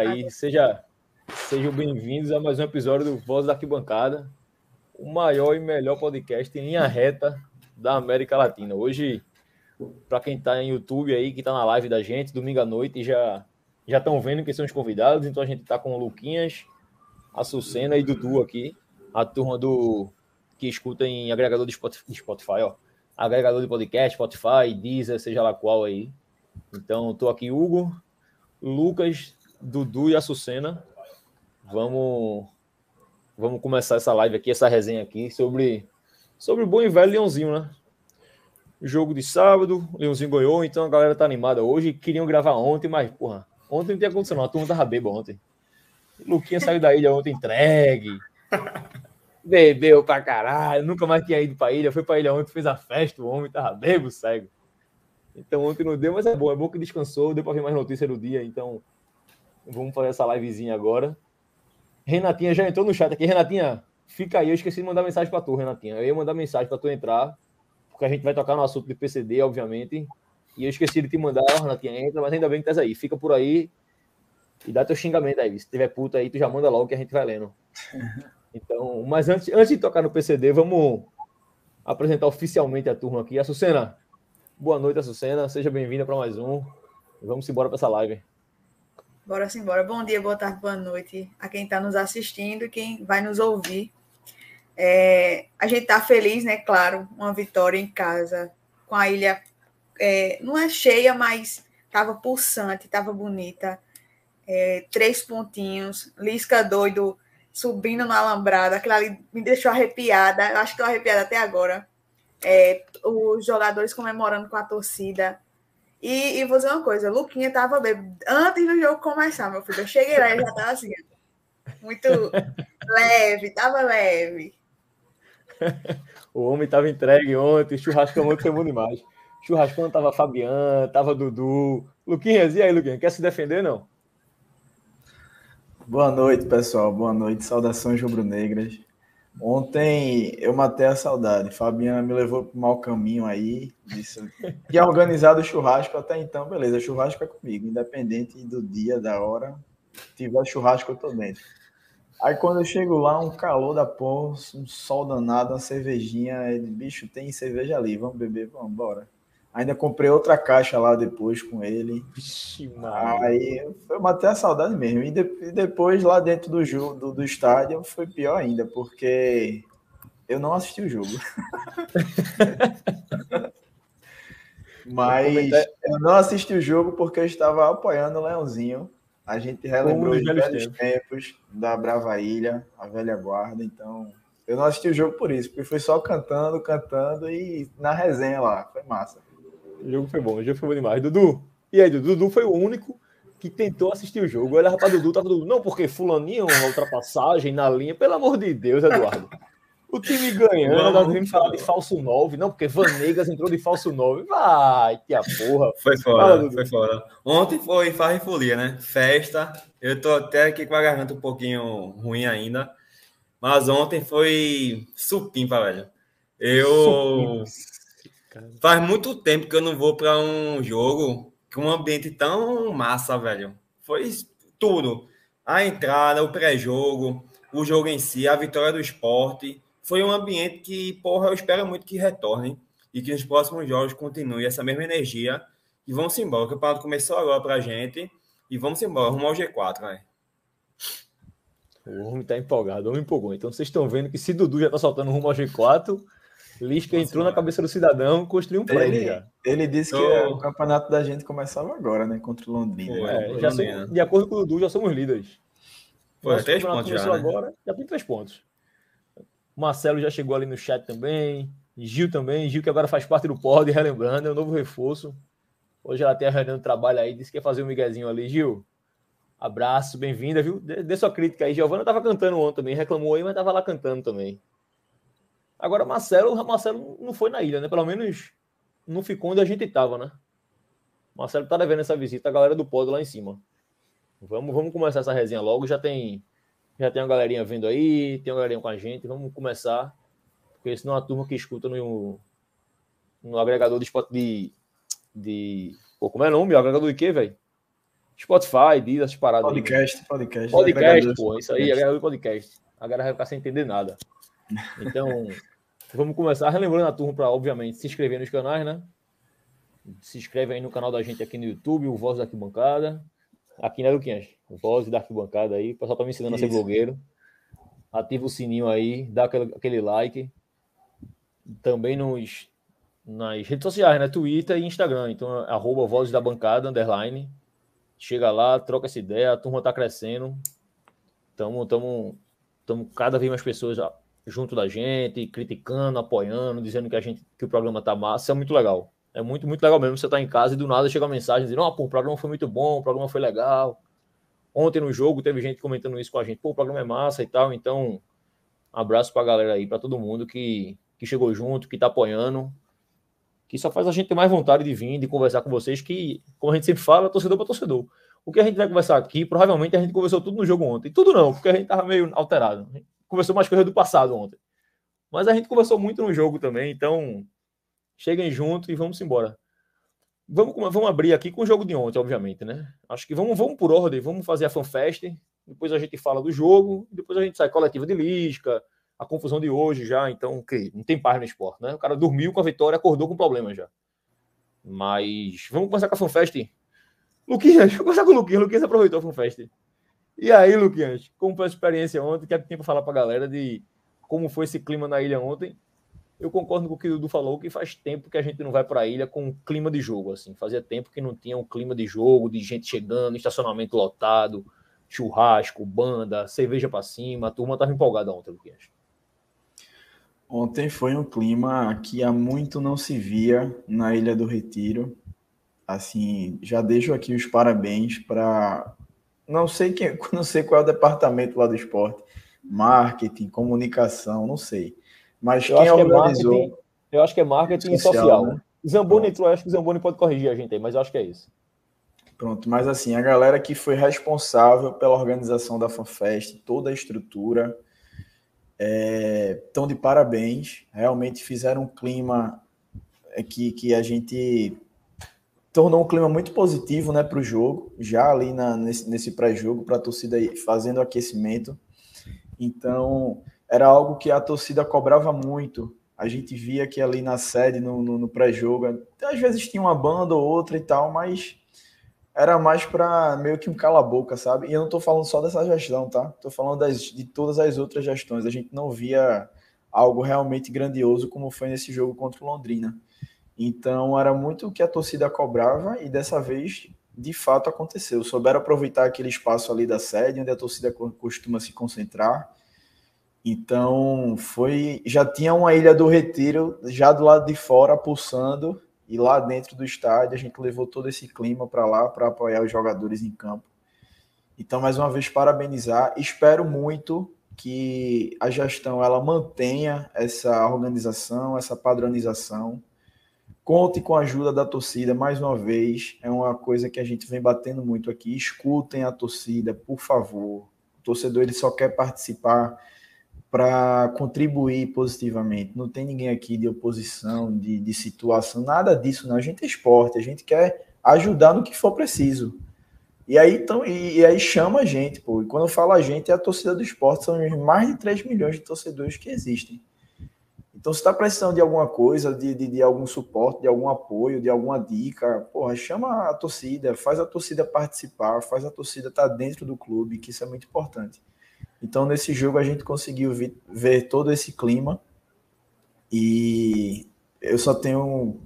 aí. Seja, sejam bem-vindos a mais um episódio do Voz da Arquibancada, o maior e melhor podcast em linha reta da América Latina. Hoje, para quem está em YouTube aí, que está na live da gente, domingo à noite, já já estão vendo quem são os convidados. Então a gente está com o Luquinhas, a Sucena e Dudu aqui, a turma do que escuta em agregador de Spotify, ó. Agregador de podcast, Spotify, Deezer, seja lá qual aí. Então, estou aqui, Hugo, Lucas, Dudu e a Sucena. Vamos, vamos começar essa live aqui, essa resenha aqui sobre, sobre o bom e velho Leãozinho, né? Jogo de sábado, Leãozinho ganhou, então a galera tá animada hoje. Queriam gravar ontem, mas, porra, ontem não tinha acontecido, não. A turma tava bêbada ontem. Luquinha saiu da ilha ontem entregue. Bebeu pra caralho, nunca mais tinha ido pra ilha. Foi pra ilha ontem, fez a festa, o homem tava bebo, cego. Então ontem não deu, mas é bom, é bom que descansou, deu para ver mais notícias do dia, então vamos fazer essa livezinha agora. Renatinha já entrou no chat aqui. Renatinha, fica aí, eu esqueci de mandar mensagem para tu, Renatinha. Eu ia mandar mensagem para tu entrar, porque a gente vai tocar no assunto de PCD, obviamente. E eu esqueci de te mandar, Renatinha, entra, mas ainda bem que estás aí. Fica por aí e dá teu xingamento aí. Se tiver puta aí, tu já manda logo que a gente vai lendo. Então, mas antes, antes de tocar no PCD, vamos apresentar oficialmente a turma aqui. A Sucena, Boa noite, Açucena. Seja bem-vinda para mais um. Vamos embora para essa live. Bora embora. Bom dia, boa tarde, boa noite a quem está nos assistindo e quem vai nos ouvir. É, a gente está feliz, né? Claro, uma vitória em casa, com a ilha é, não é cheia, mas estava pulsante, estava bonita. É, três pontinhos, Lisca doido subindo na alambrada, aquilo ali me deixou arrepiada. Acho que estou arrepiada até agora é, os jogadores comemorando com a torcida. E, e vou dizer uma coisa, Luquinha tava bem antes do jogo começar, meu filho. Eu cheguei lá e já tava assim, muito leve, tava leve. o homem tava entregue ontem, churrascão ontem foi bom demais. Churrascão tava Fabiano, tava Dudu. Luquinhas, e aí, Luquinha, quer se defender, não? Boa noite, pessoal. Boa noite. Saudações rubro-negras. Ontem eu matei a saudade. Fabiana me levou para o mau caminho aí. Disse, tinha organizado o churrasco até então, beleza. Churrasco é comigo, independente do dia, da hora. Tiver churrasco, eu tô dentro. Aí quando eu chego lá, um calor da porra, um sol danado, uma cervejinha. Ele, bicho, tem cerveja ali, vamos beber, vamos embora. Ainda comprei outra caixa lá depois com ele. Vixe, Aí eu matei a saudade mesmo. E, de, e depois lá dentro do, jogo, do, do estádio foi pior ainda, porque eu não assisti o jogo. Mas eu não assisti o jogo porque eu estava apoiando o Leãozinho. A gente relembrou os velhos tempos. tempos da Brava Ilha, a velha guarda. Então, eu não assisti o jogo por isso, porque foi só cantando, cantando e na resenha lá. Foi massa. O jogo foi bom, o jogo foi bom demais. Dudu, e aí, Dudu? Dudu foi o único que tentou assistir o jogo. Olha, rapaz, Dudu tava Dudu, não, porque fulaninho, uma ultrapassagem na linha, pelo amor de Deus, Eduardo. O time ganhando, nós vamos falar de falso 9, não, porque Vanegas entrou de falso 9. Vai, que a porra. Foi fora, Fala, foi fora. Ontem foi farra e folia, né? Festa. Eu tô até aqui com a garganta um pouquinho ruim ainda. Mas ontem foi supimpa, velho. Eu. Supimpa. Faz muito tempo que eu não vou para um jogo com um ambiente tão massa, velho. Foi tudo. A entrada, o pré-jogo, o jogo em si, a vitória do esporte. Foi um ambiente que, porra, eu espero muito que retorne e que nos próximos jogos continue essa mesma energia. E vamos embora. O campeonato começou agora pra gente. E vamos embora, rumo ao G4, velho. O homem tá empolgado, o homem empolgou. Então vocês estão vendo que se Dudu já tá soltando rumo ao G4, Lisca Nossa, entrou na cabeça do cidadão, construiu um prédio ele, já. Ele disse que o campeonato da gente começava agora, né? Contra o Londrina. É, já somos, de acordo com o Dudu, já somos líderes. Pô, é três pontos já, né? agora, já tem três pontos. Marcelo já chegou ali no chat também. Gil também. Gil que agora faz parte do pod, relembrando, é um novo reforço. Hoje ela tem a reunião de trabalho aí, disse que ia fazer um miguezinho ali. Gil, abraço, bem-vinda, viu? Dê, dê sua crítica aí. Giovana tava cantando ontem também, reclamou aí, mas tava lá cantando também. Agora, Marcelo, Marcelo não foi na ilha, né? Pelo menos não ficou onde a gente estava, né? Marcelo tá devendo essa visita, a galera do pódio lá em cima. Vamos, vamos começar essa resenha logo. Já tem, já tem uma galerinha vendo aí, tem uma galerinha com a gente. Vamos começar, porque senão a turma que escuta no, no agregador de, de, de. Pô, como é o nome? O agregador de quê, velho? Spotify, diz essas paradas. Podcast, aí. podcast. Podcast, pô, isso aí, agregador de podcast. A galera vai ficar sem entender nada. Então, vamos começar relembrando a turma para, obviamente, se inscrever nos canais, né? Se inscreve aí no canal da gente aqui no YouTube, o Voz da Arquibancada. Aqui, né, Luquinhas? Voz da Arquibancada aí. O pessoal tá me ensinando isso. a ser blogueiro. Ativa o sininho aí, dá aquele, aquele like. Também nos, nas redes sociais, né? Twitter e Instagram. Então, arroba Vozes da Bancada, underline. Chega lá, troca essa ideia, a turma tá crescendo. Estamos tamo, tamo cada vez mais pessoas junto da gente, criticando, apoiando, dizendo que a gente que o programa tá massa. É muito legal. É muito, muito legal mesmo. Você tá em casa e do nada chega uma mensagem dizendo: oh, pô, o programa foi muito bom, o programa foi legal. Ontem no jogo teve gente comentando isso com a gente: pô, o programa é massa e tal. Então, abraço pra galera aí, pra todo mundo que, que chegou junto, que tá apoiando que só faz a gente ter mais vontade de vir, de conversar com vocês, que, como a gente sempre fala, torcedor para torcedor. O que a gente vai conversar aqui, provavelmente a gente conversou tudo no jogo ontem. Tudo não, porque a gente estava meio alterado. Conversou mais coisa do passado ontem. Mas a gente conversou muito no jogo também, então cheguem junto e vamos embora. Vamos, vamos abrir aqui com o jogo de ontem, obviamente, né? Acho que vamos, vamos por ordem, vamos fazer a fanfest, depois a gente fala do jogo, depois a gente sai coletiva de Lisca, a confusão de hoje já, então, que não tem paz no esporte, né? O cara dormiu com a vitória, acordou com problema já. Mas vamos começar com a FanFest. Luquinhas, vamos começar com o Luquinhas. Luquinhas aproveitou a FanFest. E aí, Luquinhas, como foi a experiência ontem? Quer tempo falar para a galera de como foi esse clima na ilha ontem? Eu concordo com o que o Dudu falou, que faz tempo que a gente não vai para a ilha com clima de jogo, assim. Fazia tempo que não tinha um clima de jogo, de gente chegando, estacionamento lotado, churrasco, banda, cerveja para cima. A turma estava empolgada ontem, Luquinhas. Ontem foi um clima que há muito não se via na Ilha do Retiro. Assim, já deixo aqui os parabéns para não sei quem, não sei qual é o departamento lá do esporte, marketing, comunicação, não sei. Mas eu quem organizou? É eu acho que é marketing social. social né? Zamboni entrou, acho que o Zamboni pode corrigir a gente aí, mas eu acho que é isso. Pronto, mas assim, a galera que foi responsável pela organização da FanFest, toda a estrutura, estão é, de parabéns. Realmente fizeram um clima é, que, que a gente tornou um clima muito positivo né, para o jogo, já ali na, nesse, nesse pré-jogo, para a torcida fazendo aquecimento. Então, era algo que a torcida cobrava muito. A gente via que ali na sede, no, no, no pré-jogo, às vezes tinha uma banda ou outra e tal, mas era mais para meio que um cala-boca, sabe? E eu não estou falando só dessa gestão, tá? Estou falando das, de todas as outras gestões. A gente não via algo realmente grandioso como foi nesse jogo contra o Londrina. Então era muito o que a torcida cobrava e dessa vez de fato aconteceu. Souberam aproveitar aquele espaço ali da sede onde a torcida costuma se concentrar. Então foi, já tinha uma ilha do Retiro já do lado de fora pulsando e lá dentro do estádio a gente levou todo esse clima para lá para apoiar os jogadores em campo. Então, mais uma vez, parabenizar. Espero muito que a gestão ela mantenha essa organização, essa padronização. Conte com a ajuda da torcida mais uma vez. É uma coisa que a gente vem batendo muito aqui. Escutem a torcida, por favor. O torcedor ele só quer participar para contribuir positivamente. Não tem ninguém aqui de oposição, de, de situação, nada disso, não. A gente é esporte, a gente quer ajudar no que for preciso. E aí, então, e, e, aí chama a gente, pô. E quando eu falo a gente, é a torcida do esporte, são mais de 3 milhões de torcedores que existem. Então, se está precisando de alguma coisa, de, de, de, algum suporte, de algum apoio, de alguma dica, porra, chama a torcida, faz a torcida participar, faz a torcida estar tá dentro do clube, que isso é muito importante. Então, nesse jogo, a gente conseguiu ver todo esse clima e eu só tenho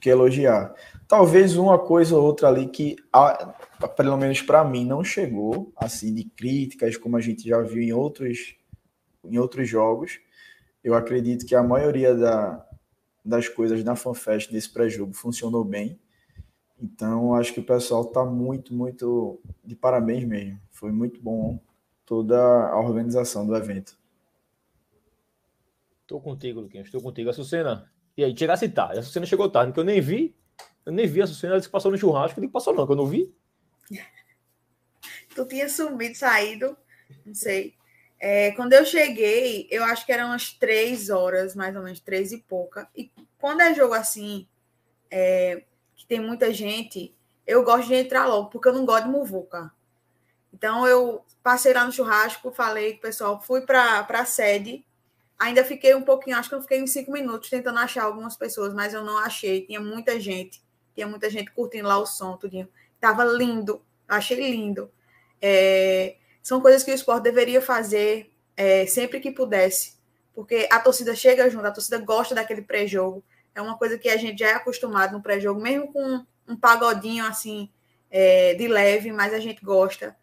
que elogiar. Talvez uma coisa ou outra ali que, pelo menos para mim, não chegou, assim, de críticas, como a gente já viu em outros, em outros jogos. Eu acredito que a maioria da, das coisas na FanFest nesse pré-jogo funcionou bem. Então, acho que o pessoal está muito, muito de parabéns mesmo. Foi muito bom toda a organização do evento. Estou contigo, Luquinhas, estou contigo. A Sucena, e aí, chegasse tarde. A Sucena chegou tarde, porque eu nem vi. Eu nem vi a Sucena, ela disse que passou no churrasco. Eu digo, passou não, que eu não vi. tu tinha sumido, saído, não sei. É, quando eu cheguei, eu acho que eram umas três horas, mais ou menos, três e pouca. E quando é jogo assim, é, que tem muita gente, eu gosto de entrar logo, porque eu não gosto de muvuca. Então eu passei lá no churrasco, falei com o pessoal, fui para a sede. Ainda fiquei um pouquinho, acho que eu fiquei uns cinco minutos tentando achar algumas pessoas, mas eu não achei. Tinha muita gente, tinha muita gente curtindo lá o som, tudinho. Tava lindo, achei lindo. É, são coisas que o esporte deveria fazer é, sempre que pudesse, porque a torcida chega junto, a torcida gosta daquele pré-jogo. É uma coisa que a gente já é acostumado no pré-jogo, mesmo com um pagodinho assim é, de leve, mas a gente gosta.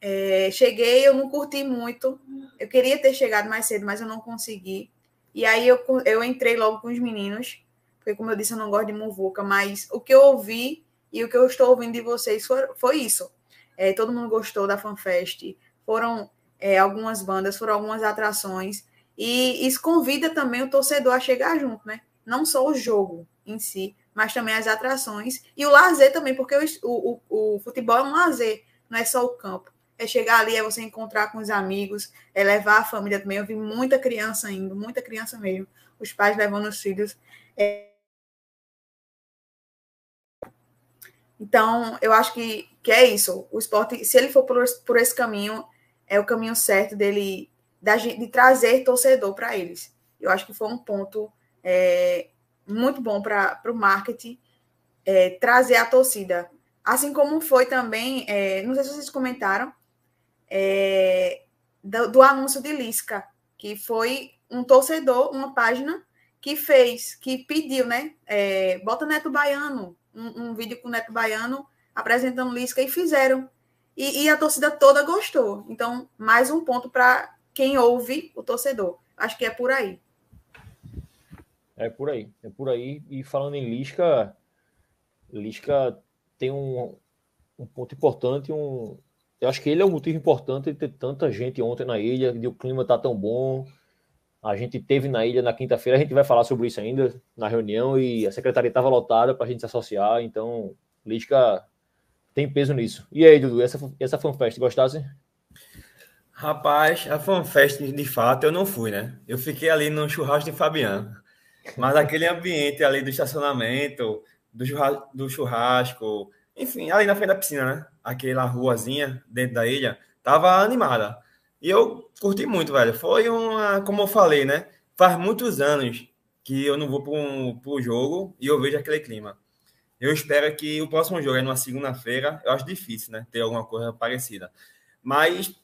É, cheguei, eu não curti muito. Eu queria ter chegado mais cedo, mas eu não consegui. E aí eu, eu entrei logo com os meninos, porque, como eu disse, eu não gosto de muvuca, mas o que eu ouvi e o que eu estou ouvindo de vocês foi, foi isso. É, todo mundo gostou da FanFest. Foram é, algumas bandas, foram algumas atrações. E isso convida também o torcedor a chegar junto, né? Não só o jogo em si, mas também as atrações. E o lazer também, porque o, o, o futebol é um lazer, não é só o campo é chegar ali, é você encontrar com os amigos, é levar a família também. Eu vi muita criança indo, muita criança mesmo. Os pais levando os filhos. É... Então, eu acho que, que é isso. O esporte, se ele for por, por esse caminho, é o caminho certo dele, de, de trazer torcedor para eles. Eu acho que foi um ponto é, muito bom para o marketing é, trazer a torcida. Assim como foi também, é, não sei se vocês comentaram, é, do, do, anúncio de Lisca, que foi um torcedor, uma página que fez, que pediu, né? É, bota Neto Baiano, um, um, vídeo com Neto Baiano apresentando Lisca e fizeram. E, e a torcida toda gostou. Então, mais um ponto para quem ouve o torcedor. Acho que é por aí. É por aí, é por aí. E falando em Lisca, Lisca tem um, um ponto importante, um, eu acho que ele é um motivo importante de ter tanta gente ontem na ilha, de o clima tá tão bom. A gente teve na ilha na quinta-feira, a gente vai falar sobre isso ainda na reunião e a secretaria estava lotada para a gente se associar, então Lística tem peso nisso. E aí, Dudu, essa, essa fanfest, gostasse? Rapaz, a fanfest, de fato, eu não fui, né? Eu fiquei ali no churrasco de Fabiano. Mas aquele ambiente ali do estacionamento, do churrasco, do churrasco enfim, ali na frente da piscina, né? Aquela ruazinha dentro da ilha, tava animada. E eu curti muito, velho. Foi uma, como eu falei, né? Faz muitos anos que eu não vou para um, jogo e eu vejo aquele clima. Eu espero que o próximo jogo é numa segunda-feira. Eu acho difícil, né? Ter alguma coisa parecida. Mas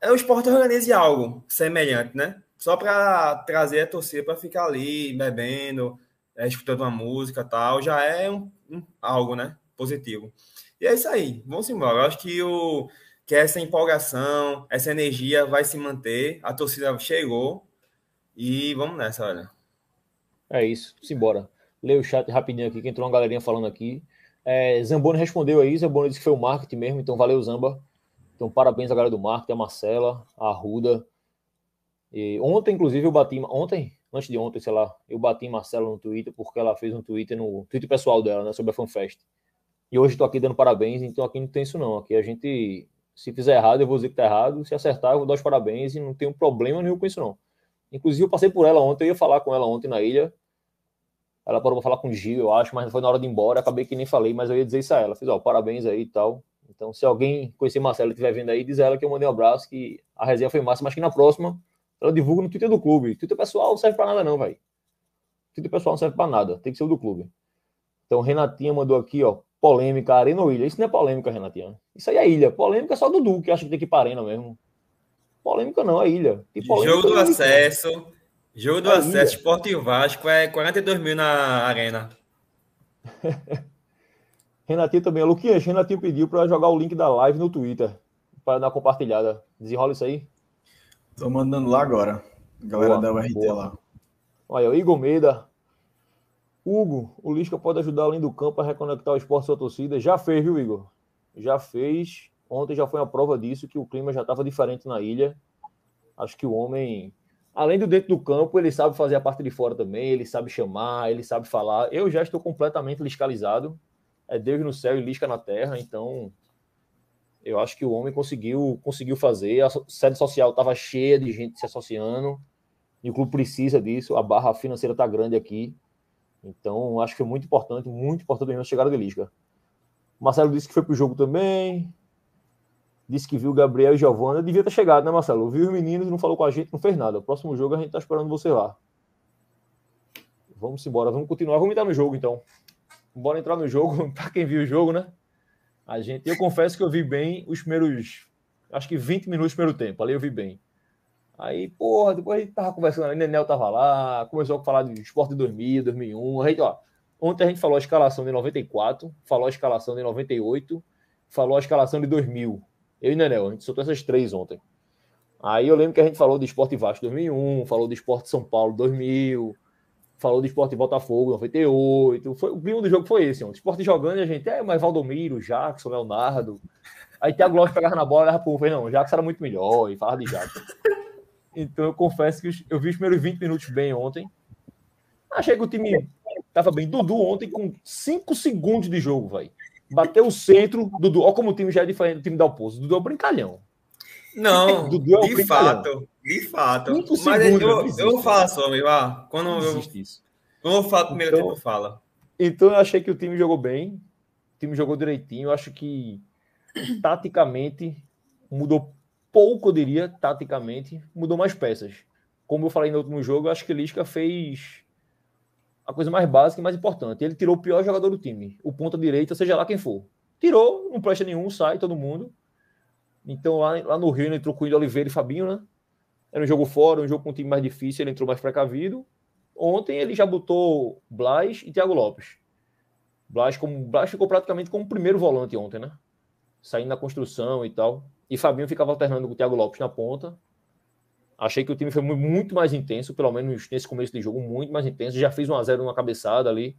é o esporte organize algo semelhante, né? Só para trazer a torcida para ficar ali bebendo, é, escutando uma música tal, já é um, um, algo, né? positivo. E é isso aí, vamos embora. Eu acho que, o, que essa empolgação, essa energia vai se manter. A torcida chegou e vamos nessa, olha. É isso, simbora. Leia o chat rapidinho aqui, que entrou uma galerinha falando aqui. É, Zamboni respondeu aí, Zamboni disse que foi o marketing mesmo, então valeu, Zamba. Então, parabéns à galera do marketing, a Marcela, a Ruda. E ontem, inclusive, eu bati. Ontem? Antes de ontem, sei lá, eu bati em Marcela no Twitter, porque ela fez um Twitter no Twitter pessoal dela, né, sobre a FanFest. E hoje estou aqui dando parabéns, então aqui não tem isso não. Aqui a gente, se fizer errado, eu vou dizer que está errado. Se acertar, eu vou dar os parabéns e não tenho problema nenhum com isso não. Inclusive, eu passei por ela ontem, eu ia falar com ela ontem na ilha. Ela parou para falar com o Gil, eu acho, mas foi na hora de ir embora. Acabei que nem falei, mas eu ia dizer isso a ela. Fiz, ó, parabéns aí e tal. Então, se alguém conhecer Marcela e estiver vendo aí, diz a ela que eu mandei um abraço, que a resenha foi massa, mas que na próxima ela divulga no Twitter do clube. Twitter pessoal não serve para nada, não, velho. Twitter pessoal não serve para nada, tem que ser o do clube. Então, Renatinha mandou aqui, ó polêmica, Arena ou Ilha. Isso não é polêmica, Renatinha. Isso aí é ilha. Polêmica é só Dudu, que acha que tem que ir para Arena mesmo. Polêmica não, é ilha. jogo do acesso. Jogo do é acesso, Sport e Vasco é 42 mil na Arena. Renatinho também. Luquinhas, Renatinho pediu para jogar o link da live no Twitter. Para dar compartilhada. Desenrola isso aí. Tô mandando lá agora. Galera boa, da URT boa. lá. Olha, o Igor Meida, Hugo, o Lisca pode ajudar além do campo a reconectar o esporte sua torcida. Já fez, viu, Igor? Já fez. Ontem já foi uma prova disso, que o clima já estava diferente na ilha. Acho que o homem, além do dentro do campo, ele sabe fazer a parte de fora também, ele sabe chamar, ele sabe falar. Eu já estou completamente liscalizado. É Deus no céu e Lisca na terra, então eu acho que o homem conseguiu conseguiu fazer. A sede social estava cheia de gente se associando. E o clube precisa disso. A barra financeira está grande aqui. Então, acho que foi muito importante, muito importante mesmo a chegada de Lisca. Marcelo disse que foi pro jogo também. Disse que viu o Gabriel e Giovana. Devia ter chegado, né, Marcelo? Viu os meninos, não falou com a gente, não fez nada. O próximo jogo a gente tá esperando você lá. Vamos embora, vamos continuar. Vamos entrar no jogo, então. Bora entrar no jogo, para quem viu o jogo, né? A gente, eu confesso que eu vi bem os primeiros, acho que 20 minutos do primeiro tempo. Ali eu vi bem. Aí, porra, depois a gente tava conversando, o Nenel tava lá, começou a falar de esporte de 2000, 2001. A gente, ó, ontem a gente falou a escalação de 94, falou a escalação de 98, falou a escalação de 2000. Eu e Nenel, a gente soltou essas três ontem. Aí eu lembro que a gente falou do Esporte Vasco 2001, falou do Esporte São Paulo 2000, falou do Esporte Botafogo 98. Foi, o clima do jogo foi esse. O Esporte jogando a gente, é, mas Valdomiro, Jackson, Leonardo. Aí Thiago Lopes pegava na bola era pro não, Jackson era muito melhor e falava de Jackson. Então eu confesso que eu vi os primeiros 20 minutos bem ontem. Achei que o time tava bem. Dudu ontem com 5 segundos de jogo, vai. Bateu o centro, Dudu. Olha como o time já é diferente do time da Oposto. Dudu é um brincalhão. Não, Dudu é um de brincalhão. fato. De fato. Mas segundos, eu, eu só, meu. Ah, quando eu, isso. quando eu falo primeiro então, tempo, fala. Então eu achei que o time jogou bem. O time jogou direitinho. Eu acho que taticamente mudou pouco, eu diria, taticamente, mudou mais peças. Como eu falei no último jogo, acho que Lisca fez a coisa mais básica e mais importante. Ele tirou o pior jogador do time, o ponta direita, seja lá quem for. Tirou, não presta nenhum, sai todo mundo. Então lá, lá no Rio ele entrou com o Oliveira e Fabinho, né? Era um jogo fora, um jogo com um time mais difícil, ele entrou mais precavido. Ontem ele já botou Blas e Thiago Lopes. Blas, como, Blas ficou praticamente como o primeiro volante ontem, né? Saindo na construção e tal. E Fabinho ficava alternando com o Thiago Lopes na ponta. Achei que o time foi muito mais intenso, pelo menos nesse começo de jogo, muito mais intenso. Já fez 1x0 numa cabeçada ali.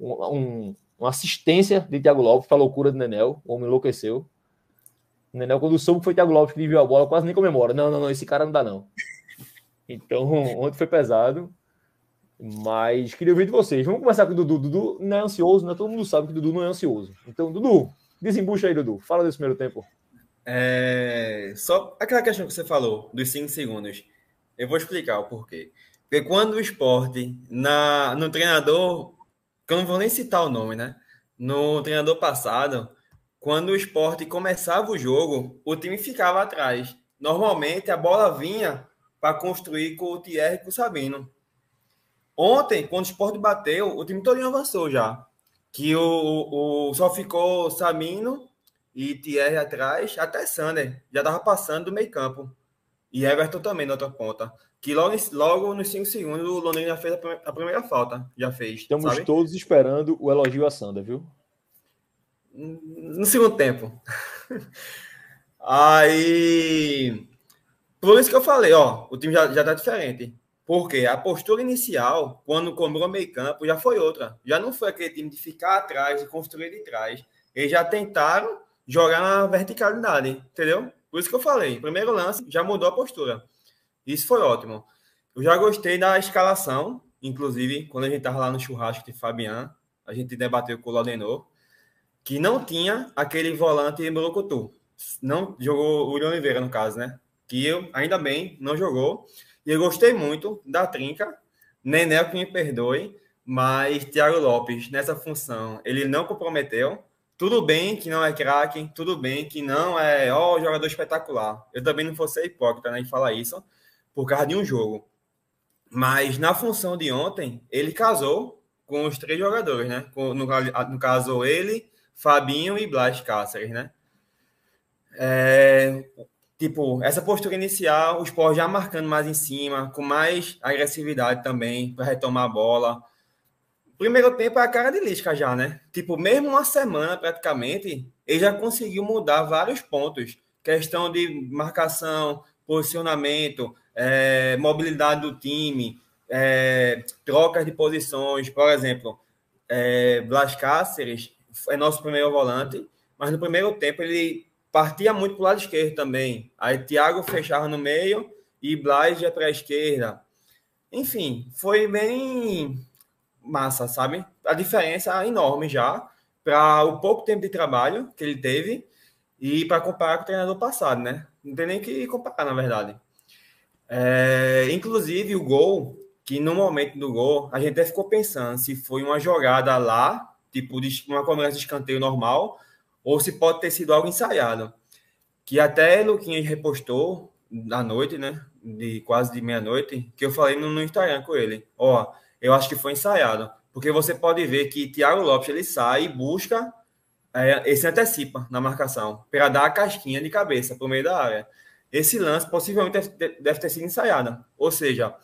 Um, uma assistência de Thiago Lopes para a loucura do Nenel. O homem enlouqueceu. O Nenel, quando soube que foi Thiago Lopes que viu a bola, quase nem comemora. Não, não, não, esse cara não dá, não. Então, ontem foi pesado. Mas queria ouvir de vocês. Vamos começar com o Dudu. Dudu não é ansioso, né? Todo mundo sabe que o Dudu não é ansioso. Então, Dudu, desembucha aí, Dudu. Fala desse primeiro tempo. É, só aquela questão que você falou, dos 5 segundos. Eu vou explicar o porquê. Porque quando o esporte, na, no treinador, que eu não vou nem citar o nome, né? No treinador passado, quando o esporte começava o jogo, o time ficava atrás. Normalmente a bola vinha para construir com o Thierry e com o Sabino. Ontem, quando o esporte bateu, o time todo avançou já. Que o, o, só ficou Sabino e Thierry atrás, até Sander já estava passando do meio campo. E Everton também na outra ponta. Que logo, logo nos 5 segundos o Londrina já fez a primeira falta. Já fez. Estamos sabe? todos esperando o elogio a Sander, viu? No segundo tempo. Aí. Por isso que eu falei, ó, o time já, já tá diferente. Porque a postura inicial, quando cobrou meio campo, já foi outra. Já não foi aquele time de ficar atrás e construir de trás. Eles já tentaram jogar na verticalidade, entendeu? Por isso que eu falei, primeiro lance já mudou a postura. Isso foi ótimo. Eu já gostei da escalação, inclusive, quando a gente estava lá no churrasco de Fabian, a gente debateu com o Laudenor, que não tinha aquele volante Morocotu. Não jogou o William Oliveira, no caso, né? Que eu, ainda bem, não jogou. E eu gostei muito da trinca. Nenel que me perdoe, mas Thiago Lopes, nessa função, ele não comprometeu. Tudo bem que não é craque, tudo bem que não é, ó, jogador espetacular. Eu também não vou ser hipócrita né, em falar isso por causa de um jogo. Mas na função de ontem, ele casou com os três jogadores, né? no, no caso, ele, Fabinho e Blas Cáceres, né? É, tipo, essa postura inicial, o Sport já marcando mais em cima, com mais agressividade também para retomar a bola primeiro tempo é a cara de Lisca já, né? Tipo, mesmo uma semana praticamente, ele já conseguiu mudar vários pontos. Questão de marcação, posicionamento, é, mobilidade do time, é, trocas de posições. Por exemplo, é, Blas Cáceres é nosso primeiro volante, mas no primeiro tempo ele partia muito para o lado esquerdo também. Aí Thiago fechava no meio e Blas ia para a esquerda. Enfim, foi bem massa, sabe? A diferença é enorme já para o pouco tempo de trabalho que ele teve e para comparar com o treinador passado, né? Não tem nem que comparar, na verdade. É, inclusive, o gol, que no momento do gol, a gente até ficou pensando se foi uma jogada lá tipo uma cobrança de escanteio normal, ou se pode ter sido algo ensaiado. Que até Luquinhas repostou à noite, né? De quase de meia-noite, que eu falei no, no Instagram com ele. Ó, eu acho que foi ensaiado. Porque você pode ver que Thiago Lopes ele sai e busca, é, antecipa na marcação, para dar a casquinha de cabeça para o meio da área. Esse lance possivelmente deve, ter sido ensaiado. Ou seja,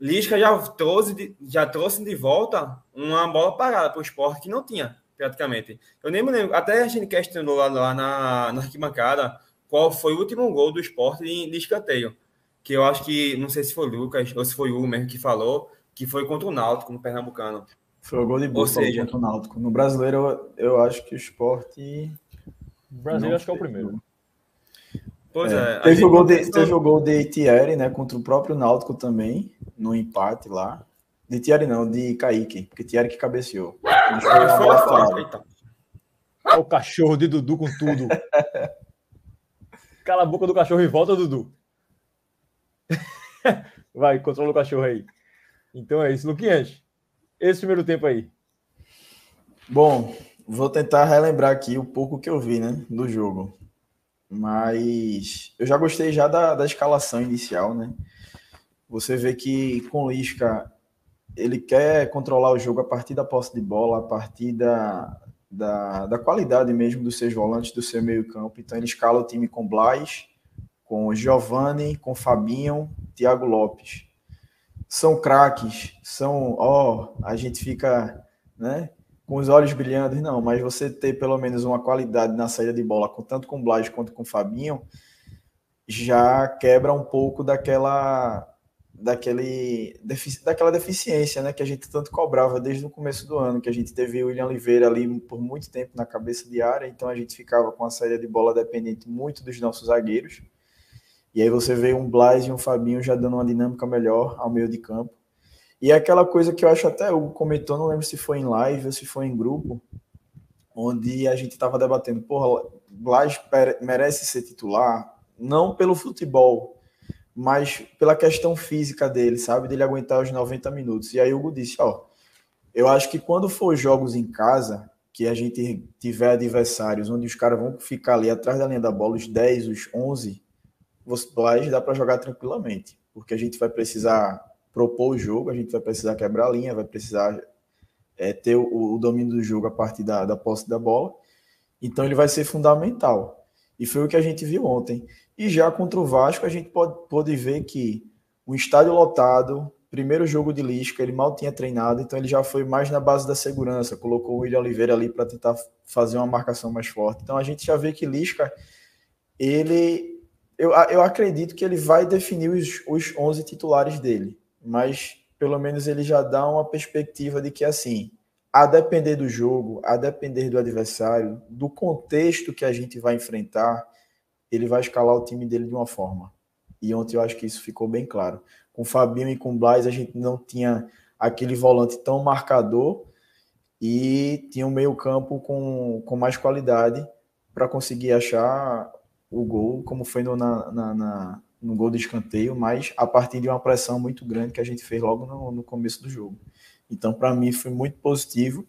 Lisca já trouxe, de, já trouxe de volta uma bola parada para o esporte que não tinha, praticamente. Eu nem me lembro, até a gente questionou lá, lá na, na arquibancada qual foi o último gol do esporte de, de escanteio. Que eu acho que, não sei se foi o Lucas ou se foi o mesmo que falou, que foi contra o Náutico no Pernambucano. Foi o gol de Boa seja... contra o Náutico. No brasileiro, eu, eu acho que o esporte. O brasileiro, acho que é o primeiro. Pois é. é teve, o gol de, teve o gol de Thierry, né? Contra o próprio Náutico também, no empate lá. De Thierry não, de Kaique, porque Thierry que cabeceou. Olha o cachorro de Dudu com tudo. Cala a boca do cachorro e volta, Dudu. Vai, controla o cachorro aí. Então é isso, Luquinhas esse primeiro tempo aí? Bom, vou tentar relembrar aqui o pouco que eu vi, né, do jogo. Mas eu já gostei já da, da escalação inicial, né? Você vê que com o Lisca ele quer controlar o jogo a partir da posse de bola, a partir da, da, da qualidade mesmo dos seus volantes, do seu meio campo. Então ele escala o time com Blas, com Giovanni, com Fabinho, Thiago Lopes são craques, são, ó, a gente fica, né, com os olhos brilhando, não, mas você ter pelo menos uma qualidade na saída de bola, tanto com o Blas quanto com o Fabinho, já quebra um pouco daquela daquele daquela deficiência, né, que a gente tanto cobrava desde o começo do ano, que a gente teve o William Oliveira ali por muito tempo na cabeça de área, então a gente ficava com a saída de bola dependente muito dos nossos zagueiros. E aí você vê um Blas e um Fabinho já dando uma dinâmica melhor ao meio de campo. E é aquela coisa que eu acho até o comentou, não lembro se foi em live ou se foi em grupo, onde a gente estava debatendo, porra, Blas merece ser titular, não pelo futebol, mas pela questão física dele, sabe? Dele aguentar os 90 minutos. E aí o Hugo disse, ó, eu acho que quando for jogos em casa, que a gente tiver adversários onde os caras vão ficar ali atrás da linha da bola, os 10, os 11, Blas dá para jogar tranquilamente, porque a gente vai precisar propor o jogo, a gente vai precisar quebrar a linha, vai precisar é, ter o, o, domínio do jogo a partir da, da posse da bola. Então ele vai ser fundamental. E foi o que a gente viu ontem. E já contra o Vasco, a gente pode, pode ver que um estádio lotado, primeiro jogo de Lisca, ele mal tinha treinado, então ele já foi mais na base da segurança, colocou o William Oliveira ali para tentar fazer uma marcação mais forte. Então a gente já vê que Lisca, ele eu, eu acredito que ele vai definir os, os 11 titulares dele, mas pelo menos ele já dá uma perspectiva de que, assim, a depender do jogo, a depender do adversário, do contexto que a gente vai enfrentar, ele vai escalar o time dele de uma forma. E ontem eu acho que isso ficou bem claro. Com o Fabinho e com o Blas, a gente não tinha aquele volante tão marcador e tinha um meio-campo com, com mais qualidade para conseguir achar o gol, como foi no, na, na, na, no gol de escanteio, mas a partir de uma pressão muito grande que a gente fez logo no, no começo do jogo. Então, para mim, foi muito positivo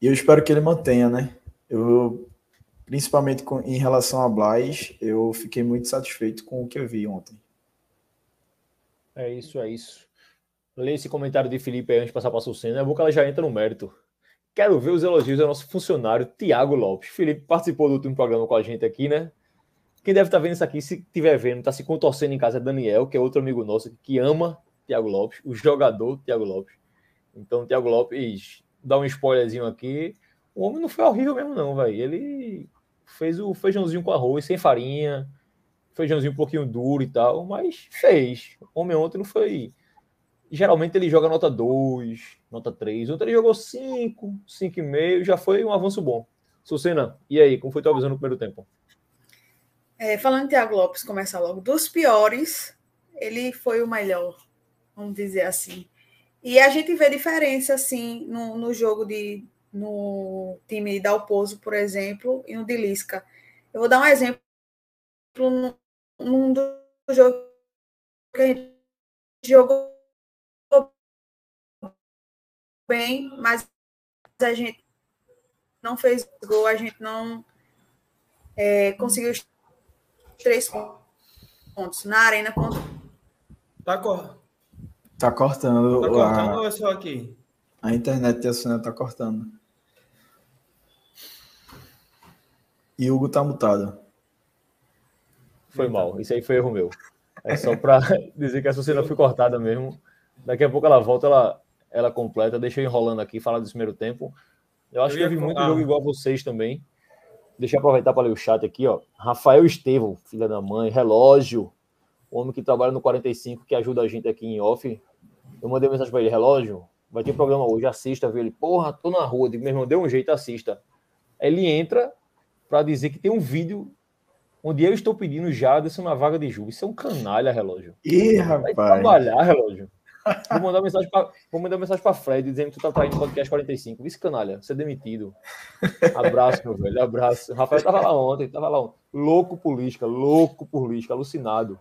e eu espero que ele mantenha, né? Eu, principalmente com, em relação a Blas, eu fiquei muito satisfeito com o que eu vi ontem. É isso, é isso. Lê esse comentário de Felipe antes de passar para a Sucena. É bom que ela já entra no mérito. Quero ver os elogios ao nosso funcionário, Tiago Lopes. Felipe participou do último programa com a gente aqui, né? Quem deve estar tá vendo isso aqui, se estiver vendo, está se contorcendo em casa, é Daniel, que é outro amigo nosso que ama Thiago Lopes, o jogador Thiago Lopes. Então, Thiago Lopes, dá um spoilerzinho aqui. O homem não foi horrível mesmo, não, velho. Ele fez o feijãozinho com arroz, sem farinha, feijãozinho um pouquinho duro e tal, mas fez. O homem ontem não foi. Geralmente ele joga nota 2, nota 3. Ontem ele jogou 5, 5,5, já foi um avanço bom. Sucena, e aí, como foi tua visão no primeiro tempo? É, falando de Thiago Lopes, começar logo. Dos piores, ele foi o melhor, vamos dizer assim. E a gente vê diferença, assim, no, no jogo de. no time da Dalpozo, por exemplo, e no de Lisca. Eu vou dar um exemplo num, do jogo que a gente jogou bem, mas a gente não fez gol, a gente não é, conseguiu três pontos na arena contra. Tá, cor... tá cortando. Tá cortando a... ou é só aqui? A internet de Assuna tá cortando. E Hugo tá mutado. Foi mal, isso aí foi erro meu. É só para dizer que a Sucena foi cortada mesmo. Daqui a pouco ela volta, ela, ela completa. Deixa eu enrolando aqui, falar do primeiro tempo. Eu acho eu que eu vi muito jogo igual a vocês também. Deixa eu aproveitar para ler o chat aqui, ó. Rafael Estevão, filha da mãe, relógio. O homem que trabalha no 45, que ajuda a gente aqui em off. Eu mandei mensagem para ele, relógio, vai ter programa hoje, assista, viu ele. Porra, tô na rua, digo, meu irmão, deu um jeito, assista. Ele entra para dizer que tem um vídeo onde eu estou pedindo Jaderson na vaga de Ju. Isso é um canalha, relógio. Ih, rapaz. Vai trabalhar, relógio. Vou mandar mensagem para vou mandar mensagem para Fred dizendo que tu tá traindo o podcast 45. Vice canalha, você é demitido. Abraço, meu velho, abraço. O Rafael tava lá ontem, tava lá ontem. Louco por Lisca, louco por Lisca, alucinado.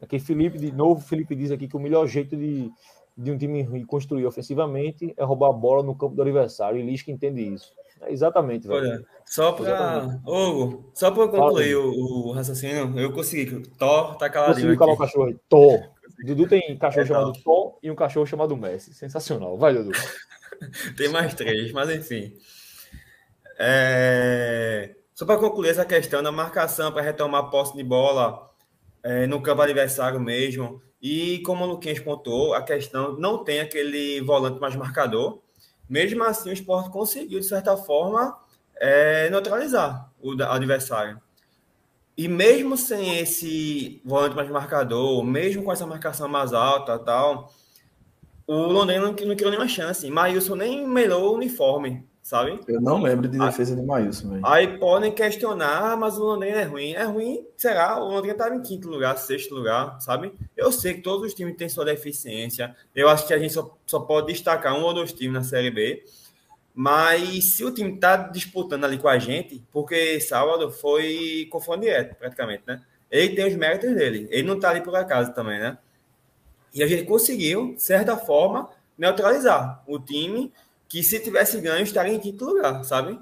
Aqui Felipe, de novo, Felipe diz aqui que o melhor jeito de, de um time construir ofensivamente é roubar a bola no campo do adversário. E Lisca entende isso. É exatamente, velho. Olha, só para. Hugo, só para concluir o, o, raciocínio, eu consegui. Thor tá caladinho. Consegui calar o cachorro aí. Thor. Dudu tem um cachorro é chamado Tom e um cachorro chamado Messi. Sensacional. Vai, Dudu. tem mais três, mas enfim. É... Só para concluir essa questão da marcação para retomar a posse de bola é, no campo adversário mesmo. E como o Luquinhas pontuou, a questão não tem aquele volante mais marcador. Mesmo assim, o esporte conseguiu, de certa forma, é, neutralizar o adversário. E mesmo sem esse volante mais marcador, mesmo com essa marcação mais alta tal, o Londrina não, não criou nenhuma chance. Maílson nem melhorou o uniforme sabe? Eu não lembro de defesa de Maílson. Véio. Aí podem questionar, ah, mas o Londrina é ruim. É ruim, será? O Londrina estava em quinto lugar, sexto lugar, sabe? Eu sei que todos os times têm sua deficiência. Eu acho que a gente só, só pode destacar um ou dois times na Série B. Mas se o time está disputando ali com a gente, porque sábado foi direto, praticamente, né? Ele tem os méritos dele. Ele não está ali por acaso também, né? E a gente conseguiu, de certa forma, neutralizar o time que se tivesse ganho estaria em quinto lugar, sabe?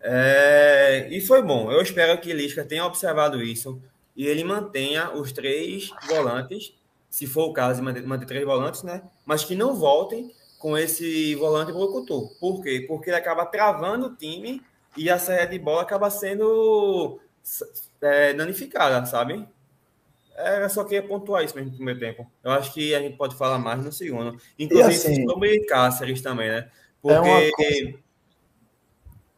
É, e foi bom. Eu espero que Lisca tenha observado isso e ele mantenha os três volantes, se for o caso manter, manter três volantes, né? Mas que não voltem com esse volante blocutor. Por quê? Porque ele acaba travando o time e a saída de bola acaba sendo é, danificada, sabe? É, só queria pontuar isso mesmo no primeiro tempo. Eu acho que a gente pode falar mais no segundo. Inclusive assim, sobre Cáceres também, né? Porque. É uma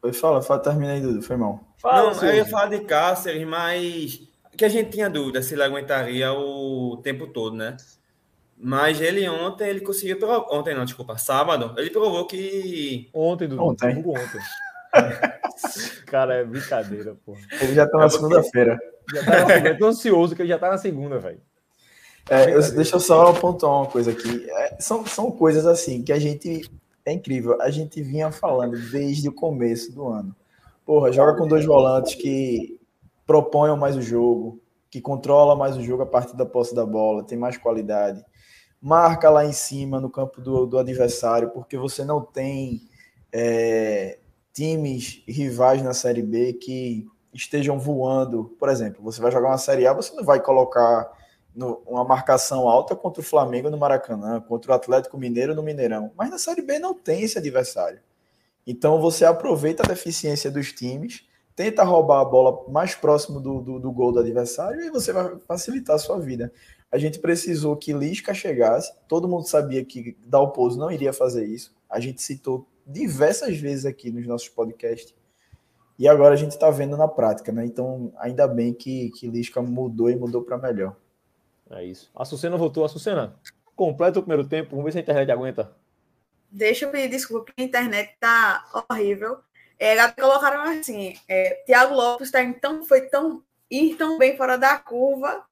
Foi, fala, fala, termina aí, Dudu, foi mal. Fala, não, eu ia falar de Cáceres, mas que a gente tinha dúvida se ele aguentaria o tempo todo, né? Mas ele ontem, ele conseguiu. Ontem não, desculpa, sábado, ele provou que. Ontem, Dudu. Ontem. ontem. Cara, é brincadeira, pô. Ele já tá na é segunda-feira. Já tá na segunda. Eu tô ansioso que ele já tá na segunda, velho. É, eu, deixa eu só apontar uma coisa aqui. É, são, são coisas assim que a gente. É incrível. A gente vinha falando desde o começo do ano. Porra, joga com dois volantes que proponham mais o jogo, que controla mais o jogo a partir da posse da bola, tem mais qualidade. Marca lá em cima no campo do, do adversário, porque você não tem é, times rivais na Série B que estejam voando. Por exemplo, você vai jogar uma Série A, você não vai colocar no, uma marcação alta contra o Flamengo no Maracanã, contra o Atlético Mineiro no Mineirão. Mas na Série B não tem esse adversário. Então você aproveita a deficiência dos times, tenta roubar a bola mais próximo do, do, do gol do adversário e você vai facilitar a sua vida. A gente precisou que Lisca chegasse, todo mundo sabia que Dalpozo não iria fazer isso. A gente citou diversas vezes aqui nos nossos podcasts. E agora a gente está vendo na prática, né? Então, ainda bem que, que Lisca mudou e mudou para melhor. É isso. A Sucena voltou. A Sucena, completa o primeiro tempo. Vamos ver se a internet aguenta. Deixa eu pedir desculpa, porque a internet tá horrível. É, colocaram assim: é, Tiago Lopes tá então, foi tão ir tão bem fora da curva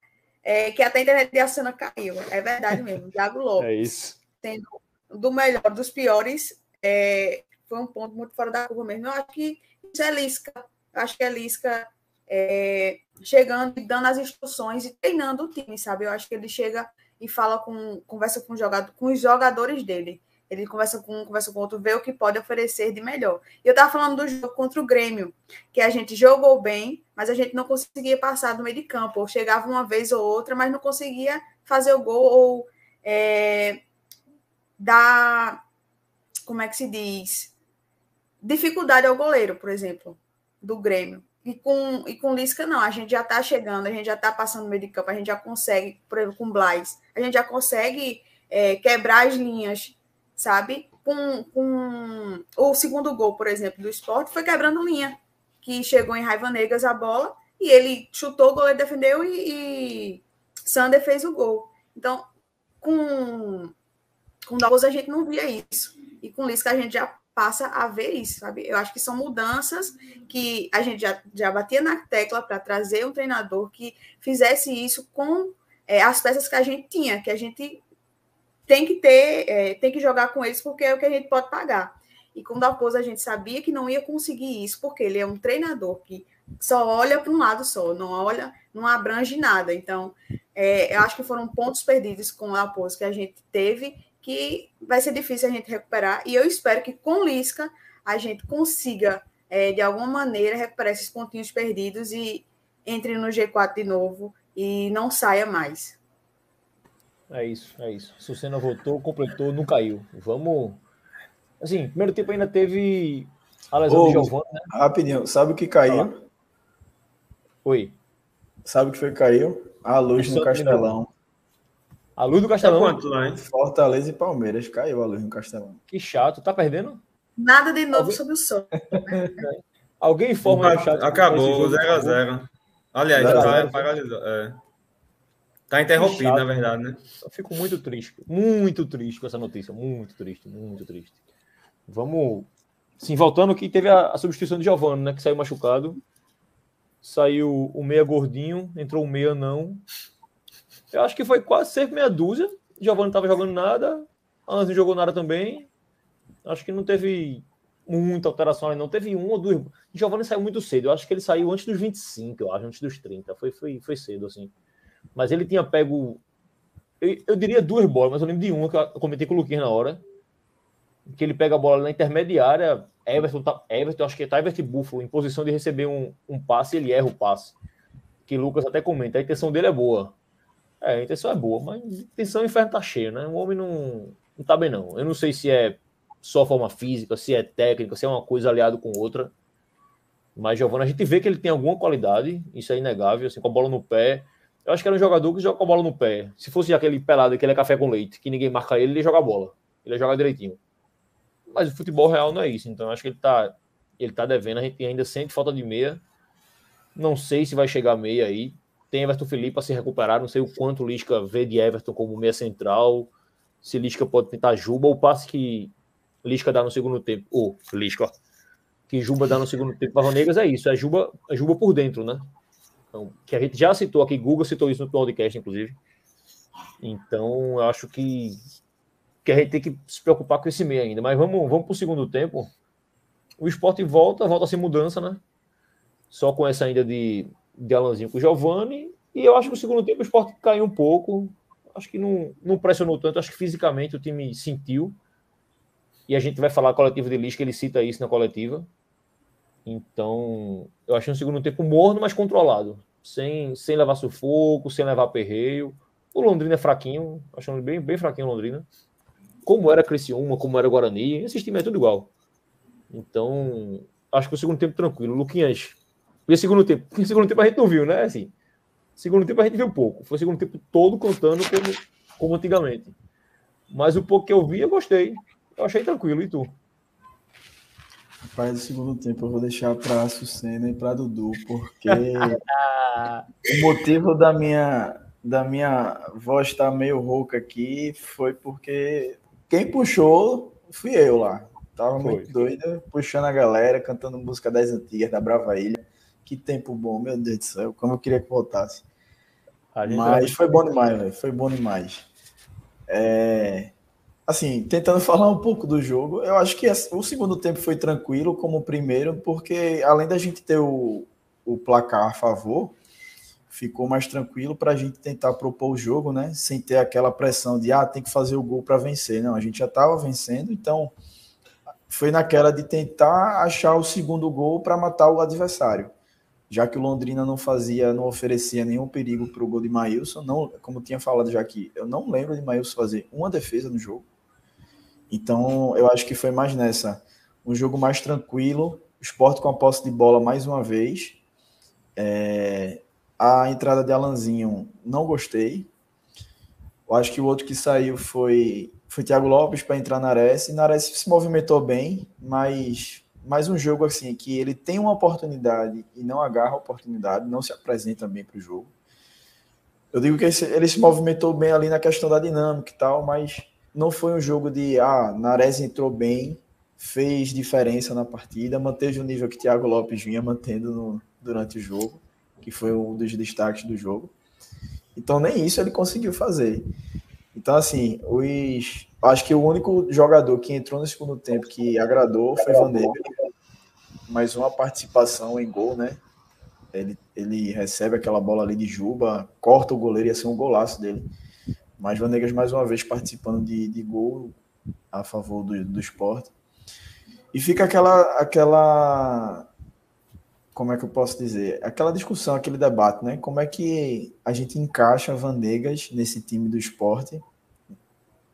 é, que até a internet de Sucena caiu. É verdade mesmo. Tiago Lopes. É isso. Tendo do melhor, dos piores, é, foi um ponto muito fora da curva mesmo. Eu acho que isso é Lisca. Eu acho que é Lisca é, chegando e dando as instruções e treinando o time, sabe? Eu acho que ele chega e fala com, conversa com, jogador, com os jogadores dele. Ele conversa com um, conversa com outro, vê o que pode oferecer de melhor. E eu estava falando do jogo contra o Grêmio, que a gente jogou bem, mas a gente não conseguia passar do meio de campo. Ou chegava uma vez ou outra, mas não conseguia fazer o gol ou é, dar. Como é que se diz? Dificuldade ao goleiro, por exemplo, do Grêmio. E com, e com Lisca, não. A gente já está chegando, a gente já está passando no meio de campo, a gente já consegue, por exemplo, com Blais, a gente já consegue é, quebrar as linhas sabe? Com, com o segundo gol, por exemplo, do esporte, foi quebrando linha, que chegou em Raiva Negas a bola, e ele chutou, o goleiro defendeu e, e Sander fez o gol. Então, com, com Dallas a gente não via isso. E com Lisca a gente já passa a ver isso, sabe? Eu acho que são mudanças que a gente já, já batia na tecla para trazer um treinador que fizesse isso com é, as peças que a gente tinha, que a gente tem que ter, é, tem que jogar com eles porque é o que a gente pode pagar. E com o Dalpozo a gente sabia que não ia conseguir isso, porque ele é um treinador que só olha para um lado só, não olha, não abrange nada. Então, é, eu acho que foram pontos perdidos com o Dalpozo que a gente teve, que vai ser difícil a gente recuperar. E eu espero que com Lisca a gente consiga, é, de alguma maneira, recuperar esses pontinhos perdidos e entre no G4 de novo e não saia mais. É isso, é isso. Sucena voltou, completou, não caiu. Vamos. Assim, primeiro tempo ainda teve a lesão Ô, de Giovanni, né? Rapidinho, sabe o que caiu? Oi. Sabe o que foi que caiu? A luz no Castelão. A luz do Castelão? quanto lá, hein? Fortaleza e Palmeiras. Caiu a luz no Castelão. Que chato. Tá perdendo? Nada de novo Alguém... sobre o sol. Alguém informa no chat. Acabou, 0x0. Aliás, já tá paralisado. É. Tá interrompido, na verdade, né? Eu fico muito triste, muito triste com essa notícia, muito triste, muito triste. Vamos, sim, voltando que teve a, a substituição de Giovanni, né, que saiu machucado. Saiu o meia gordinho, entrou o meia não. Eu acho que foi quase sempre meia dúzia. Giovanni não estava jogando nada, Antes não jogou nada também. Acho que não teve muita alteração, não teve um ou duas. Giovanni saiu muito cedo. Eu acho que ele saiu antes dos 25, eu acho, antes dos 30. Foi, foi, foi cedo, assim. Mas ele tinha pego. Eu, eu, diria duas bolas, mas eu lembro de uma que eu comentei com o Luquinhas na hora. Que ele pega a bola na intermediária. Everton, tá, Everton acho que tá Everton Buffalo, em posição de receber um, um passe, ele erra o passe. Que Lucas até comenta. A intenção dele é boa. É, a intenção é boa, mas a intenção o inferno tá cheio, né? O homem não, não tá bem, não. Eu não sei se é só forma física, se é técnica, se é uma coisa aliado com outra. Mas Giovanni, a gente vê que ele tem alguma qualidade, isso é inegável, assim, com a bola no pé. Eu acho que era um jogador que joga com a bola no pé. Se fosse aquele pelado que ele é café com leite, que ninguém marca ele, ele joga a bola. Ele joga direitinho. Mas o futebol real não é isso. Então acho que ele tá, ele tá devendo. A gente ainda sente falta de meia. Não sei se vai chegar meia aí. Tem Everton Felipe para se recuperar. Não sei o quanto o Lisca vê de Everton como meia central. Se Lisca pode tentar Juba. O passe que Lisca dá no segundo tempo. Ou oh, Lisca, ó. Que Juba dá no segundo tempo para Ronegas é isso. É Juba, é Juba por dentro, né? Então, que a gente já citou aqui, Google citou isso no podcast, inclusive. Então, eu acho que, que a gente tem que se preocupar com esse meio ainda. Mas vamos, vamos para o segundo tempo. O esporte volta, volta sem mudança, né? Só com essa ainda de, de Alanzinho com o Giovanni. E eu acho que o segundo tempo o esporte caiu um pouco. Acho que não, não pressionou tanto. Acho que fisicamente o time sentiu. E a gente vai falar coletivo de Lisca, ele cita isso na coletiva. Então, eu achei um segundo tempo morno, mas controlado. Sem, sem levar sufoco, sem levar perreio. O Londrina é fraquinho, achando bem, bem fraquinho o Londrina. Como era Criciúma, como era Guarani, esse time é tudo igual. Então, acho que o segundo tempo tranquilo. Luquinhas, e segundo tempo, o segundo tempo a gente não viu, né? Assim, segundo tempo a gente viu pouco. Foi o segundo tempo todo cantando como, como antigamente. Mas o pouco que eu vi, eu gostei. Eu achei tranquilo. E tu? Rapaz, do segundo tempo eu vou deixar para a Sucena e para Dudu, porque o motivo da minha, da minha voz estar tá meio rouca aqui foi porque quem puxou fui eu lá. Tava foi. muito doida, puxando a galera, cantando música das antigas, da Brava Ilha. Que tempo bom, meu Deus do céu, como eu queria que voltasse. Mas foi bom demais, velho, foi bom demais. É assim, tentando falar um pouco do jogo, eu acho que o segundo tempo foi tranquilo como o primeiro, porque além da gente ter o, o placar a favor, ficou mais tranquilo para a gente tentar propor o jogo, né? Sem ter aquela pressão de ah, tem que fazer o gol para vencer. Não, a gente já estava vencendo, então foi naquela de tentar achar o segundo gol para matar o adversário. Já que o Londrina não fazia, não oferecia nenhum perigo para o gol de Maílson, não, como tinha falado já aqui, eu não lembro de Maílson fazer uma defesa no jogo. Então, eu acho que foi mais nessa. Um jogo mais tranquilo, esporte com a posse de bola mais uma vez. É, a entrada de Alanzinho, não gostei. Eu acho que o outro que saiu foi, foi Thiago Lopes para entrar na Ares. E Nares se movimentou bem, mas mais um jogo assim que ele tem uma oportunidade e não agarra a oportunidade, não se apresenta bem para o jogo. Eu digo que ele se movimentou bem ali na questão da dinâmica e tal, mas não foi um jogo de ah, Nares entrou bem, fez diferença na partida, manteve o nível que Thiago Lopes vinha mantendo no, durante o jogo que foi um dos destaques do jogo. Então nem isso ele conseguiu fazer. Então assim, os acho que o único jogador que entrou no segundo tempo que agradou foi Vanderlei. Mais uma participação em gol, né? Ele, ele recebe aquela bola ali de Juba, corta o goleiro, ia ser um golaço dele. Mas Vanegas mais uma vez participando de, de gol a favor do, do esporte. E fica aquela, aquela como é que eu posso dizer? Aquela discussão, aquele debate, né? Como é que a gente encaixa Vanegas nesse time do esporte?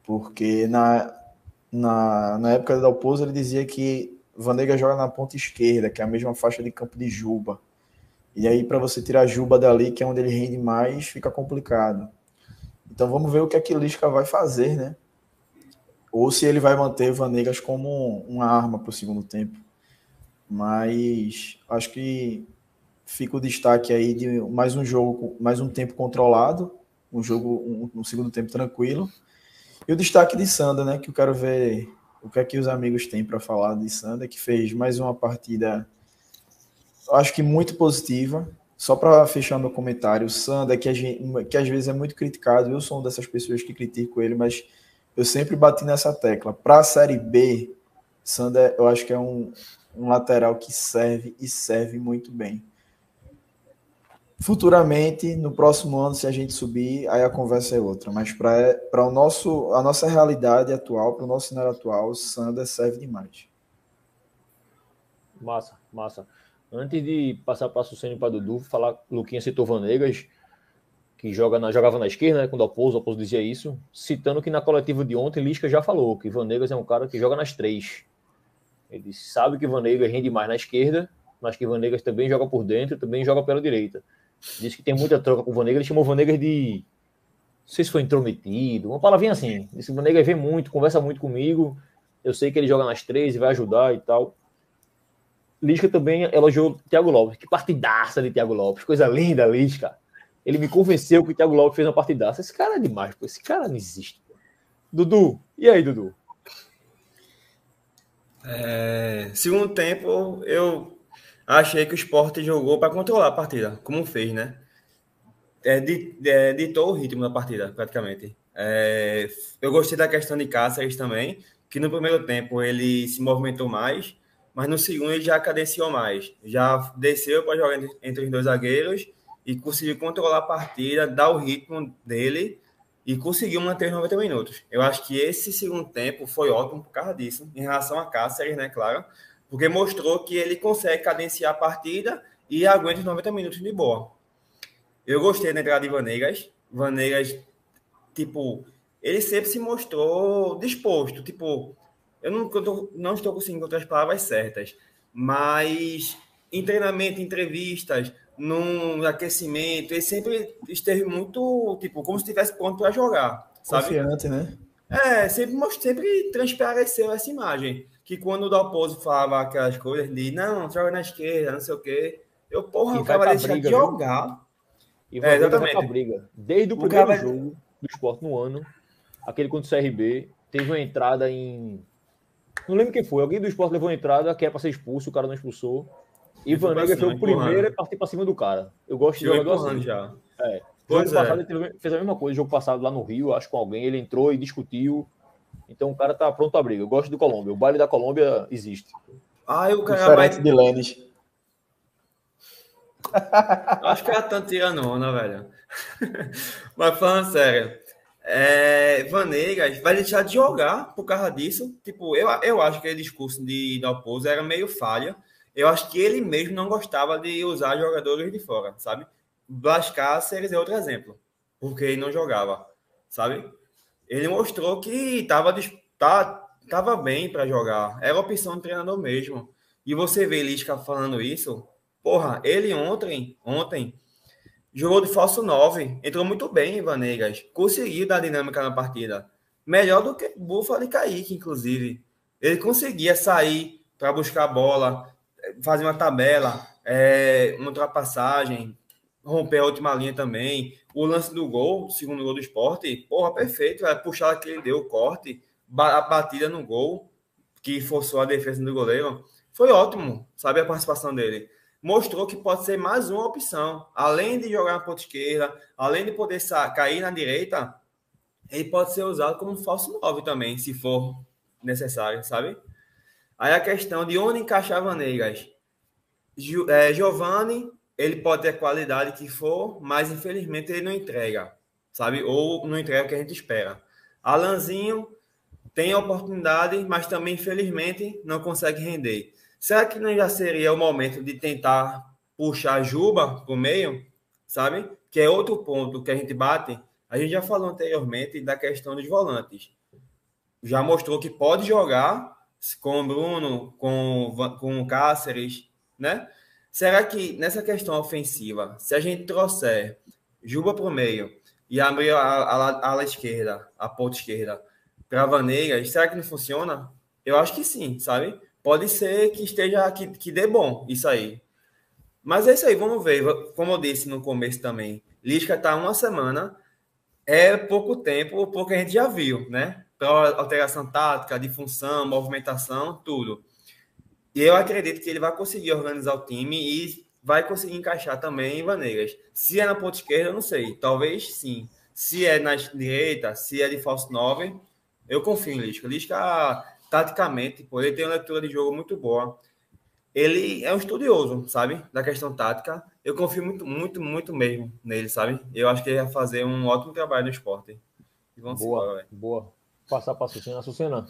Porque na, na, na época da Dalpozo ele dizia que Vanegas joga na ponta esquerda, que é a mesma faixa de campo de Juba. E aí, para você tirar Juba dali, que é onde ele rende mais, fica complicado. Então vamos ver o que a Lisca vai fazer, né? Ou se ele vai manter Vanegas como uma arma para o segundo tempo. Mas acho que fica o destaque aí de mais um jogo, mais um tempo controlado, um jogo, um, um segundo tempo tranquilo. E o destaque de Sanda, né? Que eu quero ver o que é que os amigos têm para falar de Sanda, que fez mais uma partida, acho que muito positiva. Só para fechar meu comentário, o Sanda, que, gente, que às vezes é muito criticado, eu sou uma dessas pessoas que critico ele, mas eu sempre bati nessa tecla. Para a Série B, Sanda, eu acho que é um, um lateral que serve e serve muito bem. Futuramente, no próximo ano, se a gente subir, aí a conversa é outra. Mas para o nosso, a nossa realidade atual, para o nosso cenário atual, o Sander serve demais. Massa, massa. Antes de passar para Sucene e para Dudu, falar, Luquinha citou Vanegas, que joga na, jogava na esquerda, né, quando o Alpozo, o Alpozo dizia isso, citando que na coletiva de ontem, Lisca já falou que Vanegas é um cara que joga nas três. Ele sabe que Vanegas rende mais na esquerda, mas que Vanegas também joga por dentro, também joga pela direita. Diz que tem muita troca com o Vanegas, ele chamou Vanegas de. Não sei se foi intrometido, uma palavrinha assim. Disse que o Vanegas vem muito, conversa muito comigo. Eu sei que ele joga nas três e vai ajudar e tal. Lisca também elogiou Thiago Lopes. Que partidaça de Thiago Lopes. Coisa linda, Lisca. Ele me convenceu que o Thiago Lopes fez uma partidaça. Esse cara é demais, pô. Esse cara não existe. Dudu, e aí, Dudu? É, segundo tempo, eu achei que o esporte jogou para controlar a partida, como fez, né? É, é, ditou o ritmo da partida, praticamente. É, eu gostei da questão de Cáceres também, que no primeiro tempo ele se movimentou mais, mas no segundo ele já cadenciou mais. Já desceu para jogar entre, os dois zagueiros e conseguiu controlar a partida, dar o ritmo dele e conseguiu manter os 90 minutos. Eu acho que esse segundo tempo foi ótimo por causa disso, em relação a Cáceres, né, claro, porque mostrou que ele consegue cadenciar a partida e aguenta os 90 minutos de boa. Eu gostei da entrada de Vanegas. Vanegas, tipo, ele sempre se mostrou disposto. Tipo, eu não, eu não estou conseguindo encontrar as palavras certas, mas em treinamento, entrevistas, no aquecimento, ele sempre esteve muito, tipo, como se estivesse pronto para jogar, sabe? Confiante, né? É, sempre, sempre transpareceu essa imagem. Que quando o Dalpozo falava aquelas coisas de não, joga na esquerda, não sei o quê, eu, porra, o cara deixar de jogar. Viu? E vai é, exatamente. Pra briga. Desde o, o primeiro cara... jogo do esporte no ano, aquele contra o CRB, teve uma entrada em. Não lembro quem foi. Alguém do esporte levou uma entrada que era para ser expulso, o cara não expulsou. E Vanega foi o primeiro a partir para cima do cara. Eu gosto de jogador assim. já. É. Pois jogo é. passado ele fez a mesma coisa, jogo passado lá no Rio, acho com alguém, ele entrou e discutiu. Então o cara tá pronto a briga. Eu gosto do Colômbia. O baile da Colômbia existe. Ah, o cara Diferente vai... de Lênis. Acho que tanto tirando onda, velho. Mas falando sério, é, Vanegas vai deixar de jogar por causa disso. Tipo, eu, eu acho que aquele discurso de Dalpozo era meio falha. Eu acho que ele mesmo não gostava de usar jogadores de fora, sabe? Blas Cáceres é outro exemplo, porque ele não jogava, sabe? Ele mostrou que estava tá, tava bem para jogar, era opção do treinador mesmo. E você vê Lisca falando isso, porra, ele ontem, ontem jogou de falso 9, entrou muito bem, Vanegas, conseguiu dar dinâmica na partida. Melhor do que Buffalo e Kaique, inclusive. Ele conseguia sair para buscar a bola, fazer uma tabela, é, uma ultrapassagem, romper a última linha também. O lance do gol, segundo gol do esporte, porra, perfeito. A puxada que ele deu, o corte, a batida no gol, que forçou a defesa do goleiro. Foi ótimo, sabe, a participação dele. Mostrou que pode ser mais uma opção. Além de jogar na ponta esquerda, além de poder cair na direita, ele pode ser usado como falso 9 também, se for necessário, sabe? Aí a questão de onde encaixar Vanegas. É, Giovanni, ele pode ter a qualidade que for, mas infelizmente ele não entrega, sabe? Ou não entrega o que a gente espera. Alanzinho tem oportunidade, mas também, infelizmente, não consegue render. Será que não já seria o momento de tentar puxar Juba para o meio, sabe? Que é outro ponto que a gente bate. A gente já falou anteriormente da questão dos volantes. Já mostrou que pode jogar, com o Bruno, com, com o Cáceres, né? Será que nessa questão ofensiva, se a gente trouxer Juba para o meio e abrir a, a, ala esquerda, a ponta esquerda, para Vaneiras, será que não funciona? Eu acho que sim, sabe? Pode ser que esteja que, que dê bom isso aí. Mas é isso aí, vamos ver. Como eu disse no começo também, Lisca está uma semana, é pouco tempo, porque a gente já viu, né? para alteração tática, de função, movimentação, tudo. E eu acredito que ele vai conseguir organizar o time e vai conseguir encaixar também em Vanegas. Se é na ponta esquerda, eu não sei. Talvez sim. Se é na direita, se é de falso 9, eu confio em Lisca. Lisca, taticamente, pô, ele tem uma leitura de jogo muito boa. Ele é um estudioso, sabe? Da questão tática. Eu confio muito, muito, muito mesmo nele, sabe? Eu acho que ele vai fazer um ótimo trabalho no esporte. Vamos boa, embora, boa passar para a Sucena. Açucena,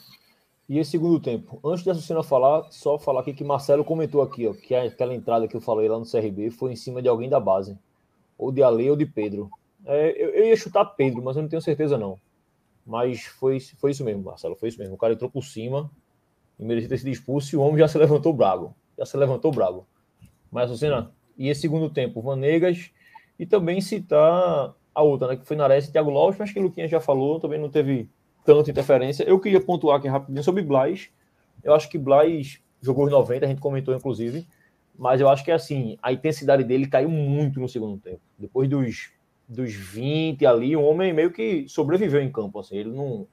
e esse segundo tempo? Antes de a Sucena falar, só falar aqui que Marcelo comentou aqui, ó, que aquela entrada que eu falei lá no CRB foi em cima de alguém da base. Ou de Ale ou de Pedro. É, eu, eu, ia chutar Pedro, mas eu não tenho certeza não. Mas foi, foi isso mesmo, Marcelo. Foi isso mesmo. O cara entrou por cima e merecia ter sido expulso e o homem já se levantou bravo. Já se levantou bravo. Mas, Sucena, e esse segundo tempo? Vanegas e também citar a outra, né? Que foi Nares e Thiago Lopes, mas que o Luquinha já falou, também não teve tanta interferência. Eu queria pontuar aqui rapidinho sobre Blas. Eu acho que Blas jogou os 90, a gente comentou inclusive, mas eu acho que assim, a intensidade dele caiu muito no segundo tempo. Depois dos, dos 20 ali, o homem meio que sobreviveu em campo. Assim, ele não,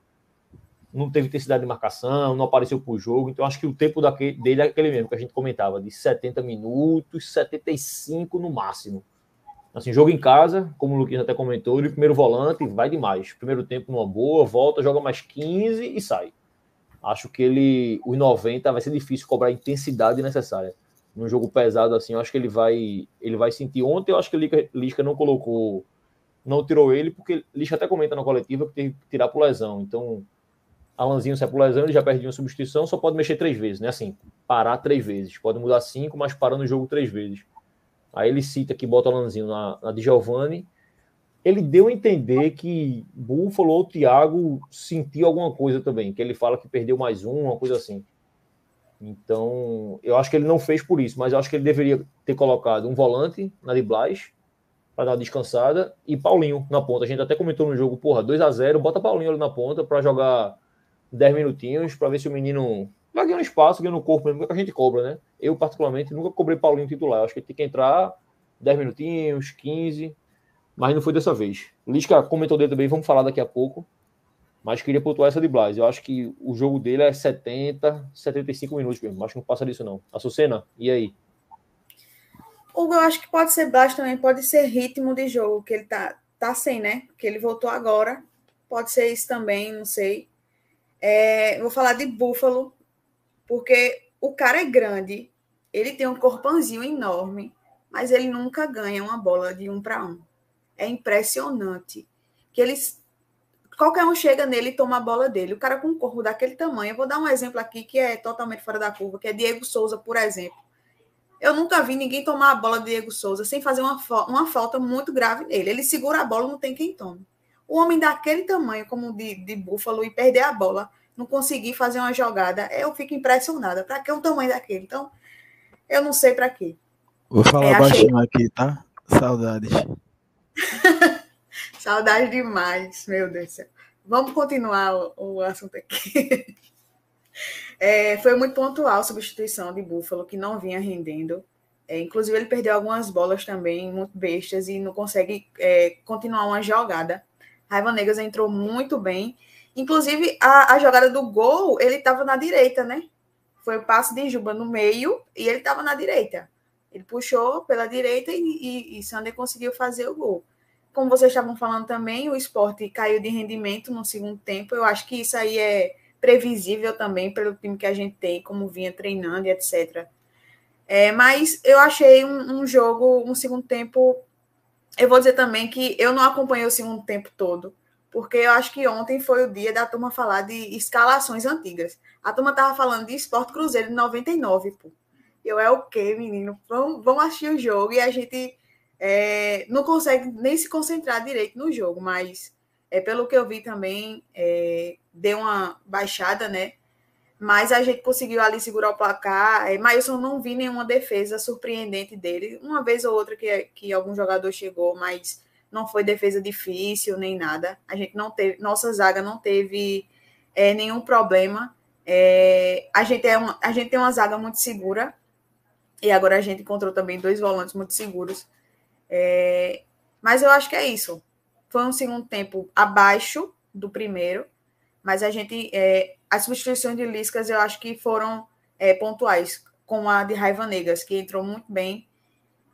não teve intensidade de marcação, não apareceu para o jogo. Então, acho que o tempo daquele, dele é aquele mesmo que a gente comentava, de 70 minutos, 75 no máximo. Assim, jogo em casa, como o Luquinhas até comentou, ele primeiro volante, vai demais. Primeiro tempo numa boa, volta, joga mais 15 e sai. Acho que ele, os 90, vai ser difícil cobrar a intensidade necessária. Num jogo pesado assim, eu acho que ele vai, ele vai sentir. Ontem eu acho que o Lisca não colocou, não tirou ele, porque Lisca até comenta na coletiva que teve que tirar por lesão. Então, Alanzinho, se é por lesão, ele já perde uma substituição, só pode mexer três vezes, né? Assim, parar três vezes. Pode mudar cinco, mas parando o jogo três vezes. Aí ele cita que bota o Lanzinho na, na de Giovanni. Ele deu a entender que Buffalo ou Thiago sentiu alguma coisa também, que ele fala que perdeu mais um, uma coisa assim. Então, eu acho que ele não fez por isso, mas eu acho que ele deveria ter colocado um volante na de Blas para dar uma descansada e Paulinho na ponta. A gente até comentou no jogo, porra, 2 a 0 bota Paulinho ali na ponta para jogar 10 minutinhos para ver se o menino vai ganhando espaço, ganhando corpo mesmo, que a gente cobra, né? Eu, particularmente, nunca cobrei Paulinho titular. acho que tem que entrar 10 minutinhos, 15, mas não foi dessa vez. Lisca comentou dele também, vamos falar daqui a pouco. Mas queria pontuar essa de Blas. Eu acho que o jogo dele é 70, 75 minutos mesmo. Acho que não passa disso, não. Açucena, e aí? Hugo, eu acho que pode ser Blas também, pode ser ritmo de jogo, que ele tá, tá sem, né? Que ele voltou agora. Pode ser isso também, não sei. É, vou falar de Búfalo, porque o cara é grande, ele tem um corpãozinho enorme, mas ele nunca ganha uma bola de um para um. É impressionante que eles qualquer um chega nele e toma a bola dele. O cara com um corpo daquele tamanho. Eu vou dar um exemplo aqui que é totalmente fora da curva, que é Diego Souza, por exemplo. Eu nunca vi ninguém tomar a bola de Diego Souza sem fazer uma, uma falta muito grave nele. Ele segura a bola, não tem quem tome. O homem daquele tamanho, como de, de Búfalo, e perder a bola, não conseguir fazer uma jogada, eu fico impressionada. Para que um tamanho daquele? Então, eu não sei para quê. Vou falar é, baixinho achei... aqui, tá? Saudades. Saudade demais, meu Deus do céu. Vamos continuar o, o assunto aqui. É, foi muito pontual a substituição de Buffalo, que não vinha rendendo. É, inclusive, ele perdeu algumas bolas também, muito bestas, e não consegue é, continuar uma jogada. Raiva Negas entrou muito bem. Inclusive, a, a jogada do gol, ele estava na direita, né? Foi o passe de Juba no meio e ele estava na direita. Ele puxou pela direita e, e, e Sander conseguiu fazer o gol como vocês estavam falando também, o esporte caiu de rendimento no segundo tempo. Eu acho que isso aí é previsível também pelo time que a gente tem, como vinha treinando e etc. É, mas eu achei um, um, jogo, um segundo tempo. Eu vou dizer também que eu não acompanhei o segundo tempo todo, porque eu acho que ontem foi o dia da turma falar de escalações antigas. A turma tava falando de Esporte Cruzeiro de 99, pô. Eu é o quê, menino? Vamos, vamos assistir o jogo e a gente é, não consegue nem se concentrar direito no jogo, mas é, pelo que eu vi também, é, deu uma baixada, né? Mas a gente conseguiu ali segurar o placar. É, eu não vi nenhuma defesa surpreendente dele. Uma vez ou outra que, que algum jogador chegou, mas não foi defesa difícil nem nada. A gente não teve, nossa zaga não teve é, nenhum problema. É, a, gente é uma, a gente tem uma zaga muito segura. E agora a gente encontrou também dois volantes muito seguros. É, mas eu acho que é isso. Foi um segundo tempo abaixo do primeiro, mas a gente. É, as substituições de Liscas eu acho que foram é, pontuais, como a de Raiva Negas, que entrou muito bem.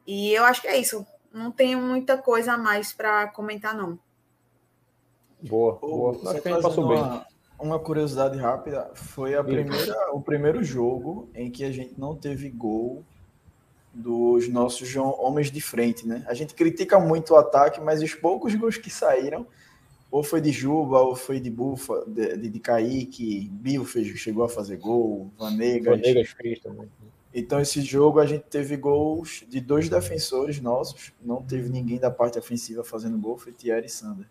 E eu acho que é isso. Não tenho muita coisa a mais para comentar, não. Boa, boa. Acho que a gente passou uma, bem. Uma curiosidade rápida: foi a primeira, o primeiro jogo em que a gente não teve gol dos nossos homens de frente, né? A gente critica muito o ataque, mas os poucos gols que saíram, ou foi de Juba, ou foi de Bufa, de, de, de Kaique, Bio fez, chegou a fazer gol, Vanegas. Vanegas fez também. Então, esse jogo a gente teve gols de dois defensores nossos, não teve ninguém da parte ofensiva fazendo gol, foi Thierry e Sander.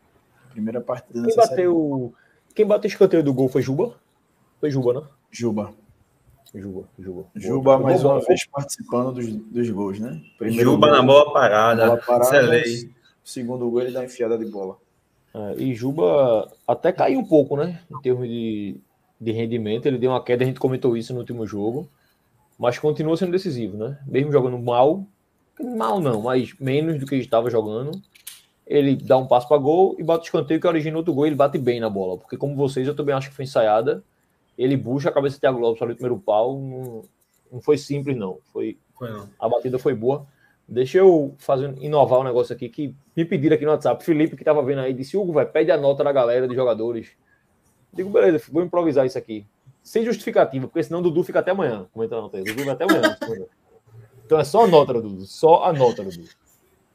Primeira partida Quem bateu, Quem bateu o escanteio do gol foi Juba? Foi Juba, não? Juba. Juba, Juba. Juba mais uma vez participando dos, dos gols, né? Primeiro Juba gol, na boa parada. Bola parada segundo gol ele dá enfiada de bola. É, e Juba até caiu um pouco, né? Em termos de, de rendimento. Ele deu uma queda, a gente comentou isso no último jogo. Mas continua sendo decisivo, né? Mesmo jogando mal, mal não, mas menos do que ele estava jogando. Ele dá um passo para gol e bate o escanteio que origina outro gol. Ele bate bem na bola, porque como vocês, eu também acho que foi ensaiada ele puxa a cabeça de Thiago Lopes ali no primeiro pau. Não, não foi simples, não. Foi, foi não. A batida foi boa. Deixa eu fazer, inovar um negócio aqui que me pediram aqui no WhatsApp. Felipe, que tava vendo aí, disse: Hugo, vai, pede a nota da galera de jogadores. Digo, beleza, vou improvisar isso aqui. Sem justificativa, porque senão Dudu fica até amanhã. Comenta a. Dudu vai até amanhã. então é só a nota, Dudu. Só a nota, Dudu.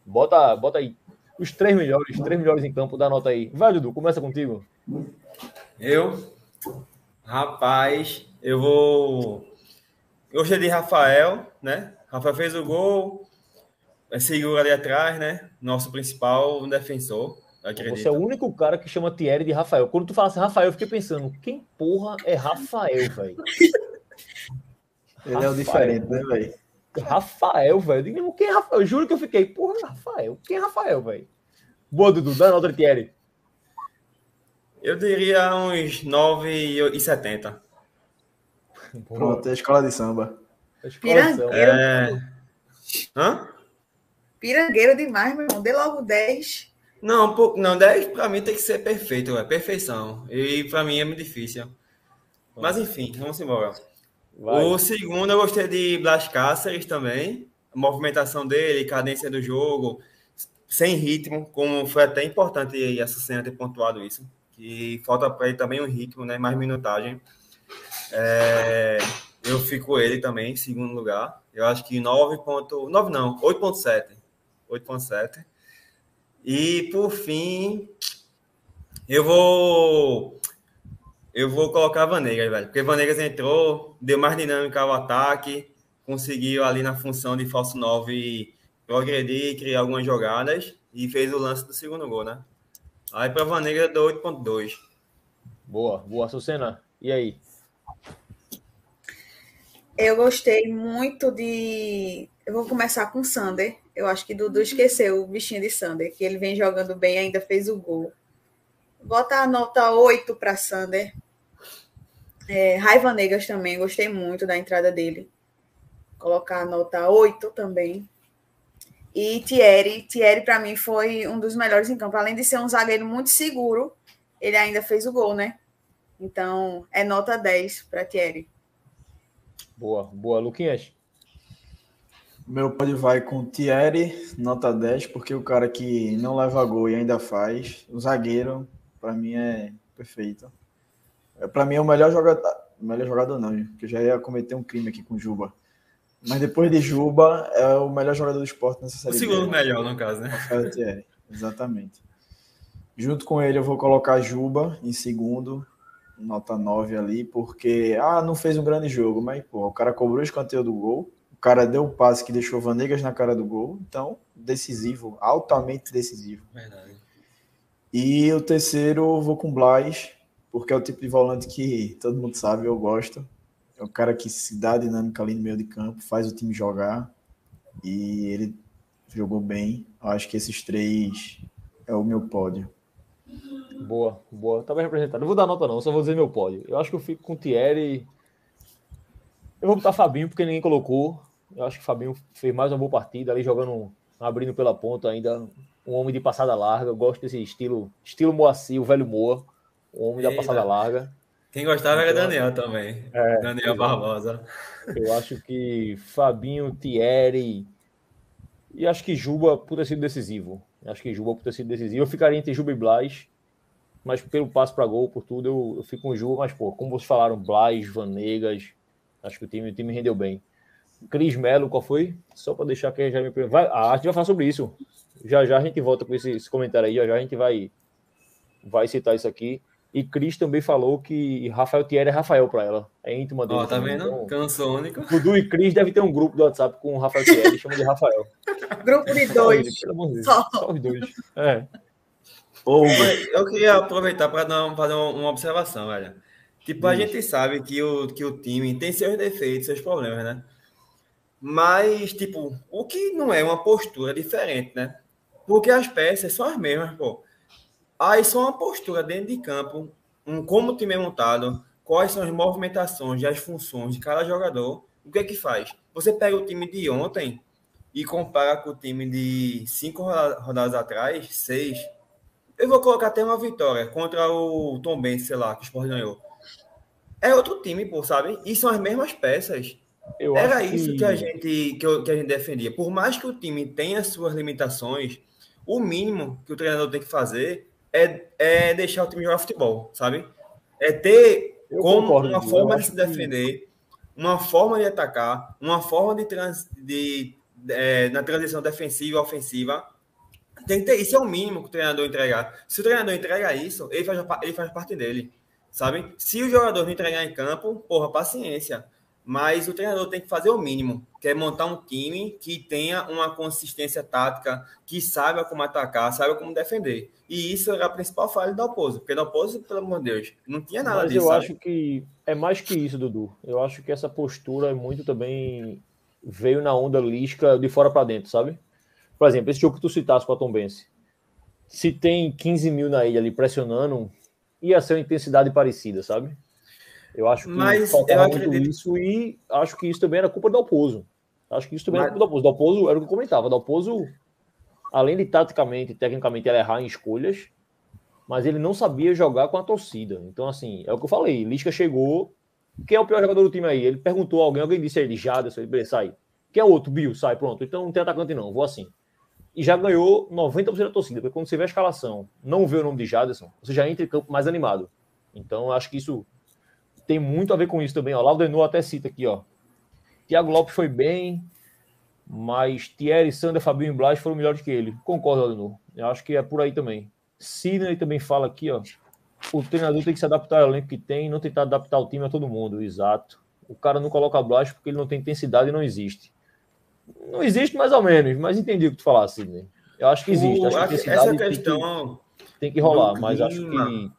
Bota, bota aí. Os três melhores, três melhores em campo, dá nota aí. Vai, Dudu, começa contigo. Eu Rapaz, eu vou. Eu gostei de Rafael, né? Rafael fez o gol, seguiu ali atrás, né? Nosso principal defensor. Acredito. Você é o único cara que chama Thierry de Rafael. Quando tu fala assim, Rafael, eu fiquei pensando, quem porra é Rafael, velho? Ele é o diferente, né, velho? Rafael, velho. Quem é Rafael? Eu juro que eu fiquei, porra, Rafael. Quem é Rafael, velho? Boa, Dudu, dá nota de Thierry. Eu diria uns 9,70. Pronto, é a escola de samba. Pirangueiro. É... Hã? Pirangueiro demais, meu irmão. Dê logo 10. Não, pouco, não, 10 pra mim tem que ser perfeito, é perfeição. E pra mim é muito difícil. Mas enfim, vamos embora. Vai. O segundo eu gostei de Blas Cáceres também. A movimentação dele, cadência do jogo, sem ritmo, como foi até importante essa cena ter pontuado isso que falta para ele também um ritmo, né? Mais minutagem. É, eu fico ele também em segundo lugar. Eu acho que 9.9 não, 8.7. 8.7. E por fim, eu vou eu vou colocar Vanegas, velho, porque Vanegas entrou, deu mais dinâmica ao ataque, conseguiu ali na função de falso 9 progredir, criar algumas jogadas e fez o lance do segundo gol, né? Aí para Vanegas deu 8.2. Boa, boa, Sucena. E aí? Eu gostei muito de. Eu vou começar com o Sander. Eu acho que Dudu esqueceu o bichinho de Sander, que ele vem jogando bem, ainda fez o gol. Bota a nota 8 para Sander. É, Raiva Negas também, gostei muito da entrada dele. Colocar a nota 8 também. E Thierry, Thierry para mim foi um dos melhores em campo. Além de ser um zagueiro muito seguro, ele ainda fez o gol, né? Então, é nota 10 para Thierry. Boa, boa, Luquinhas. Meu pode vai com Thierry, nota 10, porque o cara que não leva gol e ainda faz, o zagueiro, para mim é perfeito. É, para mim é o melhor jogador, melhor jogador não, porque eu já ia cometer um crime aqui com Juba. Mas depois de Juba, é o melhor jogador do esporte nessa série. O segundo melhor, no caso, né? Rafael Thierry, exatamente. Junto com ele, eu vou colocar Juba em segundo, nota 9 ali, porque, ah, não fez um grande jogo, mas, pô, o cara cobrou o escanteio do gol, o cara deu o passe que deixou Vanegas na cara do gol, então, decisivo, altamente decisivo. Verdade. E o terceiro, eu vou com Blas, porque é o tipo de volante que todo mundo sabe, eu gosto. É o cara que se dá dinâmica ali no meio de campo, faz o time jogar. E ele jogou bem. Eu acho que esses três é o meu pódio. Boa, boa. Tá bem representado. Não vou dar nota, não, só vou dizer meu pódio. Eu acho que eu fico com o Thierry. Eu vou botar Fabinho, porque ninguém colocou. Eu acho que o Fabinho fez mais uma boa partida ali, jogando, abrindo pela ponta ainda. Um homem de passada larga. Eu gosto desse estilo, estilo Moacir, o velho Moa. O homem da passada larga. Quem gostava era Daniel também. É, Daniel Barbosa. Eu acho que Fabinho, Thierry. E acho que Juba por ter sido decisivo. Acho que Juba por ter sido decisivo. Eu ficaria entre Juba e Blas. Mas pelo passo para gol, por tudo, eu, eu, fico com Juba. Mas, pô, como vocês falaram, Blas, Vanegas. Acho que o time, o time rendeu bem. Cris Melo, qual foi? Só para deixar quem já me. Vai, ah, a gente vai falar sobre isso. Já já a gente volta com esse, esse comentário aí. Já já a gente vai, vai citar isso aqui. E Cris também falou que Rafael Thierry é Rafael para ela. É íntima dele. Ó, tá vendo? Então, Canção única. Dudu e Cris devem ter um grupo do WhatsApp com o Rafael Thierry, chama de Rafael. grupo de dois. Só, Só os dois. É. Eu queria aproveitar para fazer uma observação, velho. Tipo, a gente sabe que o, que o time tem seus defeitos, seus problemas, né? Mas, tipo, o que não é uma postura diferente, né? Porque as peças são as mesmas, pô. Aí só uma postura dentro de campo, um, como o time é montado, quais são as movimentações e as funções de cada jogador, o que é que faz? Você pega o time de ontem e compara com o time de cinco rodadas atrás, seis. Eu vou colocar até uma vitória contra o Tom Benz, sei lá, que o Sport ganhou. É outro time, pô, sabe? E são as mesmas peças. Eu Era isso que... que... a gente que, eu, que a gente defendia. Por mais que o time tenha suas limitações, o mínimo que o treinador tem que fazer é, é deixar o time jogar futebol, sabe? É ter eu como uma forma de se defender, que... uma forma de atacar, uma forma de, trans, de, é, na transição defensiva ofensiva. Tem que ter, isso é o mínimo que o treinador entregar. Se o treinador entrega isso, ele faz, ele faz parte dele, sabe? Se o jogador não entregar em campo, porra, paciência mas o treinador tem que fazer o mínimo, que é montar um time que tenha uma consistência tática, que saiba como atacar, saiba como defender. E isso era a principal falha do Alpozo, porque o Alpozo, pelo amor de Deus, não tinha nada mas disso. eu sabe? acho que é mais que isso, Dudu. Eu acho que essa postura é muito também veio na onda lisca de fora para dentro, sabe? Por exemplo, esse jogo que tu citasse com a Tombense. Se tem 15 mil na ilha ali pressionando, ia ser uma intensidade parecida, sabe? Eu acho que Mas faltava muito isso e acho que isso também era culpa do Alpozo. Acho que isso também Mas... era culpa do Alpozo. Do Alpozo era o que eu comentava. Do Alpozo, além de taticamente e tecnicamente ele errar em escolhas, mas ele não sabia jogar com a torcida. Então, assim, é o que eu falei. Lisca chegou. Quem é o pior jogador do time aí? Ele perguntou a alguém, alguém disse ele, Jaderson, ele sai. Quem é outro? Bill, sai, pronto. Então não tem atacante, não, vou assim. E já ganhou 90% da torcida, porque quando você vê a escalação, não vê o nome de Jaderson, você já entra em campo mais animado. Então, acho que isso tem muito a ver com isso também. Ó. Laudenor até cita aqui, ó. Thiago Lopes foi bem, mas Thierry, Sander, Fabinho e Blas foram melhores que ele. Concordo, Alenor. Eu acho que é por aí também. Sidney também fala aqui, ó. O treinador tem que se adaptar ao elenco que tem, não tentar adaptar o time a todo mundo. Exato. O cara não coloca Blas porque ele não tem intensidade e não existe. Não existe mais ou menos, mas entendi o que tu falaste, Sidney. Eu acho que existe. O, acho que essa questão tem que, tem que rolar, mas acho que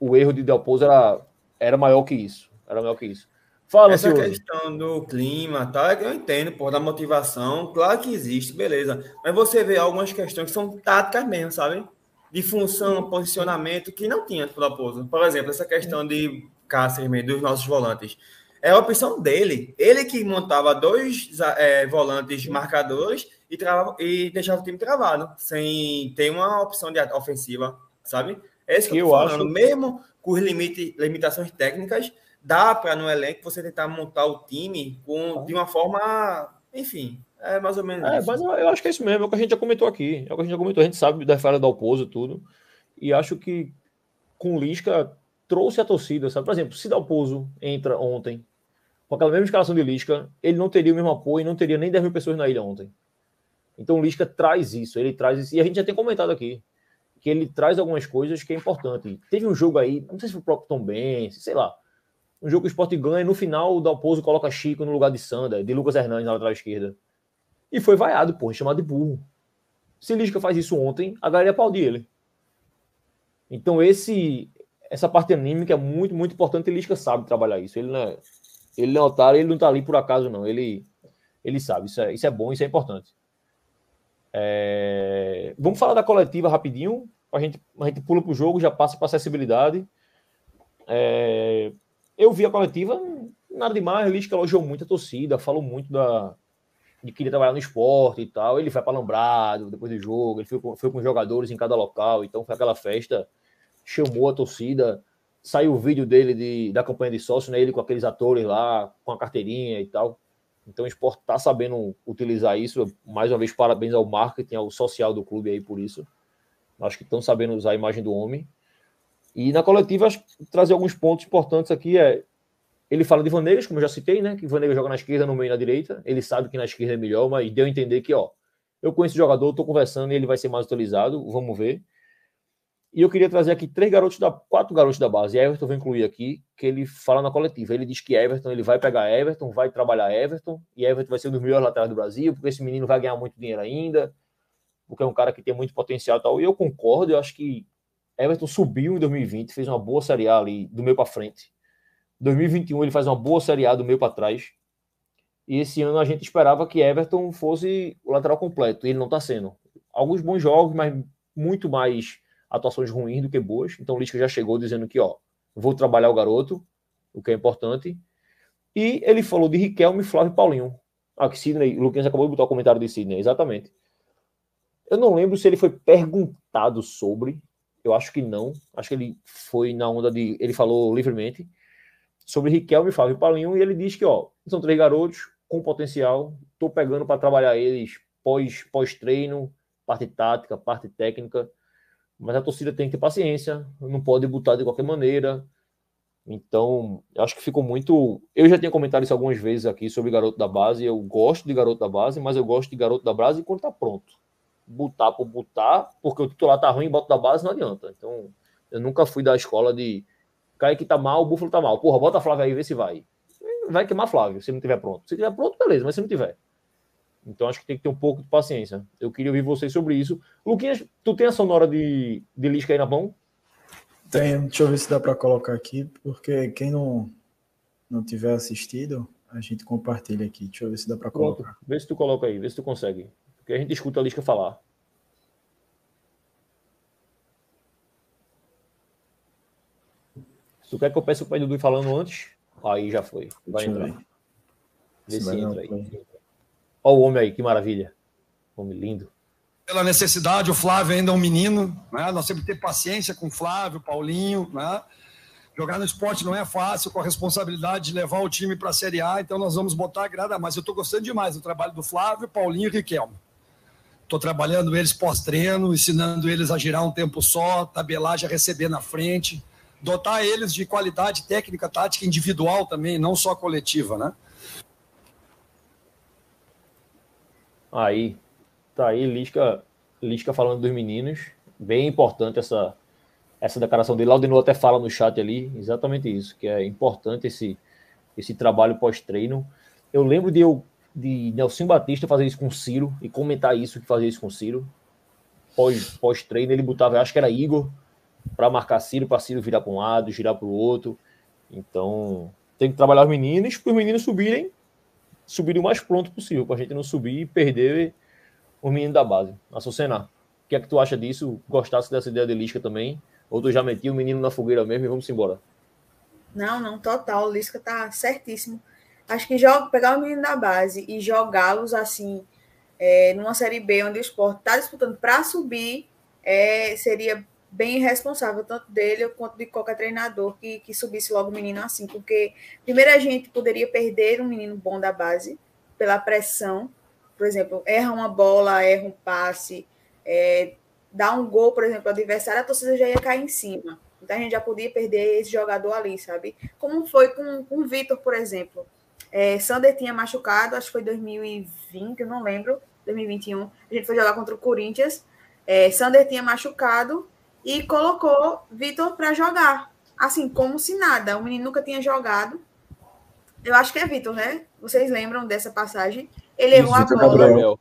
o erro de Del Pozo era, era maior que isso. Era maior que isso. Fala, Essa senhor. questão do clima, tá? Eu entendo, por da motivação, claro que existe, beleza. Mas você vê algumas questões que são táticas mesmo, sabe? De função, posicionamento, que não tinha Dalpozo. Por exemplo, essa questão de Cáceres, dos nossos volantes. É a opção dele. Ele que montava dois é, volantes marcadores e, trava, e deixava o time travado, sem ter uma opção de ofensiva, sabe? É isso que eu, eu falando. Acho... Mesmo com limite, limitações técnicas, dá para no elenco você tentar montar o time com, de uma forma, enfim, é mais ou menos. É, isso. mas eu acho que é isso mesmo, é o que a gente já comentou aqui. É o que a gente já comentou, a gente sabe da falha da Alpozo tudo. E acho que com o Lisca trouxe a torcida, sabe? Por exemplo, se Dalpozo entra ontem, com aquela mesma escalação de Lisca, ele não teria o mesmo apoio, não teria nem 10 mil pessoas na ilha ontem. Então o Lisca traz isso, ele traz isso, e a gente já tem comentado aqui, que ele traz algumas coisas que é importante. Teve um jogo aí, não sei se foi o próprio Tom Benz, sei lá, um jogo que o Sport ganha, no final o Dalpozo coloca Chico no lugar de Sander, de Lucas Hernandes na lateral esquerda. E foi vaiado, porra, chamado de burro. Se Lisca faz isso ontem, a galera aplaudir ele. Então esse essa parte anímica é muito, muito importante e Lisca sabe trabalhar isso. Ele não é, ele não é otário, ele não tá ali por acaso, não. Ele, ele sabe, isso é, isso é bom, isso é importante. É... Vamos falar da coletiva rapidinho. A gente, a gente pula para o jogo, já passa para acessibilidade. É... Eu vi a coletiva, nada demais. Lisca elogiou muito a torcida, falou muito da, de querer trabalhar no esporte e tal. Ele foi para Lambrado depois do jogo, ele foi com, foi com jogadores em cada local, então foi aquela festa, chamou a torcida. Saiu o vídeo dele de, da campanha de sócio, né? Ele com aqueles atores lá, com a carteirinha e tal. Então o esporte está sabendo utilizar isso. Mais uma vez, parabéns ao marketing, ao social do clube aí por isso. Acho que estão sabendo usar a imagem do homem. E na coletiva, acho trazer alguns pontos importantes aqui é. Ele fala de Vanegas, como eu já citei, né? Que Vanegas joga na esquerda, no meio e na direita. Ele sabe que na esquerda é melhor, mas deu a entender que, ó, eu conheço o jogador, estou conversando e ele vai ser mais utilizado. Vamos ver. E eu queria trazer aqui três garotos da quatro garotos da base. Everton vou incluir aqui, que ele fala na coletiva. Ele diz que Everton, ele vai pegar Everton, vai trabalhar Everton, e Everton vai ser um dos melhores laterais do Brasil, porque esse menino vai ganhar muito dinheiro ainda, porque é um cara que tem muito potencial e tal. E eu concordo, eu acho que Everton subiu em 2020, fez uma boa Série A ali, do meio para frente. 2021 ele faz uma boa Série A do meio para trás. E esse ano a gente esperava que Everton fosse o lateral completo, e ele não está sendo. Alguns bons jogos, mas muito mais atuações ruins do que boas. Então o Lisca já chegou dizendo que, ó, vou trabalhar o garoto, o que é importante. E ele falou de Riquelme, Flávio e Paulinho. Ah, que Sidney, o Luquinhas acabou de botar o comentário de Sidney, exatamente. Eu não lembro se ele foi perguntado sobre, eu acho que não. Acho que ele foi na onda de. Ele falou livremente sobre Riquelme, Flávio e Paulinho, e ele diz que, ó, são três garotos com potencial, tô pegando para trabalhar eles pós, pós-treino, parte tática, parte técnica mas a torcida tem que ter paciência, não pode botar de qualquer maneira. Então, acho que ficou muito. Eu já tinha comentado isso algumas vezes aqui sobre garoto da base. Eu gosto de garoto da base, mas eu gosto de garoto da base quando tá pronto. Botar por botar, porque o titular tá ruim, bota da base, não adianta. Então, eu nunca fui da escola de cair que tá mal, o Búfalo tá mal. Porra, bota a Flávia aí, vê se vai. Vai queimar Flávio, se não tiver pronto. Se tiver pronto, beleza, mas se não tiver. Então acho que tem que ter um pouco de paciência. Eu queria ouvir vocês sobre isso. Luquinhas, tu tem a sonora de, de Lisca aí na mão? Tenho. Deixa eu ver se dá para colocar aqui, porque quem não, não tiver assistido, a gente compartilha aqui. Deixa eu ver se dá para colocar. Vê se tu coloca aí, vê se tu consegue. Porque a gente escuta a Lisca falar. Se tu quer que eu peça o pai do Dudu falando antes, aí já foi. Vai Deixa entrar. Vê se, entra aí. Olha o homem aí, que maravilha. Homem lindo. Pela necessidade, o Flávio ainda é um menino, né? Nós temos que ter paciência com o Flávio, Paulinho, né? Jogar no esporte não é fácil, com a responsabilidade de levar o time para a Série A, então nós vamos botar a grada mais. Eu estou gostando demais do trabalho do Flávio, Paulinho e Riquelme. Estou trabalhando eles pós-treino, ensinando eles a girar um tempo só, tabelar, já receber na frente, dotar eles de qualidade técnica, tática individual também, não só coletiva, né? Aí, tá aí Lisca, Lisca falando dos meninos. Bem importante essa, essa declaração dele. Laudino até fala no chat ali exatamente isso, que é importante esse, esse trabalho pós-treino. Eu lembro de eu de Nelson Batista fazer isso com Ciro e comentar isso que fazer isso com Ciro. Pós, pós-treino, ele botava, acho que era Igor, para marcar Ciro, para Ciro virar para um lado, girar para o outro. Então, tem que trabalhar os meninos para os meninos subirem, subirem o mais pronto possível, para a gente não subir e perder os meninos da base. Açucena, o que é que tu acha disso? Gostasse dessa ideia de Lisca também? Ou tu já metia o menino na fogueira mesmo e vamos embora? Não, não, total. O Lisca tá certíssimo. Acho que joga, pegar o menino da base e jogá-los assim, é, numa Série B, onde o esporte está disputando para subir, é, seria bem irresponsável, tanto dele quanto de qualquer treinador que, que subisse logo o menino assim, porque primeiro a gente poderia perder um menino bom da base pela pressão, por exemplo, erra uma bola, erra um passe, é, dá um gol, por exemplo, adversário, a torcida já ia cair em cima. Então a gente já podia perder esse jogador ali, sabe? Como foi com, com o Vitor, por exemplo. É, Sander tinha machucado, acho que foi 2020, eu não lembro, 2021. A gente foi jogar contra o Corinthians. É, Sander tinha machucado e colocou Vitor para jogar. Assim, como se nada. O menino nunca tinha jogado. Eu acho que é Vitor, né? Vocês lembram dessa passagem? Ele errou Isso, a bola. Gabriel.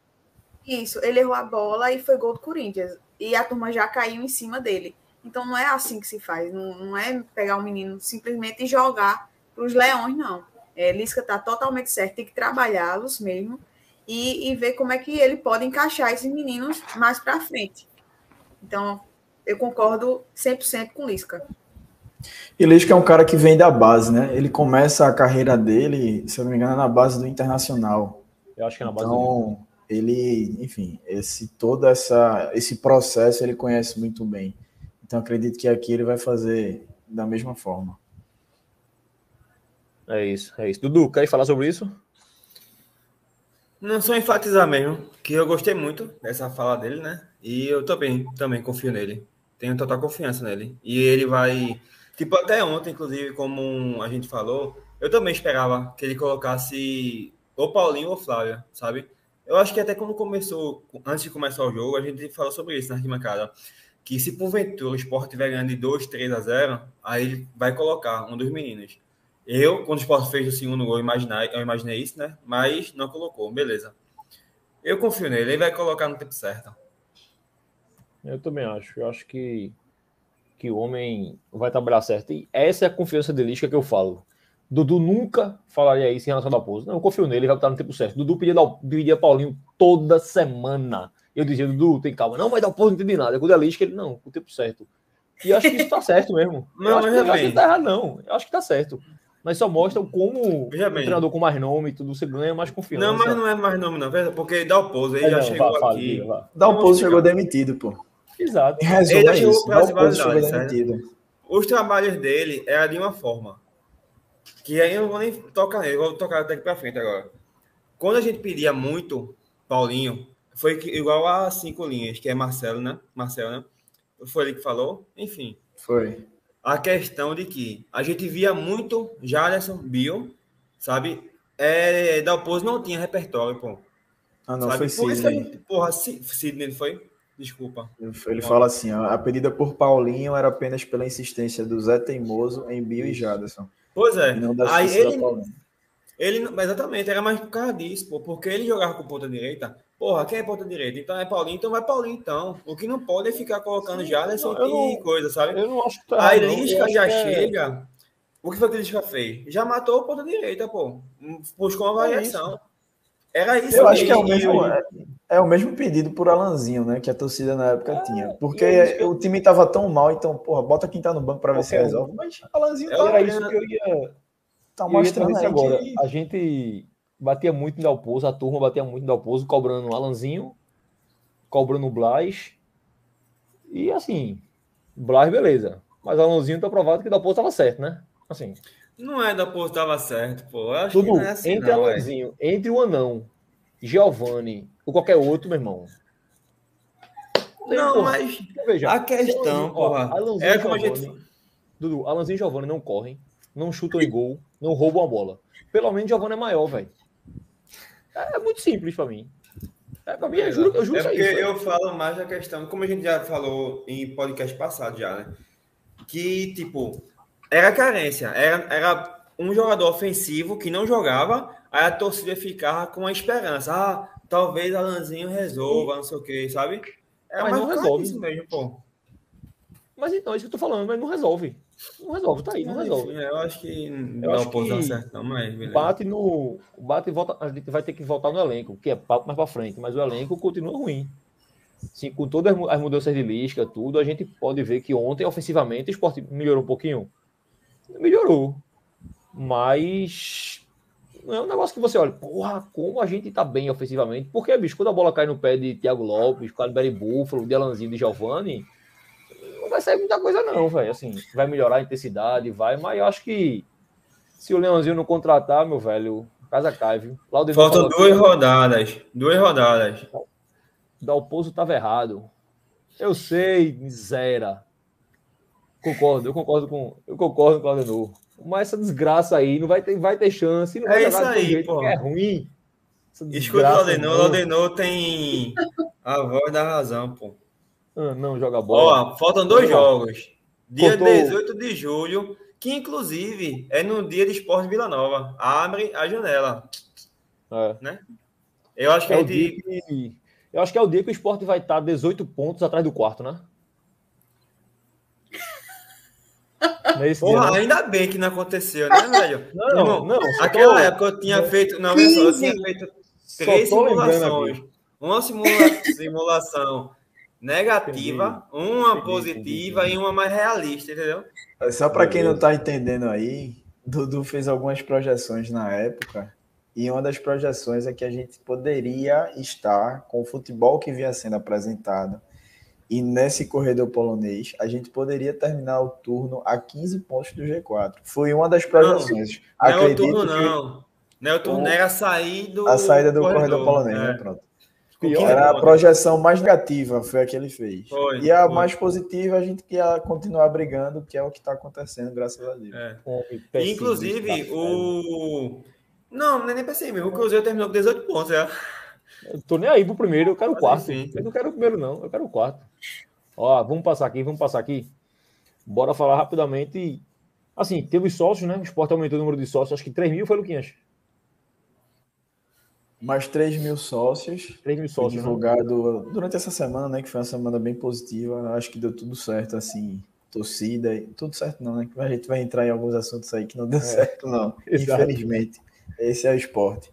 Isso, ele errou a bola e foi gol do Corinthians. E a turma já caiu em cima dele. Então não é assim que se faz. Não, não é pegar o um menino simplesmente e jogar para os leões, não. É, Lisca está totalmente certo, tem que trabalhá-los mesmo e, e, ver como é que ele pode encaixar esses meninos mais para frente. Então, eu concordo 100% com Lisca. E Lisca é um cara que vem da base, né? Ele começa a carreira dele, se eu não me engano, na base do Internacional. Eu acho que é na base então, do ele, enfim, esse todo essa esse processo ele conhece muito bem. Então acredito que aqui ele vai fazer da mesma forma. É isso, é isso. Dudu, quer falar sobre isso? Não só enfatizar mesmo, que eu gostei muito dessa fala dele, né? E eu também, também confio nele. Tenho total confiança nele. E ele vai. Tipo, até ontem, inclusive, como a gente falou, eu também esperava que ele colocasse ou Paulinho ou Flávia, sabe? Eu acho que até quando começou, antes de começar o jogo, a gente falou sobre isso na arquibancada. Que se porventura o Sport tiver ganhando de 2, 3 a 0, aí ele vai colocar um dos meninos. Eu, quando o Sport fez o segundo gol, eu imaginei, eu imaginei isso, né? Mas não colocou, beleza. Eu confio nele, ele vai colocar no tempo certo. Eu também acho. Eu acho que, que o homem vai trabalhar certo. E essa é a confiança de Lisca que eu falo. Dudu nunca falaria isso em relação ao Dalpozo. Não, eu confio nele, ele vai estar no tempo certo. Dudu pedia, pedia Paulinho toda semana. Eu dizia, Dudu, tem calma. Não, mas Dalpozo não entende nada. Quando é Lisca, ele, não, o tempo certo. E eu acho que isso tá certo mesmo. Não, eu acho, que, eu acho que tá errado, não. Eu acho que tá certo mas só mostram como o treinador com mais nome e tudo, você ganha mais confiança. Não, mas não é mais nome, não, porque dá o pouso, ele é, já não, chegou vá, aqui. Dá o pouso chegou demitido, pô. Exato. Em resumo, ele já chegou isso. para chegou demitido. Os trabalhos dele é de uma forma. Que aí eu não vou nem tocar nele, vou tocar até aqui para frente agora. Quando a gente pedia muito Paulinho, foi igual a cinco linhas, que é Marcelo, né? Marcelo, né? Foi ele que falou? Enfim. Foi a questão de que a gente via muito Jaderson, Bill, sabe? É, Dalpozo não tinha repertório, pô. Ah, não, sabe? foi Sidney. Porra, Sidney foi? Desculpa. Ele fala assim, a pedida por Paulinho era apenas pela insistência do Zé Teimoso em Bill e Jaderson. Pois é. Aí ele, ele, exatamente, era mais por causa disso, pô, porque ele jogava com ponta direita, Porra, quem é ponta direita? Então é Paulinho, então vai Paulinho, então. O que não pode é ficar colocando já nessa e coisa, sabe? Eu não acho que tá A Lisca já é... chega. O que foi que a Lisca fez? Já matou o ponta direita, pô. Buscou uma é variação. É Era isso. Eu acho que é o, mesmo, é, é, o mesmo pedido por Alanzinho, né? Que a torcida na época é, tinha. Porque eu... o time tava tão mal, então, porra, bota quem tá no banco para ver se resolve. Mas Alanzinho tá. Era isso que eu ia. Tá mostrando isso agora. Que... A gente batia muito em Dalpozo, a turma batia muito em Dalpozo, cobrando o Alanzinho, cobrando o Blas. E assim, Blas, beleza. Mas Alanzinho tá provado que Dalpozo tava certo, né? Assim. Não é Dalpozo tava certo, pô. Eu acho Tudo, que não é assim, entre não, Alanzinho, é. entre o Anão, Giovanni ou qualquer outro, meu irmão. Não, porra, mas veja, a questão, porra, Alanzinho é como Giovani, a gente... Dudu, Alanzinho e Giovanni não correm, não chutam em gol, não roubam a bola. Pelo menos Giovanni é maior, velho. É, é muito simples para mim. É, pra mim, eu juro, eu juro é isso porque eu falo mais da questão, como a gente já falou em podcast passado já, né? Que, tipo, era carência. Era, era um jogador ofensivo que não jogava, aí a torcida ficava com a esperança. Ah, talvez Alanzinho resolva, não sei o que, sabe? É Mas não resolve. mesmo, pô. Mas então, é isso que eu tô falando, mas não resolve. Não resolve, tá aí, não resolve. enfim, eu acho que não posição que certo, não, mas beleza. Bate no. Bate e volta. A gente vai ter que voltar no elenco, que é papo mais pra frente, mas o elenco continua ruim. Sim, com todas as mu- as mudanças de lisca, tudo, a gente pode ver que ontem, ofensivamente, o esporte melhorou um pouquinho. Melhorou. Mas. Não é um negócio que você olha, porra, como a gente tá bem ofensivamente. Porque, bicho, quando a bola cai no pé de Thiago Lopes, Caliberi Búfalo, de Alanzinho, de Giovanni, vai sair muita coisa, não, velho. Assim, vai melhorar a intensidade, vai, mas eu acho que se o Leãozinho não contratar, meu velho, casa cai, viu? Faltam duas rodadas. Duas rodadas. Dalpozo tava errado. Eu sei, miséria. Concordo, eu concordo com, eu concordo com o Laudenor. Mas essa desgraça aí não vai ter, vai ter chance, não É vai isso jogar do aí, pô. é ruim. Escuta o não. Laudenor tem a voz da razão, pô. Ah, não joga bola. Ó, faltam dois jogos. Dia Cortou. 18 de julho, que inclusive é no dia de Esporte Vila Nova. Abre a janela. É. Eu acho que É a o dia gente. que, eu acho que é o dia que o esporte vai estar 18 pontos atrás do quarto, né? É dia, Porra, não? ainda bem que não aconteceu, né, velho? Não, Irmão, não, Aquela tô- época eu tinha feito. Não, eu tinha feito três simulações. Uma simula- simulação negativa, uma Entendi, positiva entendi. e uma mais realista, entendeu? Só para quem não tá entendendo aí, Dudu fez algumas projeções na época, e uma das projeções é que a gente poderia estar com o futebol que vinha sendo apresentado. E nesse corredor polonês, a gente poderia terminar o turno a 15 pontos do G4. Foi uma das projeções. Não é o Acredito turno, não. Não é o turno, era a sair do. a saída do corredor, polonês, é. né? Pronto. Pior 15 Era a projeção mais negativa, foi a que ele fez. Foi, e a foi. mais positiva, a gente ia continuar brigando, que é o que está acontecendo, graças a Deus. É. Pessimista, Inclusive, o. Não, não é nem pessimista. O Cruzeiro terminou com 18 pontos. É. Eu tô nem aí pro primeiro, eu quero o quarto. Eu não quero o primeiro, não, eu quero o quarto. Ó, vamos passar aqui, vamos passar aqui. Bora falar rapidamente. Assim, teve os sócios, né? O esporte aumentou o número de sócios, acho que 3 mil foi, Luquinhas? Mais 3 mil sócios. 3 mil sócios. né? divulgado durante essa semana, né? Que foi uma semana bem positiva. Acho que deu tudo certo, assim. Torcida, tudo certo não, né? A gente vai entrar em alguns assuntos aí que não deu certo, não. exato. Infelizmente. Esse é o esporte.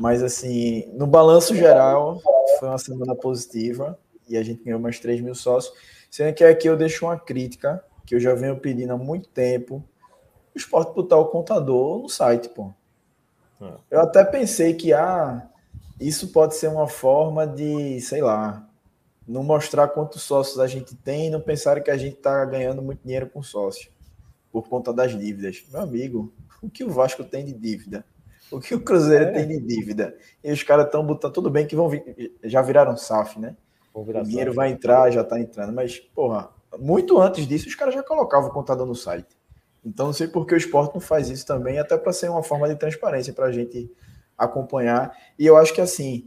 Mas, assim, no balanço geral, foi uma semana positiva e a gente ganhou mais 3 mil sócios. Sendo que aqui eu deixo uma crítica, que eu já venho pedindo há muito tempo, o esporte botar o contador no site, pô. É. Eu até pensei que, ah, isso pode ser uma forma de, sei lá, não mostrar quantos sócios a gente tem e não pensar que a gente está ganhando muito dinheiro com sócio por conta das dívidas. Meu amigo, o que o Vasco tem de dívida? O que o Cruzeiro É. tem de dívida? E os caras estão botando, tudo bem que vão vir, já viraram SAF, né? Virar O dinheiro vai entrar, já está entrando, mas, porra, muito antes disso os caras já colocavam o contador no site. Então não sei por que o esporte não faz isso também, até para ser uma forma de transparência para a gente acompanhar. E eu acho que assim,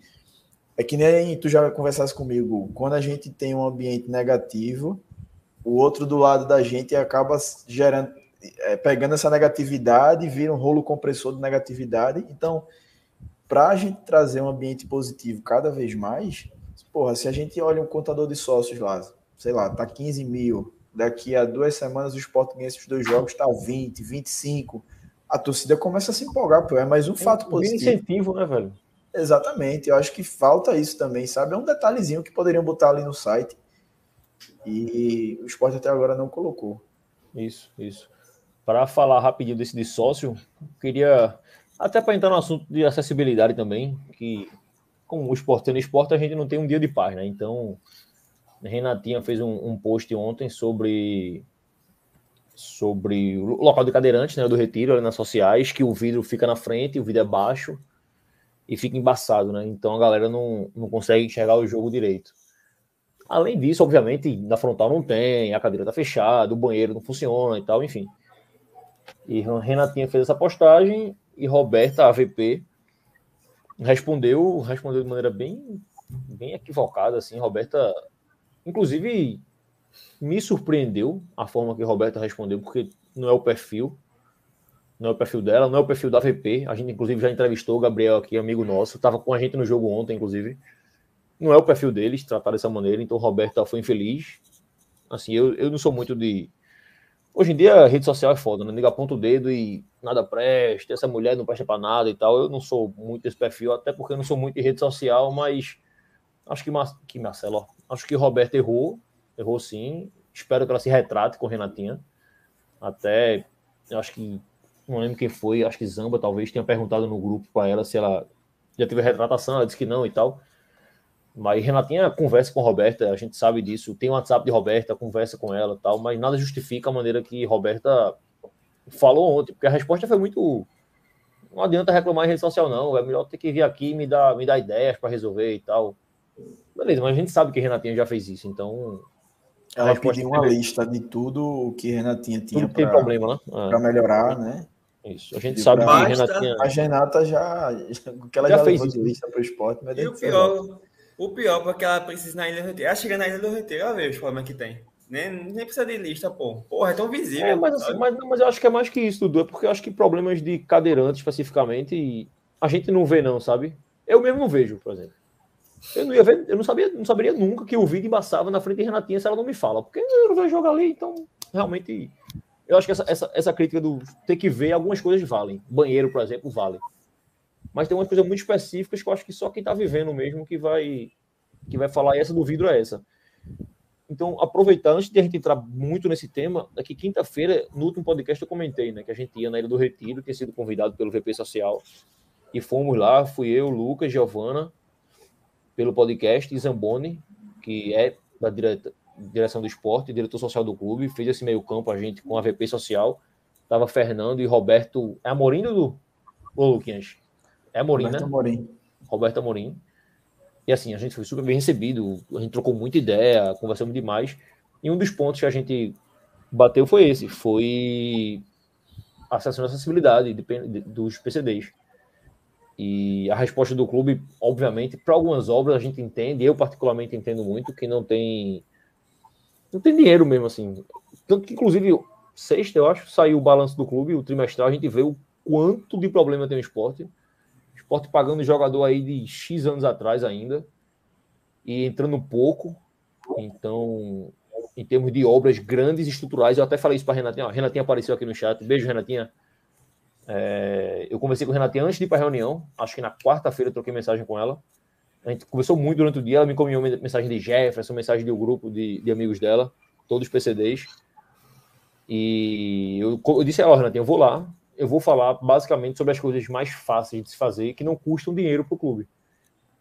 é que nem tu já conversasse comigo, quando a gente tem um ambiente negativo, o outro do lado da gente acaba gerando, é, pegando essa negatividade, vira um rolo compressor de negatividade. Então, para a gente trazer um ambiente positivo cada vez mais, porra, se a gente olha um contador de sócios lá, sei lá, tá 15 mil, daqui a duas semanas o Sport ganha esses dois jogos, tá 20, 25, a torcida começa a se empolgar, pô, é mais um fato Vira positivo. incentivo, né, velho? Exatamente, eu acho que falta isso também, sabe? É um detalhezinho que poderiam botar ali no site e o esporte até agora não colocou. Isso, isso. Para falar rapidinho desse de sócio, queria até para entrar no assunto de acessibilidade também, que como o esporte sendo esporte, a gente não tem um dia de paz, né? Então, Renatinha fez um, um post ontem sobre sobre o local de cadeirante, né, do retiro ali nas sociais, que o vidro fica na frente, o vidro é baixo e fica embaçado, né? Então a galera não, não consegue enxergar o jogo direito. Além disso, obviamente, na frontal não tem, a cadeira tá fechada, o banheiro não funciona e tal, enfim. E Renatinha fez essa postagem e Roberta, AVP, respondeu, respondeu de maneira bem bem equivocada, assim. Roberta, inclusive, me surpreendeu a forma que Roberta respondeu, porque não é o perfil, não é o perfil dela, não é o perfil da VP. A gente, inclusive, já entrevistou o Gabriel aqui, amigo nosso, estava com a gente no jogo ontem, inclusive. Não é o perfil deles tratar dessa maneira, então Roberta foi infeliz. Assim, eu, eu não sou muito de. Hoje em dia, a rede social é foda, né? Liga aponta o dedo e nada presta, essa mulher não presta para nada e tal. Eu não sou muito desse perfil, até porque eu não sou muito de rede social, mas acho que, Mar... que Marcelo, acho que Roberto errou, errou sim. Espero que ela se retrate com Renatinha. Até, acho que, não lembro quem foi, acho que Zamba talvez tenha perguntado no grupo para ela se ela já teve retratação, ela disse que não e tal. Mas Renatinha conversa com Roberta, a gente sabe disso. Tem o WhatsApp de Roberta, conversa com ela tal, mas nada justifica a maneira que Roberta falou ontem, porque a resposta foi muito. Não adianta reclamar em rede social, não. É melhor ter que vir aqui e me dar, me dar ideias para resolver e tal. Beleza, mas a gente sabe que Renatinha já fez isso, então. Ela pediu uma lista de tudo o que Renatinha tinha para problema, né? Para melhorar, né? Isso. A gente sabe pra... que Renatinha. A Renata já. O que ela já, já fez isso. lista para o esporte, mas e o pior, o pior, porque ela precisa na Ilha do Retiro. Ela chega na Ilha do Retiro, ela vê os problemas que tem. Nem, nem precisa de lista, pô. Porra, é tão visível. É, mas, assim, mas, mas, eu acho que é mais que isso, Dudu. É porque eu acho que problemas de cadeirante especificamente a gente não vê, não, sabe? Eu mesmo não vejo, por exemplo. Eu não ia ver, eu não sabia, não saberia nunca que o vídeo embaçava na frente de Renatinha se ela não me fala. Porque eu não vejo jogar ali, então realmente. Eu acho que essa, essa, essa crítica do ter que ver algumas coisas valem. Banheiro, por exemplo, vale. Mas tem umas coisas muito específicas que eu acho que só quem tá vivendo mesmo que vai que vai falar, e essa do vidro é essa. Então, aproveitar, antes de a gente entrar muito nesse tema, daqui quinta-feira, no último podcast, eu comentei, né, que a gente ia na Ilha do Retiro, tinha sido convidado pelo VP Social, e fomos lá, fui eu, Lucas, Giovana, pelo podcast, e Zamboni, que é da direta, direção do esporte, diretor social do clube, fez esse meio campo a gente com a VP Social, tava Fernando e Roberto, é Amorim, do Ô, Luquinhas? É Amorim, Roberto né? Amorim. Roberto Amorim. E assim, a gente foi super bem recebido, a gente trocou muita ideia, conversamos demais. E um dos pontos que a gente bateu foi esse, foi a acesso à acessibilidade dos PCDs. E a resposta do clube, obviamente, para algumas obras a gente entende, eu particularmente entendo muito, que não tem não tem dinheiro mesmo assim. Tanto que, inclusive, sexta, eu acho, saiu o balanço do clube, o trimestral, a gente vê o quanto de problema tem o esporte esporte pagando jogador aí de X anos atrás ainda e entrando pouco. Então, em termos de obras grandes estruturais, eu até falei isso para a Renatinha. A Renatinha apareceu aqui no chat. Beijo, Renatinha. É, eu conversei com a Renatinha antes de ir para a reunião. Acho que na quarta-feira eu troquei mensagem com ela. A gente conversou muito durante o dia. Ela me encaminhou mensagem de Jefferson, mensagem de um grupo de, de amigos dela, todos PCDs. E eu, eu disse a ela, Renatinha, eu vou lá, eu vou falar basicamente sobre as coisas mais fáceis de se fazer que não custam dinheiro para o clube.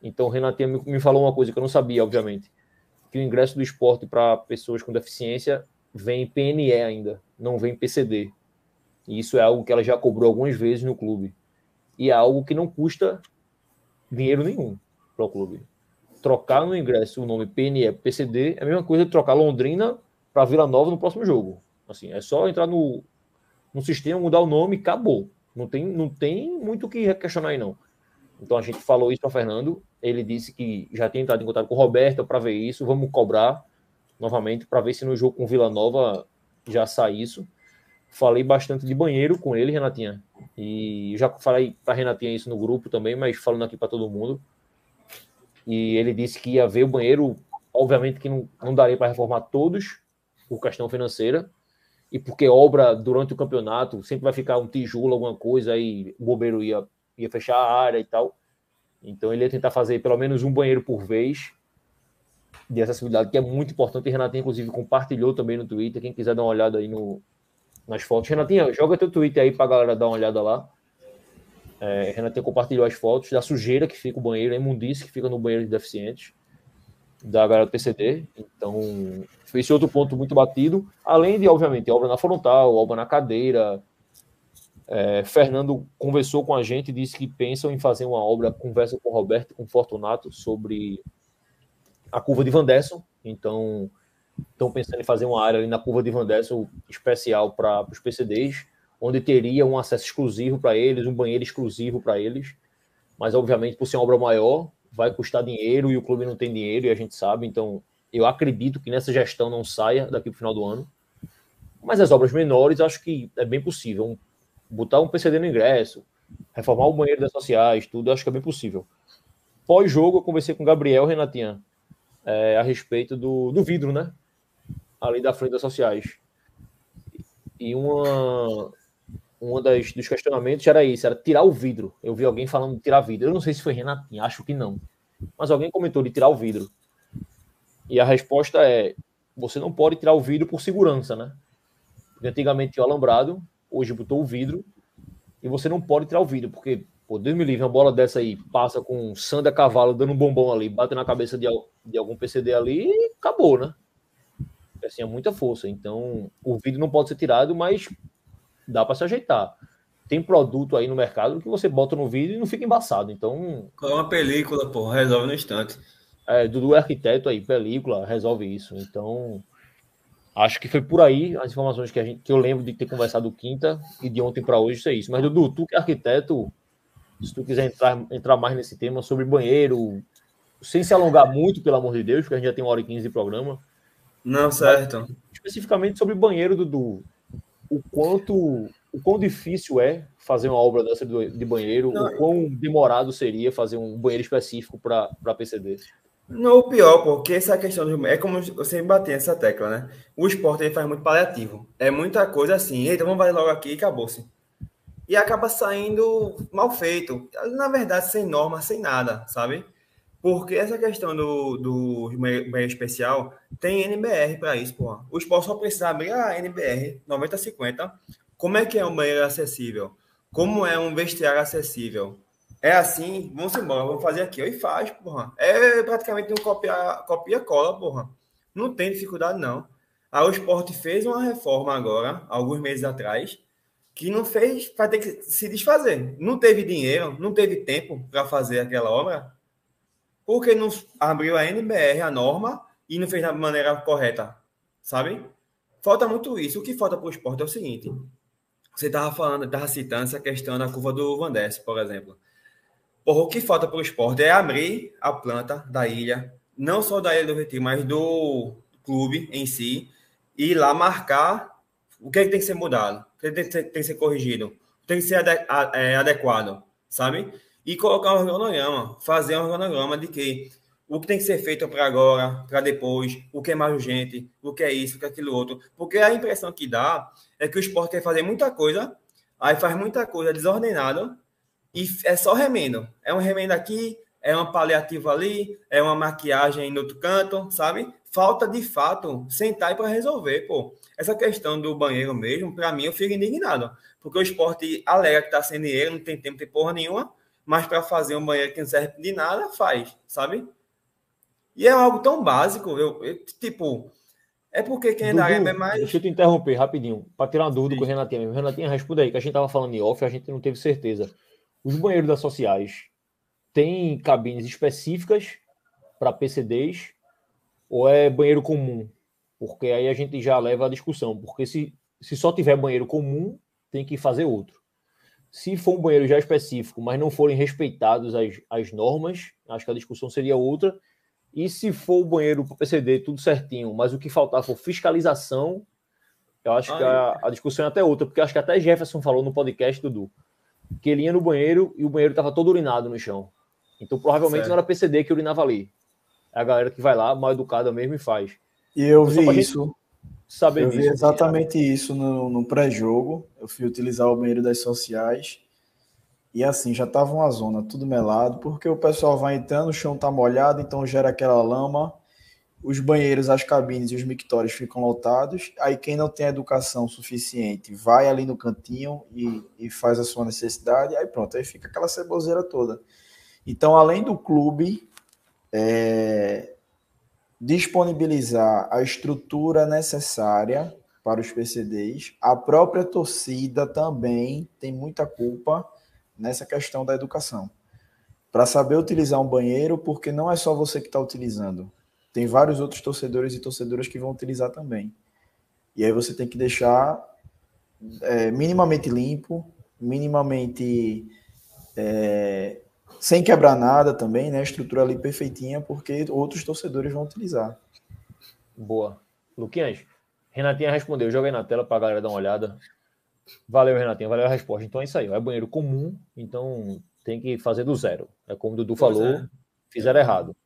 Então, Renatinha me falou uma coisa que eu não sabia, obviamente, que o ingresso do esporte para pessoas com deficiência vem PNE ainda, não vem PCD. E isso é algo que ela já cobrou algumas vezes no clube. E é algo que não custa dinheiro nenhum para o clube. Trocar no ingresso o nome PNE PCD é a mesma coisa de trocar Londrina para Vila Nova no próximo jogo. Assim, é só entrar no no sistema, mudar o nome, acabou. Não tem, não tem muito o que questionar aí, não. Então a gente falou isso para Fernando. Ele disse que já tem entrado em contato com o Roberto para ver isso. Vamos cobrar novamente para ver se no jogo com Vila Nova já sai isso. Falei bastante de banheiro com ele, Renatinha. E já falei para Renatinha isso no grupo também, mas falando aqui para todo mundo. E ele disse que ia ver o banheiro. Obviamente que não, não daria para reformar todos por questão financeira, e porque obra durante o campeonato sempre vai ficar um tijolo, alguma coisa, aí o bombeiro ia, ia fechar a área e tal. Então ele ia tentar fazer pelo menos um banheiro por vez de acessibilidade, que é muito importante. E Renatinha, inclusive, compartilhou também no Twitter. Quem quiser dar uma olhada aí no, nas fotos. Renatinha, joga teu Twitter aí pra galera dar uma olhada lá. É, Renatinha compartilhou as fotos da sujeira que fica o banheiro, a imundice que fica no banheiro de deficientes da galera do PCD. Então, esse outro ponto muito batido. Além de, obviamente, obra na frontal, obra na cadeira. É, Fernando conversou com a gente, disse que pensam em fazer uma obra, conversa com o Roberto com o Fortunato sobre a curva de Van Derson. Então, estão pensando em fazer uma área ali na curva de Van Derson especial para os PCDs, onde teria um acesso exclusivo para eles, um banheiro exclusivo para eles. Mas, obviamente, por ser uma obra maior, vai custar dinheiro e o clube não tem dinheiro e a gente sabe, então eu acredito que nessa gestão não saia daqui para o final do ano. Mas as obras menores, acho que é bem possível. Botar um PCD no ingresso, reformar o banheiro das sociais, tudo, acho que é bem possível. Pós-jogo, eu conversei com o Gabriel Renatinha é, a respeito do, do vidro, né? Ali da frente das sociais. E uma, uma das, dos questionamentos era isso, era tirar o vidro. Eu vi alguém falando de tirar vidro. Eu não sei se foi Renatinha, acho que não. Mas alguém comentou de tirar o vidro. E a resposta é: você não pode tirar o vidro por segurança, né? Porque antigamente tinha o alambrado, hoje botou o vidro, e você não pode tirar o vidro, porque, pô, Deus me livre, uma bola dessa aí passa com um sanda cavalo dando um bombom ali, bate na cabeça de, de algum PCD ali e acabou, né? Assim, é muita força. Então, o vidro não pode ser tirado, mas dá para se ajeitar. Tem produto aí no mercado que você bota no vidro e não fica embaçado. Então. Com uma película, pô, resolve no instante. É, Dudu é arquiteto aí, película, resolve isso. Então, acho que foi por aí as informações que, a gente, que eu lembro de ter conversado quinta e de ontem para hoje, isso é isso. Mas, Dudu, tu que é arquiteto, se tu quiser entrar, entrar mais nesse tema sobre banheiro, sem se alongar muito, pelo amor de Deus, porque a gente já tem uma hora e quinze de programa. Não, certo. Mas, especificamente sobre banheiro, Dudu. O quanto, o quão difícil é fazer uma obra dessa de banheiro, Não, o quão demorado seria fazer um banheiro específico para PCD. Não, o pior, porque essa questão do. É como você bater essa tecla, né? O esporte ele faz muito paliativo. É muita coisa assim. Eita, vamos fazer logo aqui e acabou-se. E acaba saindo mal feito. Na verdade, sem norma, sem nada, sabe? Porque essa questão do, do banheiro especial tem NBR para isso, porra. O esporte só precisa abrir a NBR 9050. Como é que é um banheiro acessível? Como é um vestiário acessível? É assim, vamos embora, vamos fazer aqui. E faz, porra. É praticamente um copia, copia porra. Não tem dificuldade, não. Aí o esporte fez uma reforma agora, alguns meses atrás, que não fez, vai ter que se desfazer. Não teve dinheiro, não teve tempo para fazer aquela obra, porque não abriu a NBR, a norma, e não fez da maneira correta, sabe? Falta muito isso. O que falta para o esporte é o seguinte: você estava falando, estava citando essa questão da curva do Van por exemplo. Porra, o que falta para o esporte é abrir a planta da ilha, não só da Ilha do Retiro, mas do clube em si, e lá marcar o que, é que tem que ser mudado, o que, é que tem, que ser corrigido, tem que ser é, adequado, sabe? E colocar um organograma, fazer um organograma de que o que tem que ser feito para agora, para depois, o que é mais urgente, o que é isso, o que é aquilo outro. Porque a impressão que dá é que o esporte quer fazer muita coisa, aí faz muita coisa desordenada e é só remendo. É um remendo aqui, é uma paliativa ali, é uma maquiagem no outro canto, sabe? Falta de fato sentar para resolver, pô. Essa questão do banheiro mesmo, para mim, eu fico indignado. Porque o esporte alega que tá sem dinheiro, não tem tempo de porra nenhuma, mas para fazer um banheiro que não serve de nada, faz, sabe? E é algo tão básico, eu, eu tipo, é porque quem é da área é mais. Deixa eu te interromper rapidinho, para tirar uma dúvida Sim. com o Renatinho. O Renatinho, responde aí, que a gente tava falando em off, a gente não teve certeza. Os banheiros das sociais têm cabines específicas para PCDs ou é banheiro comum? Porque aí a gente já leva a discussão. Porque se, se só tiver banheiro comum, tem que fazer outro. Se for um banheiro já específico, mas não forem respeitados as, as normas, acho que a discussão seria outra. E se for o banheiro para PCD, tudo certinho, mas o que faltar for fiscalização, eu acho Ai. que a, a, discussão é até outra, porque acho que até Jefferson falou no podcast, Dudu, que ele ia no banheiro e o banheiro estava todo urinado no chão. Então provavelmente certo. não era PCD que urinava ali. É a galera que vai lá, mal educada mesmo, e faz. E eu então, vi isso. Saber eu disso, vi exatamente assim, isso no, no pré-jogo. Eu fui utilizar o banheiro das sociais. E assim, já tava uma zona tudo melado, porque o pessoal vai entrando, o chão tá molhado, então gera aquela lama os banheiros, as cabines e os mictórios ficam lotados. Aí quem não tem educação suficiente vai ali no cantinho e, e faz a sua necessidade. Aí pronto, aí fica aquela ceboseira toda. Então, além do clube é, disponibilizar a estrutura necessária para os PCDs, a própria torcida também tem muita culpa nessa questão da educação. Para saber utilizar um banheiro, porque não é só você que está utilizando tem vários outros torcedores e torcedoras que vão utilizar também. E aí você tem que deixar é, minimamente limpo, minimamente é, sem quebrar nada também, né? A estrutura ali perfeitinha, porque outros torcedores vão utilizar. Boa. Luquinhas, Renatinha respondeu, joguei na tela para a galera dar uma olhada. Valeu, Renatinha, valeu a resposta. Então é isso aí, é banheiro comum, então tem que fazer do zero. É como o Dudu pois falou, é. fizeram errado.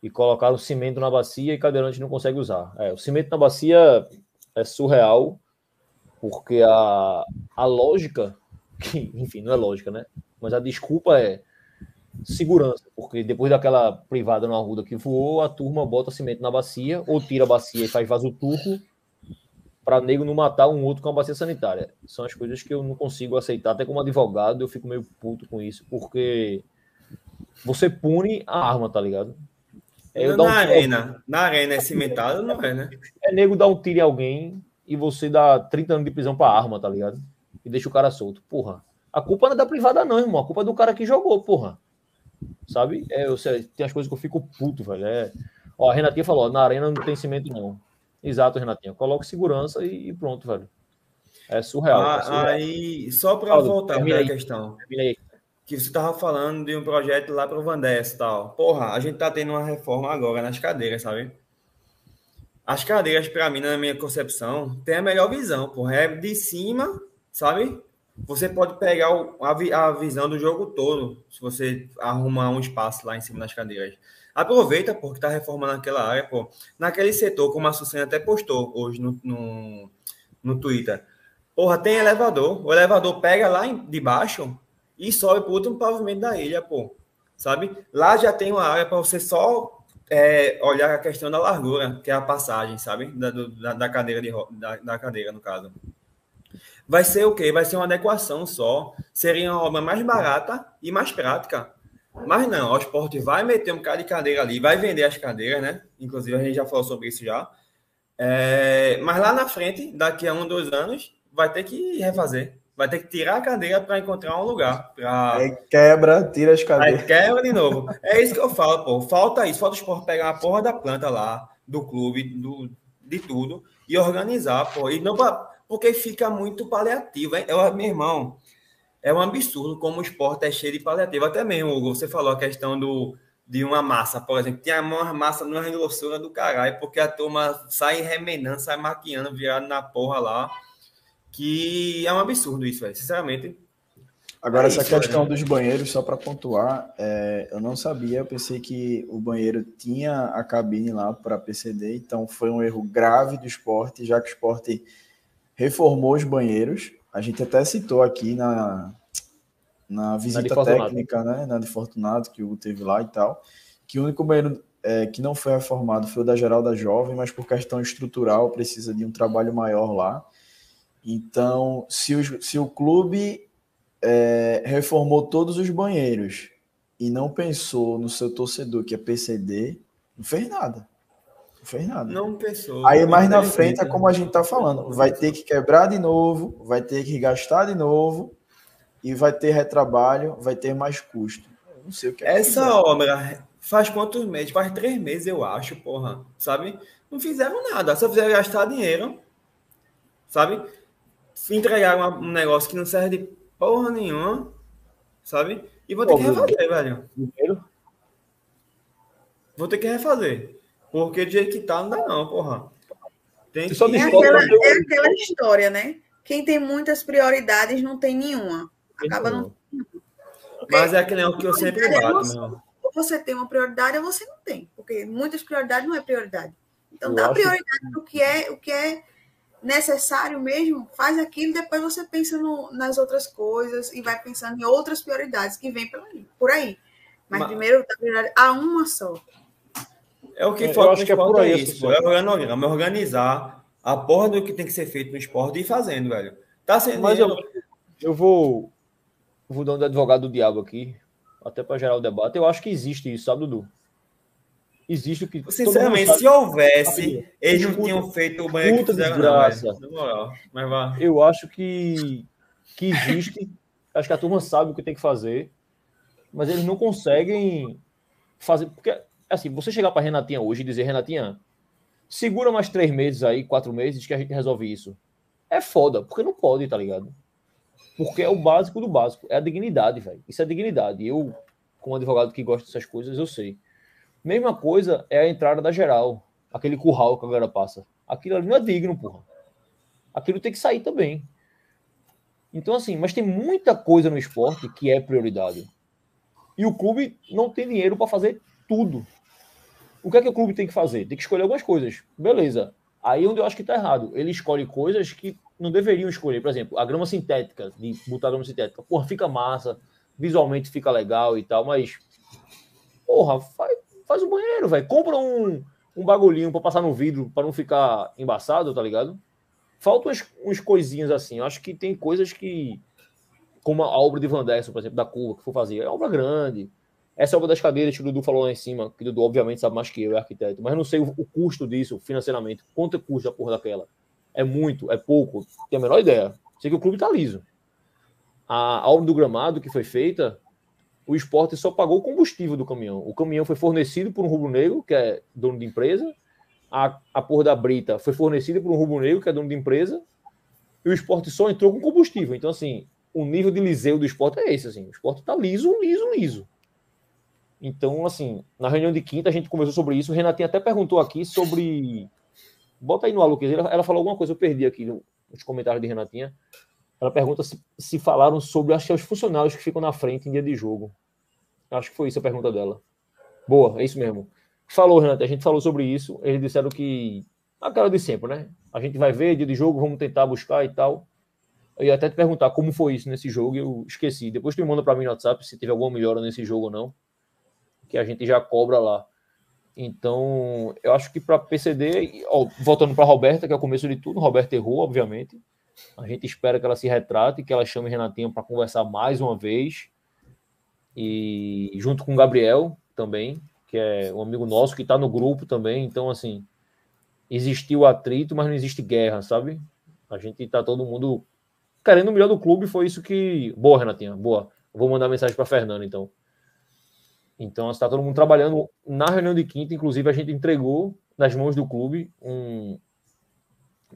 E colocaram cimento na bacia e cadeirante não consegue usar. É, o cimento na bacia é surreal, porque a, a lógica, que, enfim, não é lógica, né? Mas a desculpa é segurança, porque depois daquela privada no Arruda que voou, a turma bota cimento na bacia, ou tira a bacia e faz vaso turco, para nego não matar um outro com a bacia sanitária. São as coisas que eu não consigo aceitar. Até como advogado, eu fico meio puto com isso, porque você pune a arma, tá ligado? É, na um arena, na arena é cimentado, não é, né? É nego dar um tiro em alguém e você dá 30 anos de prisão pra arma, tá ligado? E deixa o cara solto. Porra. A culpa não é da privada, não, irmão. A culpa é do cara que jogou, porra. Sabe? É, eu tem as coisas que eu fico puto, velho. É... Ó, a Renatinha falou, na arena não tem cimento, não. Exato, Renatinha. Coloque segurança e, pronto, velho. É surreal. Ah, é surreal. Aí, só para voltar para a questão. Que você tava falando de um projeto lá para o Vandés e tal. Porra, a gente tá tendo uma reforma agora nas cadeiras, sabe? As cadeiras, para mim, na minha concepção, tem a melhor visão, porra. É de cima, sabe? Você pode pegar o, a, a visão do jogo todo, se você arrumar um espaço lá em cima das cadeiras. Aproveita, porque está reformando aquela área, pô. Naquele setor, como a Sucena até postou hoje no, no, no Twitter. Porra, tem elevador. O elevador pega lá de baixo e sobe para o último pavimento da ilha, pô. Sabe? Lá já tem uma área para você só é, olhar a questão da largura, que é a passagem, sabe? Da, da, da cadeira, de, da, da cadeira, no caso. Vai ser o quê? Vai ser uma adequação só. Seria uma obra mais barata e mais prática. Mas não, o esporte vai meter um bocado de cadeira ali, vai vender as cadeiras, né? Inclusive, a gente já falou sobre isso já. É, mas lá na frente, daqui a um, dois anos, vai ter que refazer. Vai ter que tirar a cadeira para encontrar um lugar. Pra... Aí quebra, tira as cadeiras. Aí quebra de novo. É isso que eu falo, pô. Falta isso. Falta o esporte pegar a porra da planta lá, do clube, do, de tudo, e organizar, pô. E não pra... Porque fica muito paliativo. Hein? Eu, meu irmão, é um absurdo como o esporte é cheio de paliativo. Até mesmo, Hugo, você falou a questão do, de uma massa, por exemplo. Tinha uma massa numa grossura do caralho, porque a turma sai remenando, sai maquiando, virado na porra lá. Que é um absurdo isso, velho. Sinceramente. Agora, é essa isso, questão dos banheiros, só para pontuar, é, eu não sabia, eu pensei que o banheiro tinha a cabine lá para PCD, então foi um erro grave do esporte, já que o esporte reformou os banheiros, a gente até citou aqui na, na visita na técnica, né? Na de Fortunato, que o teve lá e tal, que o único banheiro é, que não foi reformado foi o da Geralda Jovem, mas por questão estrutural precisa de um trabalho maior lá. Então, se o, se o clube é, reformou todos os banheiros e não pensou no seu torcedor, que é PCD, não fez nada. Não fez nada. Não pensou. Aí mais na frente é como a gente tá falando. Vai ter que quebrar de novo, vai ter que gastar de novo e vai ter retrabalho, vai ter mais custo. Eu não sei o que é. Essa que obra faz quantos meses? Faz três meses, eu acho, porra. Sabe? Não fizeram nada. Só fizeram gastar dinheiro. Sabe? Entregaram um negócio que não serve de porra nenhuma. Sabe? E vou ter que refazer, velho. Vou ter que refazer. Porque do jeito que tá, não dá não, porra. Tem que... é, aquela, é aquela história, né? Quem tem muitas prioridades não tem nenhuma. Acaba não. Mas é aquele que eu sempre bato, meu. Ou você tem uma prioridade ou você não tem. Porque muitas prioridades não é prioridade. Então, eu dá prioridade no que é, o que é necessário mesmo, faz aquilo, depois você pensa no, nas outras coisas e vai pensando em outras prioridades que vêm por aí. Mas, Mas... primeiro, a uma só. É o que é, falta acho que é é isso, é organizar, organizar a porra do que tem que ser feito no esporte e ir fazendo, velho. Tá sendo. Mas eu, eu vou, vou dar um advogado do diabo aqui, até para gerar o debate. Eu acho que existe isso, sabe, Dudu? Existe o que. Sinceramente, se houvesse, eles não tinham feito o banheiro que fizeram, desgraça. Não, mas vá. Eu acho que, que existe. acho que a turma sabe o que tem que fazer, mas eles não conseguem fazer. Porque assim, você chegar para Renatinha hoje e dizer, Renatinha, segura mais três meses aí, quatro meses, que a gente resolve isso. É foda, porque não pode, tá ligado? Porque é o básico do básico. É a dignidade, velho. Isso é dignidade. Eu, como advogado que gosta dessas coisas, eu sei. Mesma coisa é a entrada da geral, aquele curral que a galera passa. Aquilo ali não é digno, porra. Aquilo tem que sair também. Então, assim, mas tem muita coisa no esporte que é prioridade. E o clube não tem dinheiro para fazer tudo. O que é que o clube tem que fazer? Tem que escolher algumas coisas. Beleza. Aí é onde eu acho que está errado. Ele escolhe coisas que não deveriam escolher. Por exemplo, a grama sintética, de botar grama sintética. Porra, fica massa, visualmente fica legal e tal, mas. Porra, faz, faz banheiro, velho. Compra um, um bagulhinho para passar no vidro para não ficar embaçado, tá ligado? Faltam umas, umas coisinhas assim. Eu acho que tem coisas que. Como a obra de Van Derson, por exemplo, da curva, que for fazer. É obra grande. Essa obra das cadeiras que o Dudu falou lá em cima, que o Dudu obviamente sabe mais que eu, é arquiteto, mas não sei o, o custo disso financeiramente. Quanto custa a porra daquela? É muito? É pouco? Tem a menor ideia. Sei que o clube tá liso. A, a obra do gramado que foi feita, o esporte só pagou o combustível do caminhão. O caminhão foi fornecido por um rubro-negro, que é dono de empresa. A, a porra da brita foi fornecida por um rubro-negro, que é dono de empresa. E o esporte só entrou com combustível. Então, assim, o nível de liseu do esporte é esse. Assim. O esporte tá liso, liso, liso. Então, assim, na reunião de quinta a gente conversou sobre isso. O Renatinho até perguntou aqui sobre. Bota aí no Aluques. Ela falou alguma coisa, eu perdi aqui nos comentários de Renatinha. Ela pergunta se, se falaram sobre acho que é os funcionários que ficam na frente em dia de jogo. Acho que foi isso a pergunta dela. Boa, é isso mesmo. Falou, Renato, a gente falou sobre isso. Eles disseram que. Aquela de sempre, né? A gente vai ver dia de jogo, vamos tentar buscar e tal. Eu ia até te perguntar como foi isso nesse jogo eu esqueci. Depois tu manda para mim no WhatsApp se teve alguma melhora nesse jogo ou não que a gente já cobra lá. Então, eu acho que para PCD, ó, voltando para Roberta, que é o começo de tudo, Roberta errou, obviamente. A gente espera que ela se retrate, que ela chame Renatinho para conversar mais uma vez. E junto com o Gabriel também, que é um amigo nosso que está no grupo também. Então, assim, existiu atrito, mas não existe guerra, sabe? A gente está todo mundo querendo o melhor do clube. Foi isso que. Boa, Renatinha, boa. Vou mandar mensagem para Fernando, então. Então, está todo mundo trabalhando. Na reunião de quinta, inclusive, a gente entregou nas mãos do clube um,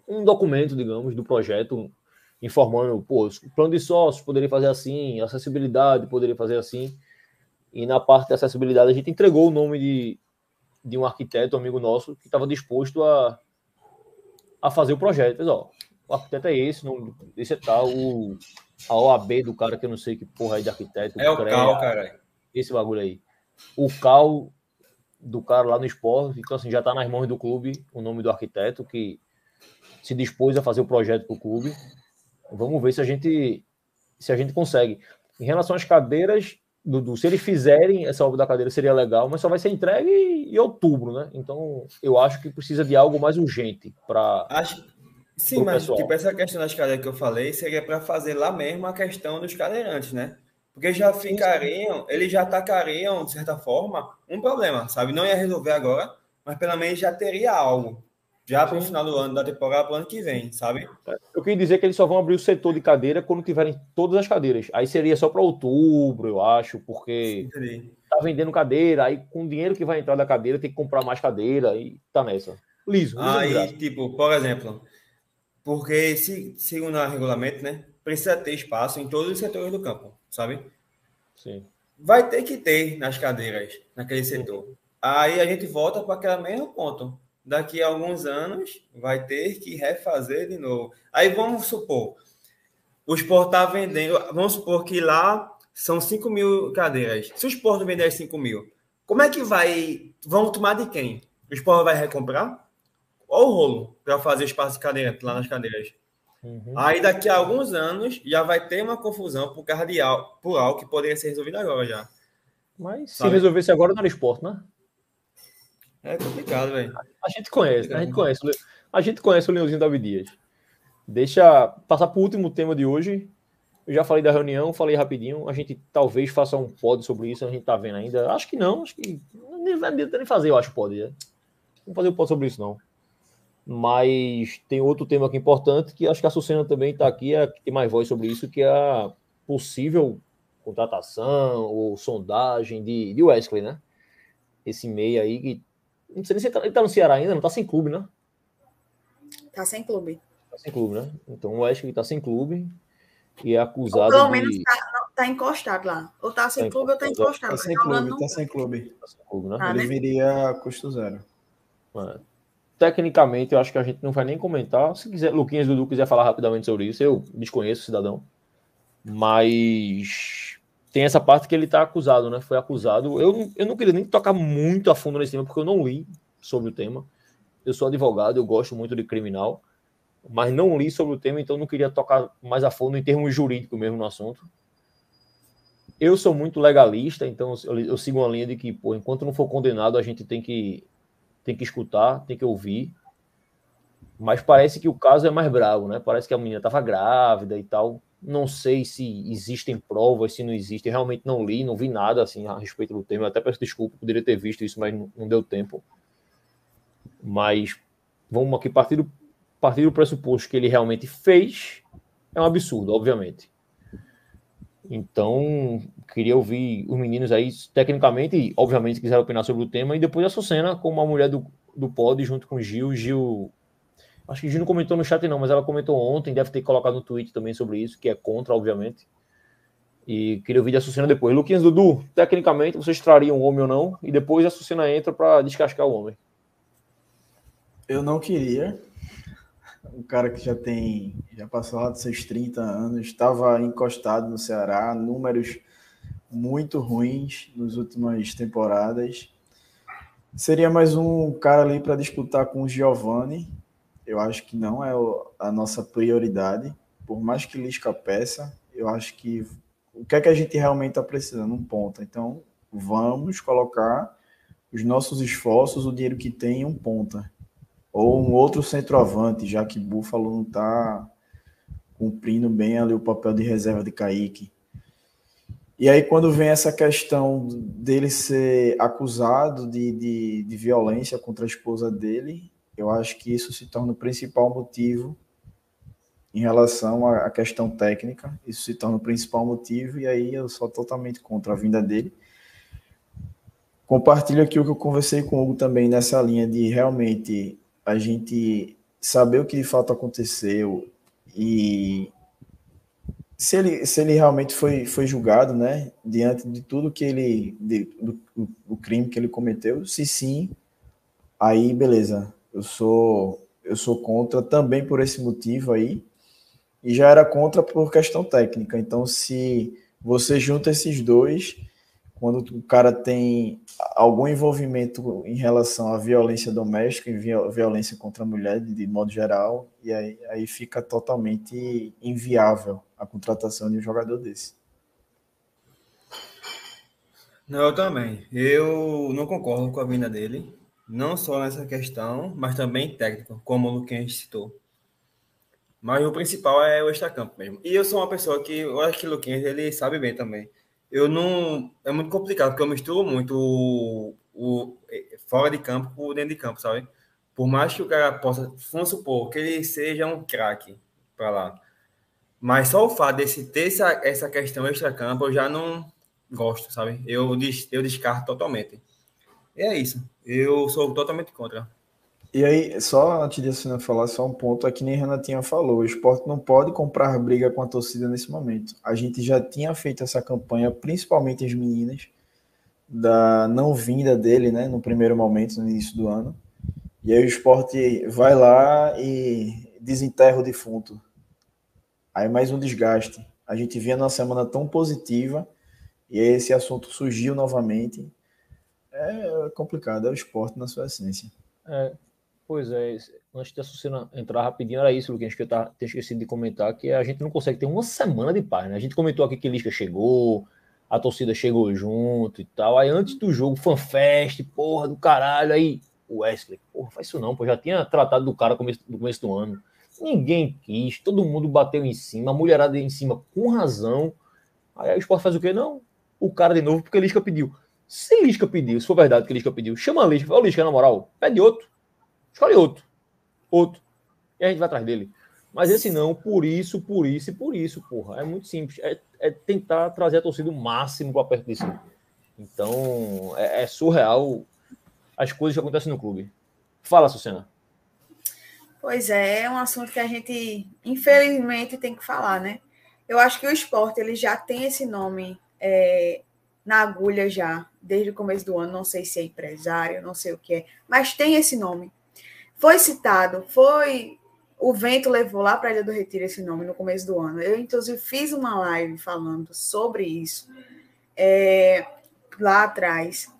um documento, digamos, do projeto, informando, pô, o plano de sócios poderia fazer assim, acessibilidade poderia fazer assim. E na parte de acessibilidade, a gente entregou o nome de, de um arquiteto, amigo nosso, que estava disposto a, a fazer o projeto. Mas, ó, o arquiteto é esse, não, esse é tal, o, a OAB do cara que eu não sei que porra aí de arquiteto. É o CAL, cara. Esse bagulho aí o cal do cara lá no esporte, então assim, já está nas mãos do clube o nome do arquiteto que se dispôs a fazer o projeto para o clube. Vamos ver se a gente se a gente consegue. Em relação às cadeiras, Dudu, se eles fizerem essa obra da cadeira seria legal, mas só vai ser entregue em outubro, né? Então eu acho que precisa de algo mais urgente para. Acho... Sim, mas tipo, essa questão das cadeiras que eu falei seria para fazer lá mesmo a questão dos cadeirantes, né? Porque já ficariam, eles já atacariam, de certa forma, um problema, sabe? Não ia resolver agora, mas pelo menos já teria algo. Já para o final do ano, da temporada, para o ano que vem, sabe? Eu queria dizer que eles só vão abrir o setor de cadeira quando tiverem todas as cadeiras. Aí seria só para outubro, eu acho, porque Sim. tá vendendo cadeira, aí com o dinheiro que vai entrar da cadeira tem que comprar mais cadeira e tá nessa. Liso. Aí, tipo, por exemplo, porque se, segundo o regulamento, né, precisa ter espaço em todos os setores do campo sabe? Sim. Vai ter que ter nas cadeiras, naquele setor. Aí a gente volta para aquele mesmo ponto. Daqui a alguns anos vai ter que refazer de novo. Aí vamos supor, o Sport está vendendo, vamos supor que lá são 5 mil cadeiras. Se o Sport vender 5 mil, como é que vai? Vão tomar de quem? O Sport vai recomprar? Ou o rolo para fazer espaço de cadeira lá nas cadeiras? Uhum. Aí daqui a alguns anos já vai ter uma confusão por causa de algo, por algo que poderia ser resolvido agora já. Mas Sabe? se resolvesse agora não era esporte, né? É complicado, velho. A gente conhece, é a gente conhece. A gente conhece o Leãozinho Davi Dias. Deixa passar para o último tema de hoje. Eu já falei da reunião, falei rapidinho. A gente talvez faça um pod sobre isso, a gente tá vendo ainda. Acho que não, acho que nem vai nem fazer, eu acho, pod. Né? Vamos fazer um pod sobre isso, não. Mas tem outro tema aqui importante que acho que a Sucena também está aqui, é, que tem mais voz sobre isso, que é a possível contratação ou sondagem de, de Wesley, né? Esse meio aí que. Não sei nem se ele está tá no Ceará ainda, não está sem clube, né? Tá sem clube. Tá sem clube, né? Então o Wesley está sem clube e é acusado. Ou pelo menos de... tá, tá encostado lá. Ou tá sem tá clube ou tá encostado. Tá sem clube, tá sem clube. Tá sem clube, né? Ah, Ele né? viria custo zero. É. Tecnicamente, eu acho que a gente não vai nem comentar. Se quiser, Luquinhas Dudu quiser falar rapidamente sobre isso, eu desconheço o cidadão. Mas tem essa parte que ele tá acusado, né? Foi acusado. Eu, eu não queria nem tocar muito a fundo nesse tema, porque eu não li sobre o tema. Eu sou advogado, eu gosto muito de criminal, mas não li sobre o tema, então não queria tocar mais a fundo em termos jurídicos mesmo no assunto. Eu sou muito legalista, então eu, eu sigo uma linha de que, pô, enquanto não for condenado, a gente tem que tem que escutar, tem que ouvir. Mas parece que o caso é mais bravo, né? Parece que a menina estava grávida e tal. Não sei se existem provas, se não existem. Realmente não li, não vi nada assim a respeito do tema. Até peço desculpa, poderia ter visto isso, mas não deu tempo. Mas vamos aqui partir do, partir do pressuposto que ele realmente fez. É um absurdo, obviamente. Então, queria ouvir os meninos aí, tecnicamente, obviamente, quiseram opinar sobre o tema, e depois a Sucena, como uma mulher do, do pod, junto com o Gil. Gil. Acho que Gil não comentou no chat, não, mas ela comentou ontem, deve ter colocado no tweet também sobre isso, que é contra, obviamente. E queria ouvir a Sucena depois. Luquinhas Dudu, tecnicamente, vocês trariam o homem ou não, e depois a Sucena entra para descascar o homem. Eu não queria, um cara que já tem, já passou lá dos seus 30 anos, estava encostado no Ceará, números muito ruins nas últimas temporadas. Seria mais um cara ali para disputar com o Giovani. Eu acho que não é a nossa prioridade. Por mais que Lisca peça, eu acho que o que é que a gente realmente está precisando? Um ponta. Então, vamos colocar os nossos esforços, o dinheiro que tem em um ponta ou um outro centroavante, já que Buffalo não está cumprindo bem ali o papel de reserva de Kaique. E aí, quando vem essa questão dele ser acusado de, de, de, violência contra a esposa dele, eu acho que isso se torna o principal motivo em relação à questão técnica. Isso se torna o principal motivo, e aí eu sou totalmente contra a vinda dele. Compartilho aqui o que eu conversei com o Hugo também nessa linha de realmente a gente saber o que de fato aconteceu e se ele, se ele realmente foi, foi julgado, né, diante de tudo que ele, de, do, o crime que ele cometeu, se sim, aí beleza, eu sou, eu sou contra também por esse motivo aí, e já era contra por questão técnica, então se você junta esses dois, quando o cara tem algum envolvimento em relação à violência doméstica e violência contra a mulher, de, modo geral, e aí, aí fica totalmente inviável a contratação de um jogador desse. Não, eu também. Eu não concordo com a vinda dele, não só nessa questão, mas também técnica, como o Luquinhas citou. Mas o principal é o extracampo mesmo. E eu sou uma pessoa que, eu acho que o Luquinhas, ele sabe bem também eu não. É muito complicado, porque eu misturo muito o, o fora de campo com dentro de campo, sabe? Por mais que o cara possa, vamos supor, que ele seja um craque para lá. Mas só o fato desse ter essa, essa questão extra-campo, eu já não gosto, sabe? Eu, eu descarto totalmente. E é isso. Eu sou totalmente contra. E aí, só antes de você falar, só um ponto, é que nem Renatinha falou, o esporte não pode comprar briga com a torcida nesse momento. A gente já tinha feito essa campanha, principalmente as meninas, da não vinda dele, né, no primeiro momento, no início do ano. E aí o esporte vai lá e desenterra o defunto. Aí mais um desgaste. A gente vinha numa semana tão positiva e esse assunto surgiu novamente. É complicado, é o esporte na sua essência. É, Pois é, antes de Açucena entrar rapidinho, era isso, Luquinhas, que eu tava, tinha esquecido de comentar, que a gente não consegue ter uma semana de paz, né? A gente comentou aqui que Lisca chegou, a torcida chegou junto e tal. Aí antes do jogo, fanfest, porra do caralho, aí o Wesley, porra, faz isso não, pô, já tinha tratado do cara no começo, no começo do ano. Ninguém quis, todo mundo bateu em cima, a mulherada em cima com razão. Aí o esporte faz o quê? Não, o cara de novo, porque Lisca pediu. Se Lisca pediu, se for verdade que Lisca pediu, chama a Lisca, fala, Lisca, na moral, pede outro Escolhe outro. Outro. E a gente vai atrás dele. Mas esse não, por isso, por isso e por isso, porra. É muito simples. É, é tentar trazer a torcida o máximo para perto disso. Então, é, é, surreal as coisas que acontecem no clube. Fala, Sucena. Pois é, é um assunto que a gente, infelizmente, tem que falar, né? Eu acho que o esporte ele já tem esse nome é, na agulha já, desde o começo do ano. Não sei se é empresário, não sei o que é, mas tem esse nome. Foi citado, foi. O vento levou lá para a Ilha do Retiro esse nome no começo do ano. Eu, inclusive, fiz uma live falando sobre isso é, lá atrás.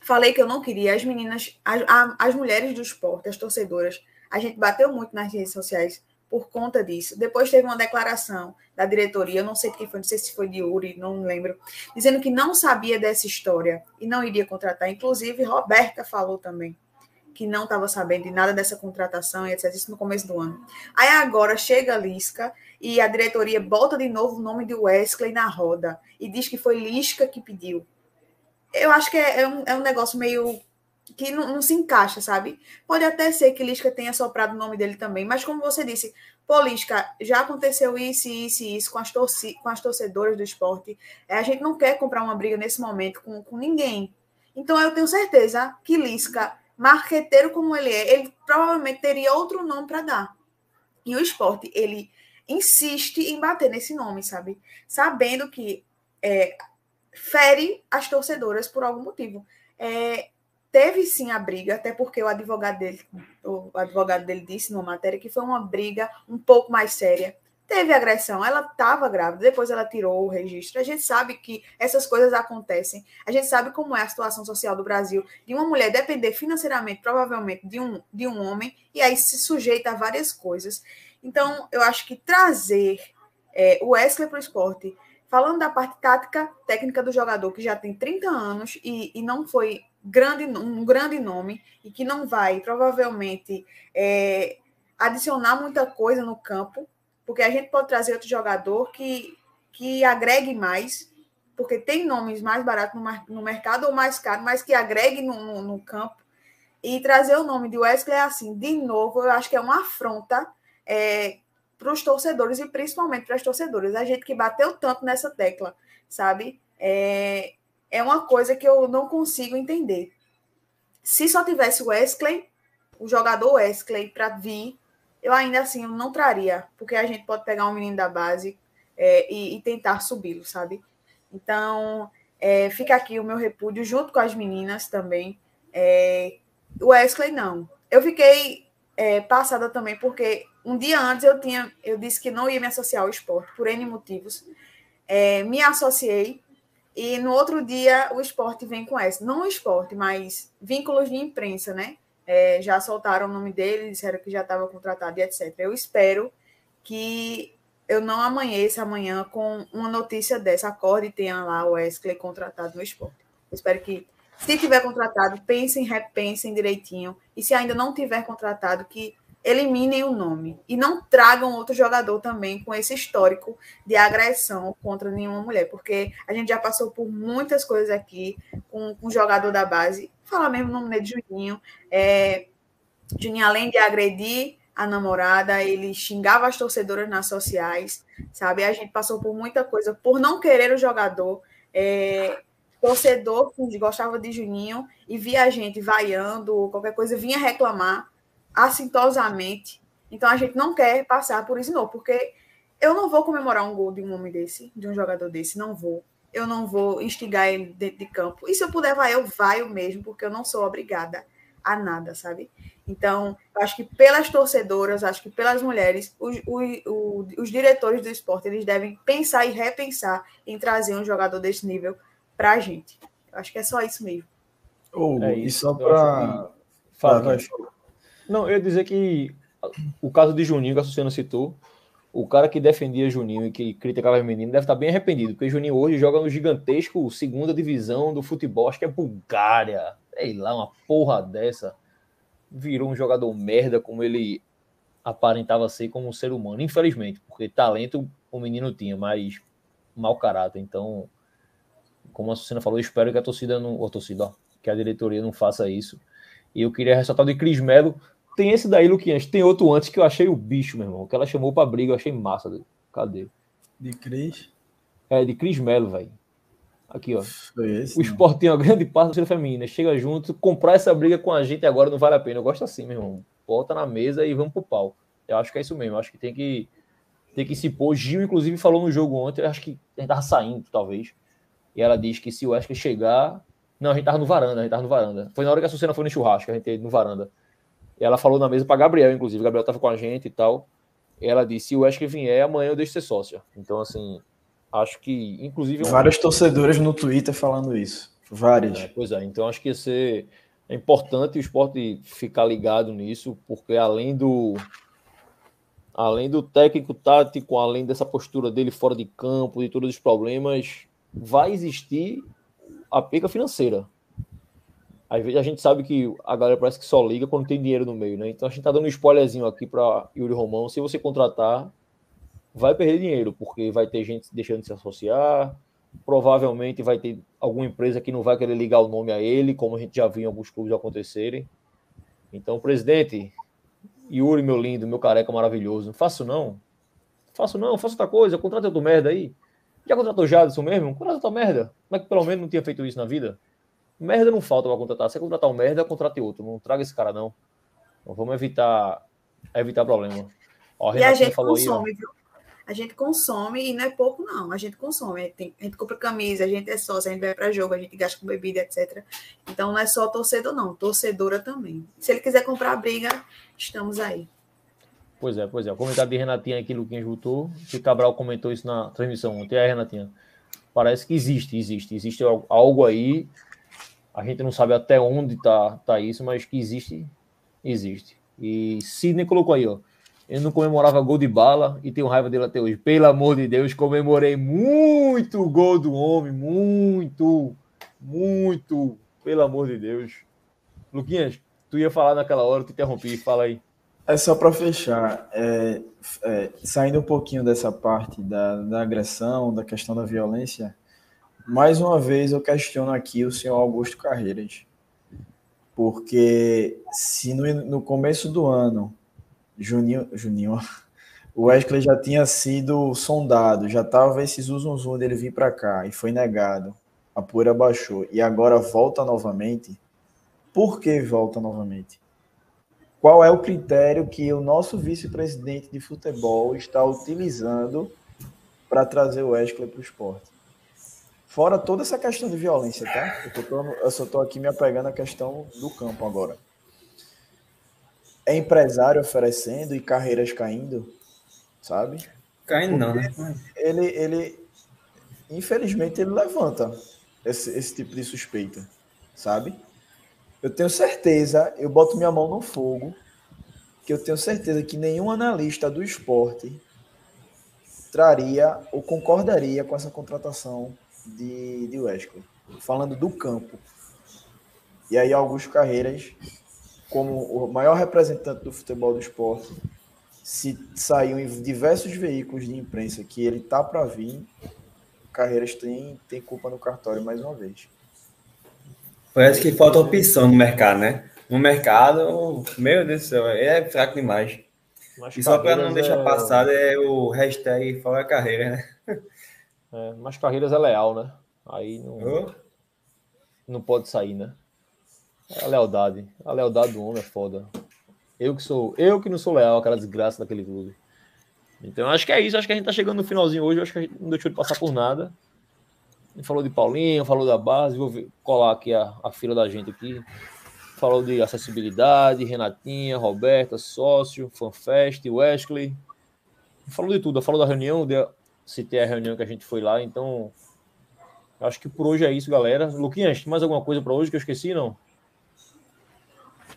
Falei que eu não queria as meninas, as, as mulheres do esporte, as torcedoras. A gente bateu muito nas redes sociais por conta disso. Depois teve uma declaração da diretoria, não sei quem foi, não sei se foi de Uri, não lembro, dizendo que não sabia dessa história e não iria contratar. Inclusive, Roberta falou também que não estava sabendo de nada dessa contratação e etc. Isso no começo do ano. Aí agora chega a Lisca e a diretoria bota de novo o nome de Wesley na roda e diz que foi Lisca que pediu. Eu acho que é, é um, é um negócio meio que não, não, se encaixa, sabe? Pode até ser que Lisca tenha soprado o nome dele também, mas como você disse, pô, Lisca, já aconteceu isso, isso e isso com as, torci com as torcedoras do esporte. É, a gente não quer comprar uma briga nesse momento com, com ninguém. Então eu tenho certeza que Lisca, marqueteiro como ele é, ele provavelmente teria outro nome para dar. E o esporte, ele insiste em bater nesse nome, sabe? Sabendo que é, fere as torcedoras por algum motivo. É, teve sim a briga, até porque o advogado dele, o advogado dele disse numa matéria que foi uma briga um pouco mais séria. Teve agressão, ela estava grávida, depois ela tirou o registro. A gente sabe que essas coisas acontecem. A gente sabe como é a situação social do Brasil, de uma mulher depender financeiramente, provavelmente, de um, de um homem, e aí se sujeita a várias coisas. Então, eu acho que trazer é, o Wesley para o esporte falando da parte tática, técnica do jogador, que já tem 30 anos e, e não foi grande, um grande nome, e que não vai, provavelmente, é, adicionar muita coisa no campo, porque a gente pode trazer outro jogador que, que agregue mais, porque tem nomes mais baratos no, no mercado ou mais caros, mas que agregue no, no, no campo. E trazer o nome de Wesley, assim, de novo, eu acho que é uma afronta é, para os torcedores e principalmente para as torcedoras. A gente que bateu tanto nessa tecla, sabe? É, é uma coisa que eu não consigo entender. Se só tivesse o Wesley, o jogador Wesley, para vir, eu ainda assim não traria, porque a gente pode pegar um menino da base é, e, e, tentar subi-lo, sabe? Então, é, fica aqui o meu repúdio junto com as meninas também. É, o Wesley, não. Eu fiquei é, passada também, porque um dia antes eu tinha, eu disse que não ia me associar ao esporte, por N motivos. É, me associei e no outro dia o esporte vem com essa. Não o esporte, mas vínculos de imprensa, né? É, já soltaram o nome dele, disseram que já estava contratado e etc. Eu espero que eu não amanheça amanhã com uma notícia dessa. Acorde e tenha lá o Wesley contratado no esporte. Eu espero que, se tiver contratado, pensem, repensem direitinho. E se ainda não tiver contratado, que eliminem o nome e não tragam outro jogador também com esse histórico de agressão contra nenhuma mulher, porque a gente já passou por muitas coisas aqui com, o jogador da base. Falar mesmo o nome de Juninho. É, Juninho, além de agredir a namorada, ele xingava as torcedoras nas sociais, sabe? A gente passou por muita coisa por não querer o jogador. É, torcedor que gostava de Juninho e via a gente vaiando, qualquer coisa, vinha reclamar assintosamente. Então a gente não quer passar por isso, não, porque eu não vou comemorar um gol de um homem desse, de um jogador desse, não vou. Eu não vou instigar ele dentro de campo. E se eu puder vai, eu vai mesmo, porque eu não sou obrigada a nada, sabe? Então, acho que pelas torcedoras, acho que pelas mulheres, os, os, os diretores do esporte, eles devem pensar e repensar em trazer um jogador desse nível para a gente. Eu acho que é só isso mesmo. Oh, é isso, e só para... Fala, não, eu ia dizer que o caso de Juninho, que a Suciana citou, o cara que defendia Juninho e que criticava o menino deve estar bem arrependido, porque Juninho hoje joga no gigantesco segunda divisão do futebol, acho que é Bulgária, sei lá, uma porra dessa. Virou um jogador merda como ele aparentava ser como um ser humano, infelizmente, porque talento o menino tinha, mas mau caráter. Então, como a Suciana falou, espero que a torcida não, a torcida, ó, que a diretoria não faça isso. E eu queria ressaltar o de Cris Melo, tem esse daí, Luquinhas. Tem outro antes que eu achei o bicho, meu irmão. Que ela chamou pra briga, eu achei massa. Cadê? De Cris? É, de Cris Melo, velho. Aqui, ó. Esse, o esporte tem uma grande parte da feminina. Chega junto, comprar essa briga com a gente agora não vale a pena. Eu gosto assim, meu irmão. Bota na mesa e vamos pro pau. Eu acho que é isso mesmo. Eu acho que tem que ter que se pôr. Gil, inclusive, falou no jogo ontem, acho que a gente tava saindo, talvez. E ela diz que se o Wesley chegar. Não, a gente tava no varanda, a gente tava no varanda. Foi na hora que a Sucena foi no churrasco, a gente no varanda. Ela falou na mesa para Gabriel, inclusive. Gabriel tava com a gente e tal. Ela disse: se o Wesley vier, amanhã eu deixo ser sócia. Então, assim, acho que, inclusive. Várias torcedoras no Twitter falando isso. Várias. É, pois é, então acho que ia ser. É importante o esporte ficar ligado nisso, porque além do além do técnico tático, além dessa postura dele fora de campo, de todos os problemas, vai existir a perca financeira. A gente sabe que a galera parece que só liga quando tem dinheiro no meio, né? Então a gente tá dando um spoilerzinho aqui para Yuri Romão. Se você contratar, vai perder dinheiro, porque vai ter gente deixando de se associar, provavelmente vai ter alguma empresa que não vai querer ligar o nome a ele, como a gente já viu em alguns clubes acontecerem. Então, presidente, Yuri, meu lindo, meu careca maravilhoso, não faço não. Faço não, faço outra coisa, contrata outro merda aí. Já contratou Jadson mesmo? Contrata outra merda. Como é que pelo menos não tinha feito isso na vida? Merda não falta para contratar. Se contratar um merda, contrate outro. Não traga esse cara, não. Então, vamos evitar, evitar problema. Ó, e a gente consome, aí, viu? A gente consome e não é pouco, não. A gente consome. A gente, tem, a gente compra camisa, a gente é sócio, a gente vai para jogo, a gente gasta com bebida, etc. Então não é só torcedor, não. Torcedora também. Se ele quiser comprar a briga, estamos aí. Pois é, pois é. O comentário de Renatinha aqui, Luquinhas botou, que Cabral comentou isso na transmissão ontem. Aí, Renatinha, parece que existe, existe. Existe algo aí. A gente não sabe até onde tá, tá isso, mas que existe, existe. E Sidney colocou aí, ó. Ele não comemorava gol de bala e tenho raiva dele até hoje. Pelo amor de Deus, comemorei muito gol do homem, muito, muito. Pelo amor de Deus. Luquinhas, tu ia falar naquela hora, eu te interrompi, fala aí. É só para fechar, é, é, saindo um pouquinho dessa parte da, da agressão, da questão da violência, mais uma vez eu questiono aqui o senhor Augusto Carreiras. Porque se no, no começo do ano, Juninho, Juninho, o Wesley já tinha sido sondado, já estava esse zum dele vir para cá e foi negado, a poeira baixou e agora volta novamente. Por que volta novamente? qual é o critério que o nosso vice-presidente de futebol está utilizando para trazer o Wesley para o esporte. Fora toda essa questão de violência, tá? Eu, tô, eu só estou aqui me apegando à questão do campo agora. É empresário oferecendo e carreiras caindo, sabe? Caindo não, né? Ele, ele, infelizmente, ele levanta esse, esse tipo de suspeita, sabe? Eu tenho certeza, eu boto minha mão no fogo, que eu tenho certeza que nenhum analista do esporte traria ou concordaria com essa contratação de, de Wesley. Falando do campo. E aí, Augusto Carreiras, como o maior representante do futebol do esporte, se saiu em diversos veículos de imprensa que ele tá para vir, Carreiras tem, tem culpa no cartório mais uma vez. Parece que falta opção no mercado, né? No mercado, meu Deus do céu, é fraco demais. Mas e só para não deixar é... passar é o hashtag fora carreira, né? É, mas carreiras é leal, né? Aí não, oh. não pode sair, né? É a lealdade. A lealdade do homem é foda. Eu que sou, eu que não sou leal àquela desgraça daquele clube. Então acho que é isso. Acho que a gente tá chegando no finalzinho hoje. Acho que a gente não deixou de passar por nada falou de Paulinho, falou da base, vou ver, colar aqui a, a fila da gente aqui. Falou de acessibilidade, Renatinha, Roberta, sócio, FanFest, Wesley. Falou de tudo, falou da reunião, de, citei a reunião que a gente foi lá, então acho que por hoje é isso, galera. Luquinhas, mais alguma coisa para hoje que eu esqueci, não?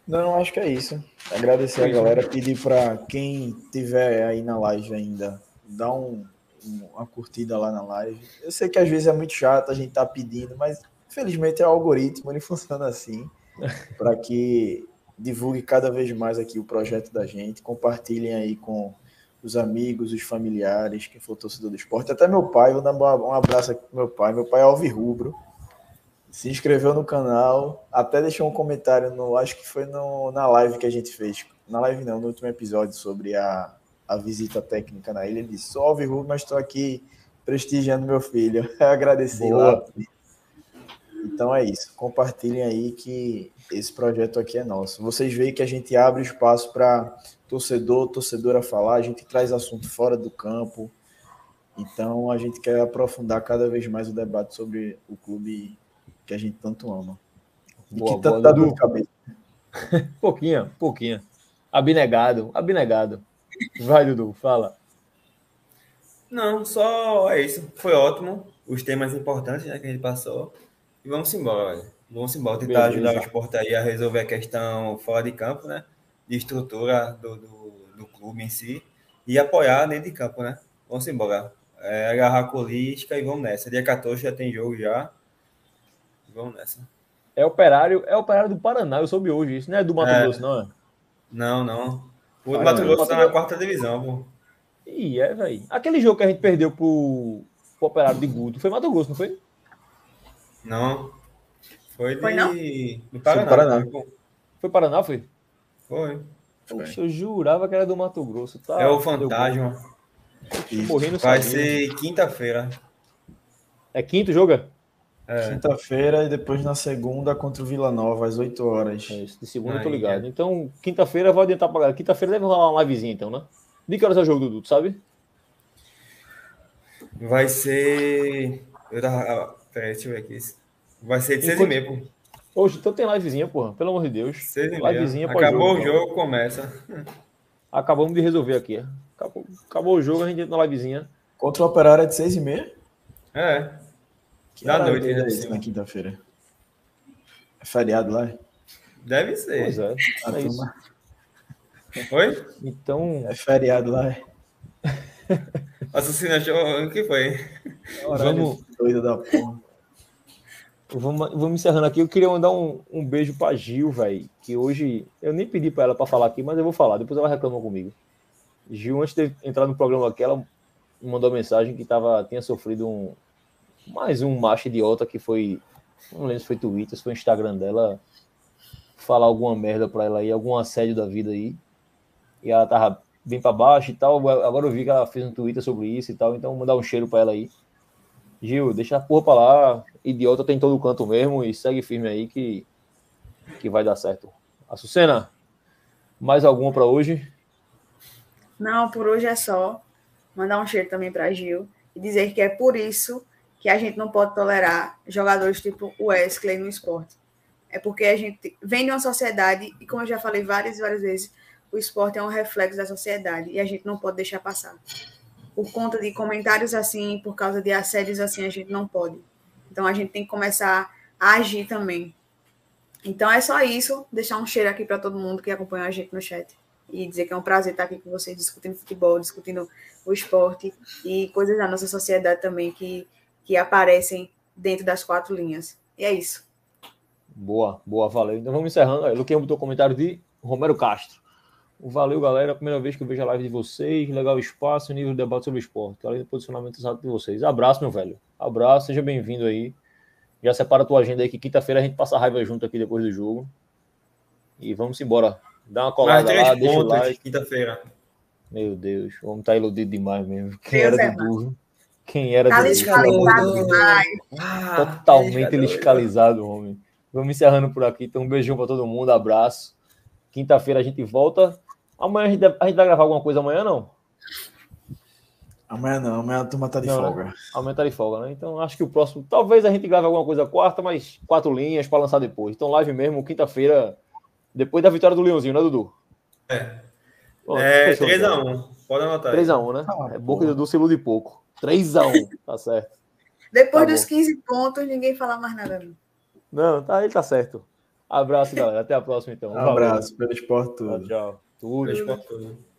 Não, acho que é isso. Agradecer é isso, a galera, né? pedir para quem tiver aí na live ainda, dar um uma curtida lá na live. Eu sei que às vezes é muito chato a gente tá pedindo, mas felizmente é o algoritmo, ele funciona assim, para que divulgue cada vez mais aqui o projeto da gente, compartilhem aí com os amigos, os familiares, quem for torcedor do esporte, até meu pai, vou dar um abraço aqui pro meu pai, meu pai é Alvirrubro, se inscreveu no canal, até deixou um comentário no, acho que foi no, na live que a gente fez, na live não, no último episódio sobre a a visita técnica na ilha. Ele disse: sou Alvirrubro, mas estou aqui prestigiando meu filho. Agradecer Boa. lá. Então é isso. Compartilhem aí que esse projeto aqui é nosso. Vocês veem que a gente abre espaço para torcedor, torcedora falar, a gente traz assunto fora do campo. Então a gente quer aprofundar cada vez mais o debate sobre o clube que a gente tanto ama. E Boa, que tanto boa, dá dor de cabeça. Pouquinha, pouquinha. Abnegado, abnegado. Vai, Dudu, fala. Não, só é isso. Foi ótimo. Os temas importantes né, que a gente passou. E vamos embora, velho. Vamos embora tentar Beleza. ajudar o esporte aí a resolver a questão fora de campo, né? De estrutura do, do, do clube em si. E apoiar dentro de campo, né? Vamos embora. É, agarrar com isca e vamos nessa. Dia 14 já tem jogo já. Vamos nessa. É operário, é operário do Paraná, eu soube hoje. Isso não é do Mato É. Grosso, não é? Não, não. O Vai, Mato vai. Grosso tá na quarta divisão, pô. Ih, é, velho. Aquele jogo que a gente perdeu pro, pro operário de Guto foi Mato Grosso, não foi? Não. Foi de. Foi não? Do Paraná. Paraná. pô. Foi Paraná, foi? Foi. Poxa, eu jurava que era do Mato Grosso. Tá, é o fantasma. no Vai sabia. ser quinta-feira. É quinto jogo? é? É. Quinta-feira e depois na segunda contra o Vila Nova, às 8 horas. É isso, de segunda eu tô Aí, ligado. é. Então, quinta-feira vai adiantar pra galera. Quinta-feira deve rolar uma livezinha, então, né? De que horas é o jogo, Dudu, sabe? Vai ser. Eu tava. Peraí, deixa eu ver aqui. Vai ser de seis e Enquanto- meia, pô. Hoje, então tem livezinha, porra. Pelo amor de Deus. Seis e meia. Livezinha pós Acabou o então. jogo, começa. Acabamos de resolver aqui. é. Acabou, acabou o jogo, a gente entra na livezinha. Contra o Operário é de 6 e meia? É. Que Da noite, é por na quinta-feira? É feriado lá? Deve ser. Pois é. A É isso. Oi? Então, É feriado lá? É Assassino. O que foi? Vamos- doido da porra. Vamos, vamos encerrando aqui. Eu queria mandar um, um beijo pra Gil, velho. Que hoje eu nem pedi pra ela pra falar aqui, mas eu vou falar. Depois ela reclama comigo. Gil, antes de entrar no programa aqui, ela mandou mensagem que tava, tinha sofrido um mais um macho idiota que foi. Não lembro se foi Twitter, se foi Instagram dela. Falar alguma merda pra ela aí, algum assédio da vida aí. E ela tava bem pra baixo e tal. Agora eu vi que ela fez um Twitter sobre isso e tal. Então, mandar um cheiro pra ela aí. Gil, deixa a porra pra lá. Idiota tem em todo canto mesmo. E segue firme aí que, que vai dar certo. Açucena, mais alguma pra hoje? Não, por hoje é só. Mandar um cheiro também para Gil e dizer que é por isso que a gente não pode tolerar jogadores tipo o Wesley no esporte. É porque a gente vem de uma sociedade e, como eu já falei várias e várias vezes, o esporte é um reflexo da sociedade e a gente não pode deixar passar. Por conta de comentários assim, por causa de assédios assim, a gente não pode. Então a gente tem que começar a agir também. Então é só isso. Deixar um cheiro aqui para todo mundo que acompanha a gente no chat e dizer que é um prazer estar aqui com vocês discutindo futebol, discutindo o esporte e coisas da nossa sociedade também que, que aparecem dentro das quatro linhas. E é isso. Boa, boa, valeu. Então vamos encerrando. Luquinha botou comentário de Romero Castro. Valeu, galera. A primeira vez que eu vejo a live de vocês. Legal o espaço e nível de debate sobre esporte. Além do posicionamento exato de vocês. Abraço, meu velho. Abraço, seja bem-vindo aí. Já separa a tua agenda aí que quinta-feira a gente passa a raiva junto aqui depois do jogo. E vamos embora. Dá uma Mais colada três lá, deixa o like. quinta-feira. Meu Deus, o homem tá iludido demais mesmo. Quem Deus era é Dudu? Quem era Tá demais. Ah, Totalmente liscalizado, homem. Vamos encerrando por aqui. Então, um beijão pra todo mundo, abraço. Quinta-feira a gente volta. Amanhã a gente, deve- a gente vai gravar alguma coisa amanhã, não? Amanhã não, amanhã a turma tá de Não, né? folga. Amanhã tá de folga, né? Então acho que o próximo. Talvez a gente grave alguma coisa quarta, mas quatro linhas pra lançar depois. Então, live mesmo, quinta-feira, depois da vitória do Leãozinho, né, Dudu? É. Pronto, É fechou, 3x1. Pode anotar. aí. 3x1, né? Ah, é boca do Dudu se ilude pouco. 3x1, tá certo. Depois Tá dos bom. 15 pontos, ninguém fala mais nada. Não. Não, tá, ele tá certo. Abraço, galera. Até a próxima, então. Um abraço pelo esporte tudo. Tchau, tchau. Tudo. Todo.